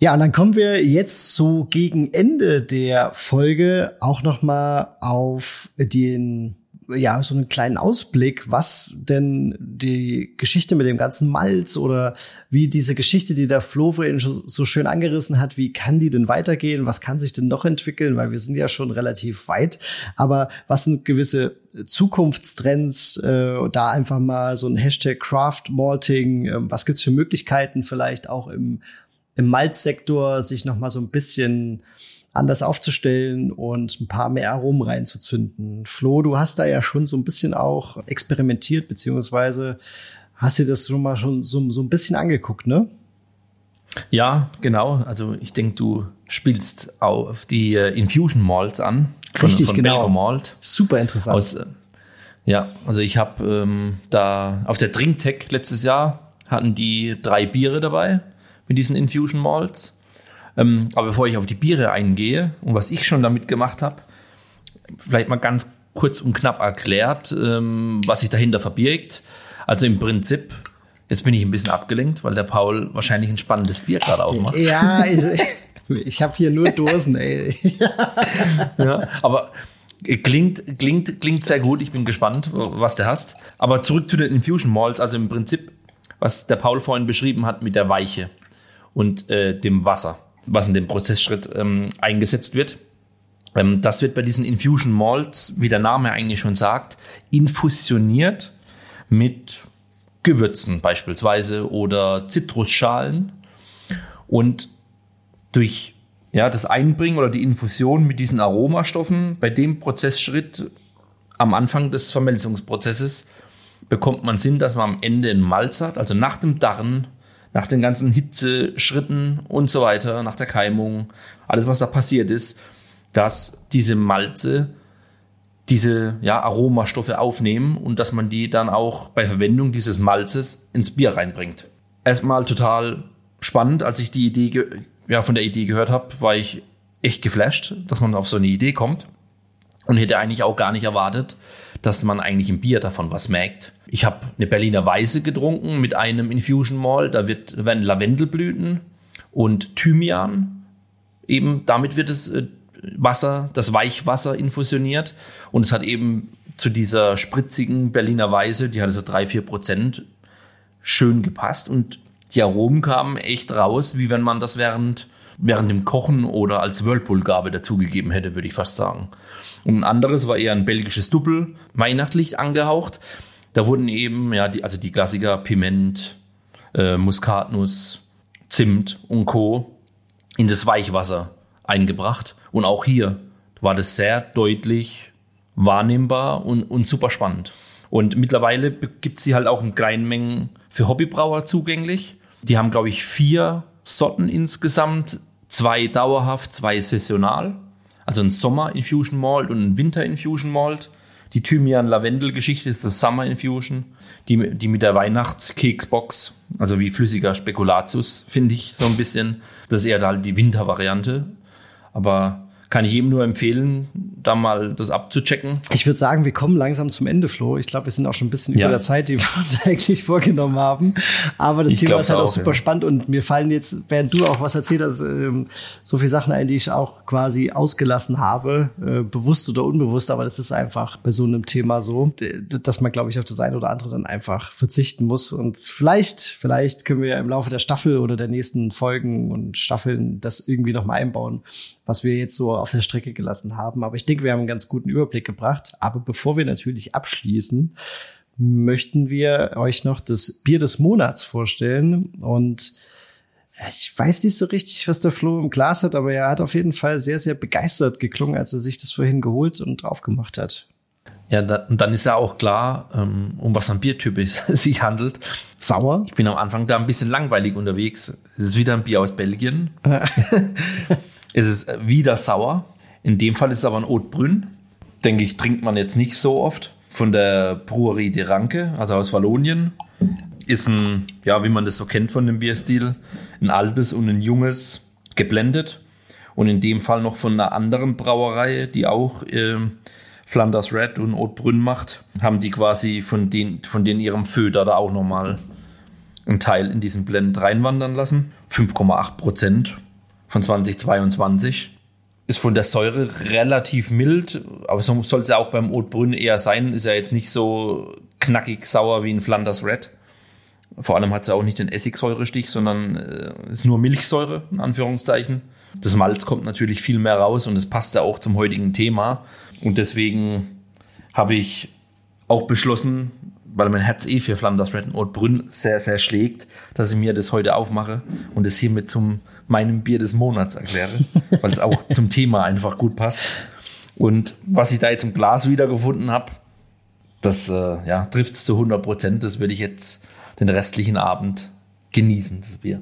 Ja, und dann kommen wir jetzt so gegen Ende der Folge auch noch mal auf den ja, so einen kleinen Ausblick, was denn die Geschichte mit dem ganzen Malz oder wie diese Geschichte, die der Flo vorhin so schön angerissen hat, wie kann die denn weitergehen? Was kann sich denn noch entwickeln? Weil wir sind ja schon relativ weit. Aber was sind gewisse Zukunftstrends? Äh, da einfach mal so ein Hashtag Craft Malting. Äh, was gibt's für Möglichkeiten vielleicht auch im im Malzsektor sich noch mal so ein bisschen anders aufzustellen und ein paar mehr Aromen reinzuzünden. Flo, du hast da ja schon so ein bisschen auch experimentiert, beziehungsweise hast dir das schon mal schon so, so ein bisschen angeguckt, ne? Ja, genau. Also ich denke, du spielst auf die äh, Infusion Malts an. Von, Richtig, von genau. Malt. Super interessant. Aus, äh, ja, also ich habe ähm, da auf der Drinktech letztes Jahr hatten die drei Biere dabei mit diesen Infusion Malts. Ähm, aber bevor ich auf die Biere eingehe und was ich schon damit gemacht habe, vielleicht mal ganz kurz und knapp erklärt, ähm, was sich dahinter verbirgt. Also im Prinzip, jetzt bin ich ein bisschen abgelenkt, weil der Paul wahrscheinlich ein spannendes Bier gerade aufmacht. Ja, *laughs* ich, ich habe hier nur Dosen, ey. *laughs* ja, aber klingt, klingt, klingt sehr gut. Ich bin gespannt, was du hast. Aber zurück zu den Infusion Malts. Also im Prinzip, was der Paul vorhin beschrieben hat mit der Weiche und äh, dem Wasser, was in dem Prozessschritt ähm, eingesetzt wird. Ähm, das wird bei diesen Infusion Malts, wie der Name eigentlich schon sagt, infusioniert mit Gewürzen beispielsweise oder Zitrusschalen und durch ja, das Einbringen oder die Infusion mit diesen Aromastoffen bei dem Prozessschritt am Anfang des Vermelzungsprozesses bekommt man Sinn, dass man am Ende ein Malz hat, also nach dem Darren nach den ganzen Hitzeschritten und so weiter, nach der Keimung, alles, was da passiert ist, dass diese Malze diese ja, Aromastoffe aufnehmen und dass man die dann auch bei Verwendung dieses Malzes ins Bier reinbringt. Erstmal total spannend, als ich die Idee ja, von der Idee gehört habe, war ich echt geflasht, dass man auf so eine Idee kommt und hätte eigentlich auch gar nicht erwartet, dass man eigentlich im Bier davon was merkt. Ich habe eine Berliner Weiße getrunken mit einem Infusion Mall. Da wird, werden Lavendelblüten und Thymian eben damit wird das äh, Wasser, das Weichwasser infusioniert und es hat eben zu dieser spritzigen Berliner Weise, die hatte so drei, vier Prozent, schön gepasst und die Aromen kamen echt raus, wie wenn man das während, während dem Kochen oder als Whirlpool-Gabe dazugegeben hätte, würde ich fast sagen. Und ein anderes war eher ein belgisches Doppel, weihnachtlich angehaucht. Da wurden eben, ja, die, also die Klassiker Piment, äh, Muskatnuss, Zimt und Co. in das Weichwasser eingebracht. Und auch hier war das sehr deutlich wahrnehmbar und, und super spannend. Und mittlerweile gibt sie halt auch in kleinen Mengen für Hobbybrauer zugänglich. Die haben, glaube ich, vier Sorten insgesamt. Zwei dauerhaft, zwei saisonal. Also ein Sommer Infusion Malt und ein Winter Infusion Malt. Die Thymian-Lavendel-Geschichte ist das Summer Infusion. Die, die mit der Weihnachtskeksbox, also wie flüssiger Spekulatius, finde ich so ein bisschen. Das ist eher halt die Wintervariante. Aber kann ich jedem nur empfehlen, da mal das abzuchecken. Ich würde sagen, wir kommen langsam zum Ende, Flo. Ich glaube, wir sind auch schon ein bisschen ja. über der Zeit, die wir uns *laughs* eigentlich vorgenommen haben. Aber das ich Thema ist halt auch, auch super ja. spannend und mir fallen jetzt, während du auch was erzählt hast, ähm, so viele Sachen ein, die ich auch quasi ausgelassen habe, äh, bewusst oder unbewusst. Aber das ist einfach bei so einem Thema so, dass man, glaube ich, auf das eine oder andere dann einfach verzichten muss. Und vielleicht, vielleicht können wir ja im Laufe der Staffel oder der nächsten Folgen und Staffeln das irgendwie nochmal einbauen, was wir jetzt so auf der Strecke gelassen haben. Aber ich denke, wir haben einen ganz guten Überblick gebracht. Aber bevor wir natürlich abschließen, möchten wir euch noch das Bier des Monats vorstellen. Und ich weiß nicht so richtig, was der Flo im Glas hat, aber er hat auf jeden Fall sehr, sehr begeistert geklungen, als er sich das vorhin geholt und aufgemacht hat. Ja, da, und dann ist ja auch klar, ähm, um was ein Biertyp es *laughs* sich handelt. Sauer? Ich bin am Anfang da ein bisschen langweilig unterwegs. Es ist wieder ein Bier aus Belgien. *laughs* Es ist wieder sauer. In dem Fall ist es aber ein Haute Brün. Denke ich, trinkt man jetzt nicht so oft. Von der Brewerie de Ranke, also aus Wallonien. Ist ein, ja, wie man das so kennt von dem Bierstil, ein altes und ein junges geblendet. Und in dem Fall noch von einer anderen Brauerei, die auch äh, Flanders Red und Haute Brünn macht, haben die quasi von den, von den ihrem Föder da auch nochmal einen Teil in diesen Blend reinwandern lassen. 5,8 Prozent von 2022. Ist von der Säure relativ mild, aber so soll es ja auch beim Haute eher sein. Ist ja jetzt nicht so knackig sauer wie ein Flanders Red. Vor allem hat es auch nicht den Essigsäurestich, sondern äh, ist nur Milchsäure, in Anführungszeichen. Das Malz kommt natürlich viel mehr raus und es passt ja auch zum heutigen Thema. Und deswegen habe ich auch beschlossen, weil mein Herz eh für Flanders Red und Haute sehr, sehr schlägt, dass ich mir das heute aufmache und es hiermit zum meinem Bier des Monats erkläre, *laughs* weil es auch zum Thema einfach gut passt. Und was ich da jetzt im Glas wiedergefunden habe, das äh, ja, trifft es zu 100 Prozent. Das würde ich jetzt den restlichen Abend genießen, das Bier.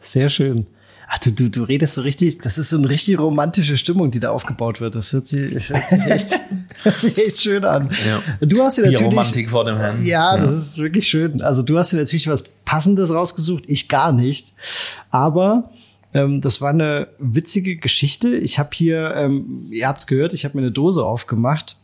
Sehr schön. Ach, du, du, du redest so richtig, das ist so eine richtig romantische Stimmung, die da aufgebaut wird. Das hört sich, das hört sich, echt, *laughs* hört sich echt schön an. Ja. Du hast dir natürlich. Romantik vor dem Herrn. Ja, ja, das ist wirklich schön. Also du hast dir natürlich was Passendes rausgesucht, ich gar nicht. Aber ähm, das war eine witzige Geschichte. Ich habe hier, ähm, ihr habt's gehört, ich habe mir eine Dose aufgemacht.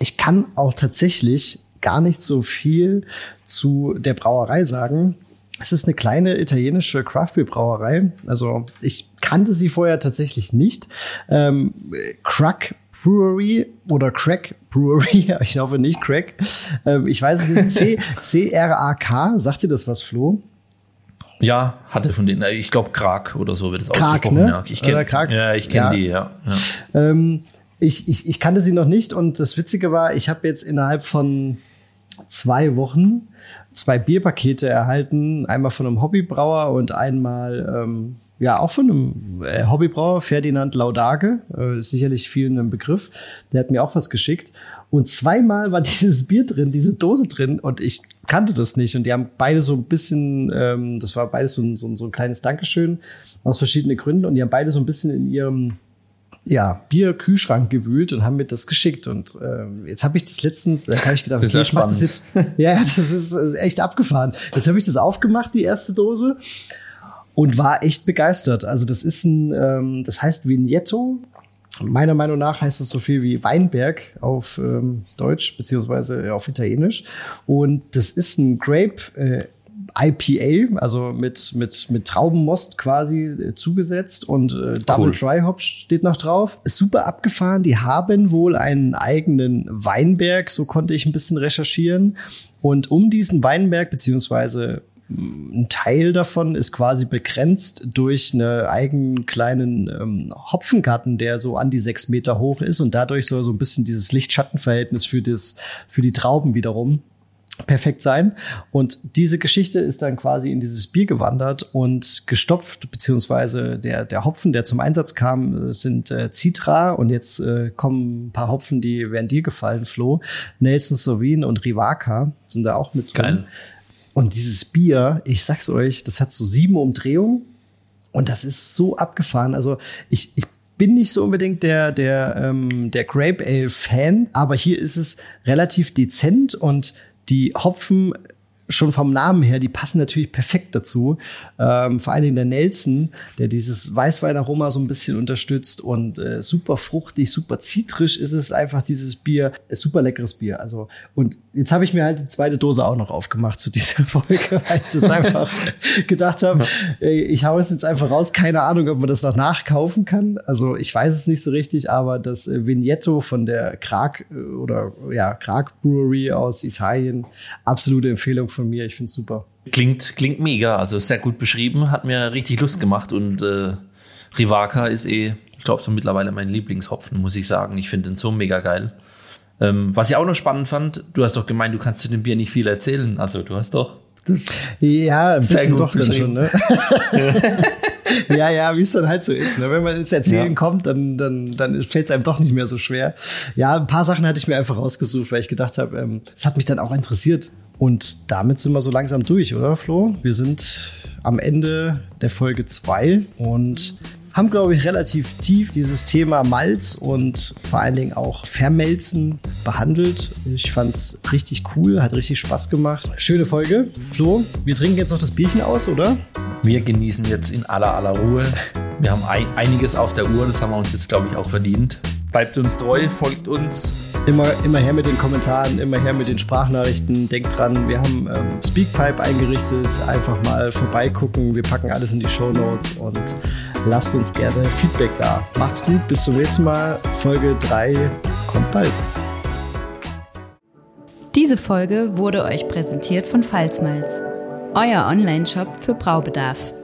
Ich kann auch tatsächlich gar nicht so viel zu der Brauerei sagen. Es ist eine kleine italienische Craftbeer-Brauerei. Also ich kannte sie vorher tatsächlich nicht. Ähm, Crack Brewery oder Crack Brewery, *laughs* ich hoffe nicht Crack. Ähm, ich weiß es nicht. C-R-A-K, sagt ihr das was, Flo? Ja, hatte von denen, ich glaube Krag oder so wird es Krag, ausgesprochen. Ne? Ja, ich kenne ja, ich kenne ja. die, ja. ja. Ähm, ich, ich, ich kannte sie noch nicht und das Witzige war, ich habe jetzt innerhalb von zwei Wochen zwei Bierpakete erhalten, einmal von einem Hobbybrauer und einmal ähm, ja auch von einem äh, Hobbybrauer, Ferdinand Laudage, äh, ist sicherlich vielen ein Begriff. Der hat mir auch was geschickt und zweimal war *laughs* dieses Bier drin, diese Dose drin und ich kannte das nicht. Und die haben beide so ein bisschen, ähm, das war beides so ein, so, ein, so ein kleines Dankeschön aus verschiedenen Gründen. Und die haben beide so ein bisschen in ihrem ja, Bierkühlschrank gewühlt und haben mir das geschickt. Und äh, jetzt habe ich das letztens, da habe ich gedacht, *laughs* das okay, ich mach das jetzt. Ja, *laughs* das ist äh, echt abgefahren. Jetzt habe ich das aufgemacht, die erste Dose, und war echt begeistert. Also das ist ein, ähm, das heißt Vignetto Meiner Meinung nach heißt es so viel wie Weinberg auf ähm, Deutsch beziehungsweise auf Italienisch. Und das ist ein Grape äh, IPA, also mit, mit, mit Traubenmost quasi äh, zugesetzt und äh, Double Cool. Dry Hop steht noch drauf. Ist super abgefahren. Die haben wohl einen eigenen Weinberg, so konnte ich ein bisschen recherchieren. Und um diesen Weinberg, beziehungsweise ein Teil davon ist quasi begrenzt durch einen eigenen kleinen ähm, Hopfengarten, der so an die sechs Meter hoch ist und dadurch soll so ein bisschen dieses Licht-Schatten-Verhältnis für, für die Trauben wiederum perfekt sein. Und diese Geschichte ist dann quasi in dieses Bier gewandert und gestopft, beziehungsweise der, der Hopfen, der zum Einsatz kam, äh, sind äh, Citra und jetzt äh, kommen ein paar Hopfen, die wären dir gefallen, Flo. Nelson Sauvin und Rivaka sind da auch mit drin. Geil. Und dieses Bier, ich sag's euch, das hat so sieben Umdrehungen und das ist so abgefahren. Also ich, ich bin nicht so unbedingt der, der, ähm, der Grape Ale Fan, aber hier ist es relativ dezent und die Hopfen schon vom Namen her, die passen natürlich perfekt dazu. Ähm, vor allen Dingen der Nelson, der dieses Weißweinaroma so ein bisschen unterstützt und äh, super fruchtig, super zitrisch ist es einfach dieses Bier. Ist super leckeres Bier. Also und jetzt habe ich mir halt die zweite Dose auch noch aufgemacht zu dieser *laughs* Folge, weil ich das einfach *laughs* gedacht habe, ich hau es jetzt einfach raus. Keine Ahnung, ob man das noch nachkaufen kann. Also ich weiß es nicht so richtig, aber das äh, Vignetto von der Krag äh, oder ja Krag Brewery aus Italien, absolute Empfehlung von mir. Ich finde es super. Klingt, klingt mega, also sehr gut beschrieben, hat mir richtig Lust gemacht und äh, Rivaka ist eh, ich glaube, so mittlerweile mein Lieblingshopfen, muss ich sagen. Ich finde den so mega geil. Ähm, was ich auch noch spannend fand, du hast doch gemeint, du kannst zu dem Bier nicht viel erzählen. Also du hast doch das Ja, ein bisschen doch dann schon, ne? *laughs* ja, ja, wie es dann halt so ist. Ne? Wenn man ins Erzählen Ja. kommt, dann, dann, dann fällt es einem doch nicht mehr so schwer. Ja, ein paar Sachen hatte ich mir einfach rausgesucht, weil ich gedacht habe, ähm, es hat mich dann auch interessiert. Und damit sind wir so langsam durch, oder Flo? Wir sind am Ende der Folge zwei und haben, glaube ich, relativ tief dieses Thema Malz und vor allen Dingen auch Vermelzen behandelt. Ich fand's richtig cool, hat richtig Spaß gemacht. Schöne Folge. Flo, wir trinken jetzt noch das Bierchen aus, oder? Wir genießen jetzt in aller aller Ruhe. Wir haben ein, einiges auf der Uhr, das haben wir uns jetzt, glaube ich, auch verdient. Bleibt uns treu, folgt uns. Immer, immer her mit den Kommentaren, immer her mit den Sprachnachrichten. Denkt dran, wir haben ähm, Speakpipe eingerichtet. Einfach mal vorbeigucken. Wir packen alles in die Show Notes und lasst uns gerne Feedback da. Macht's gut, bis zum nächsten Mal. Folge 3 kommt bald. Diese Folge wurde euch präsentiert von Pfalzmalz, euer Online-Shop für Braubedarf.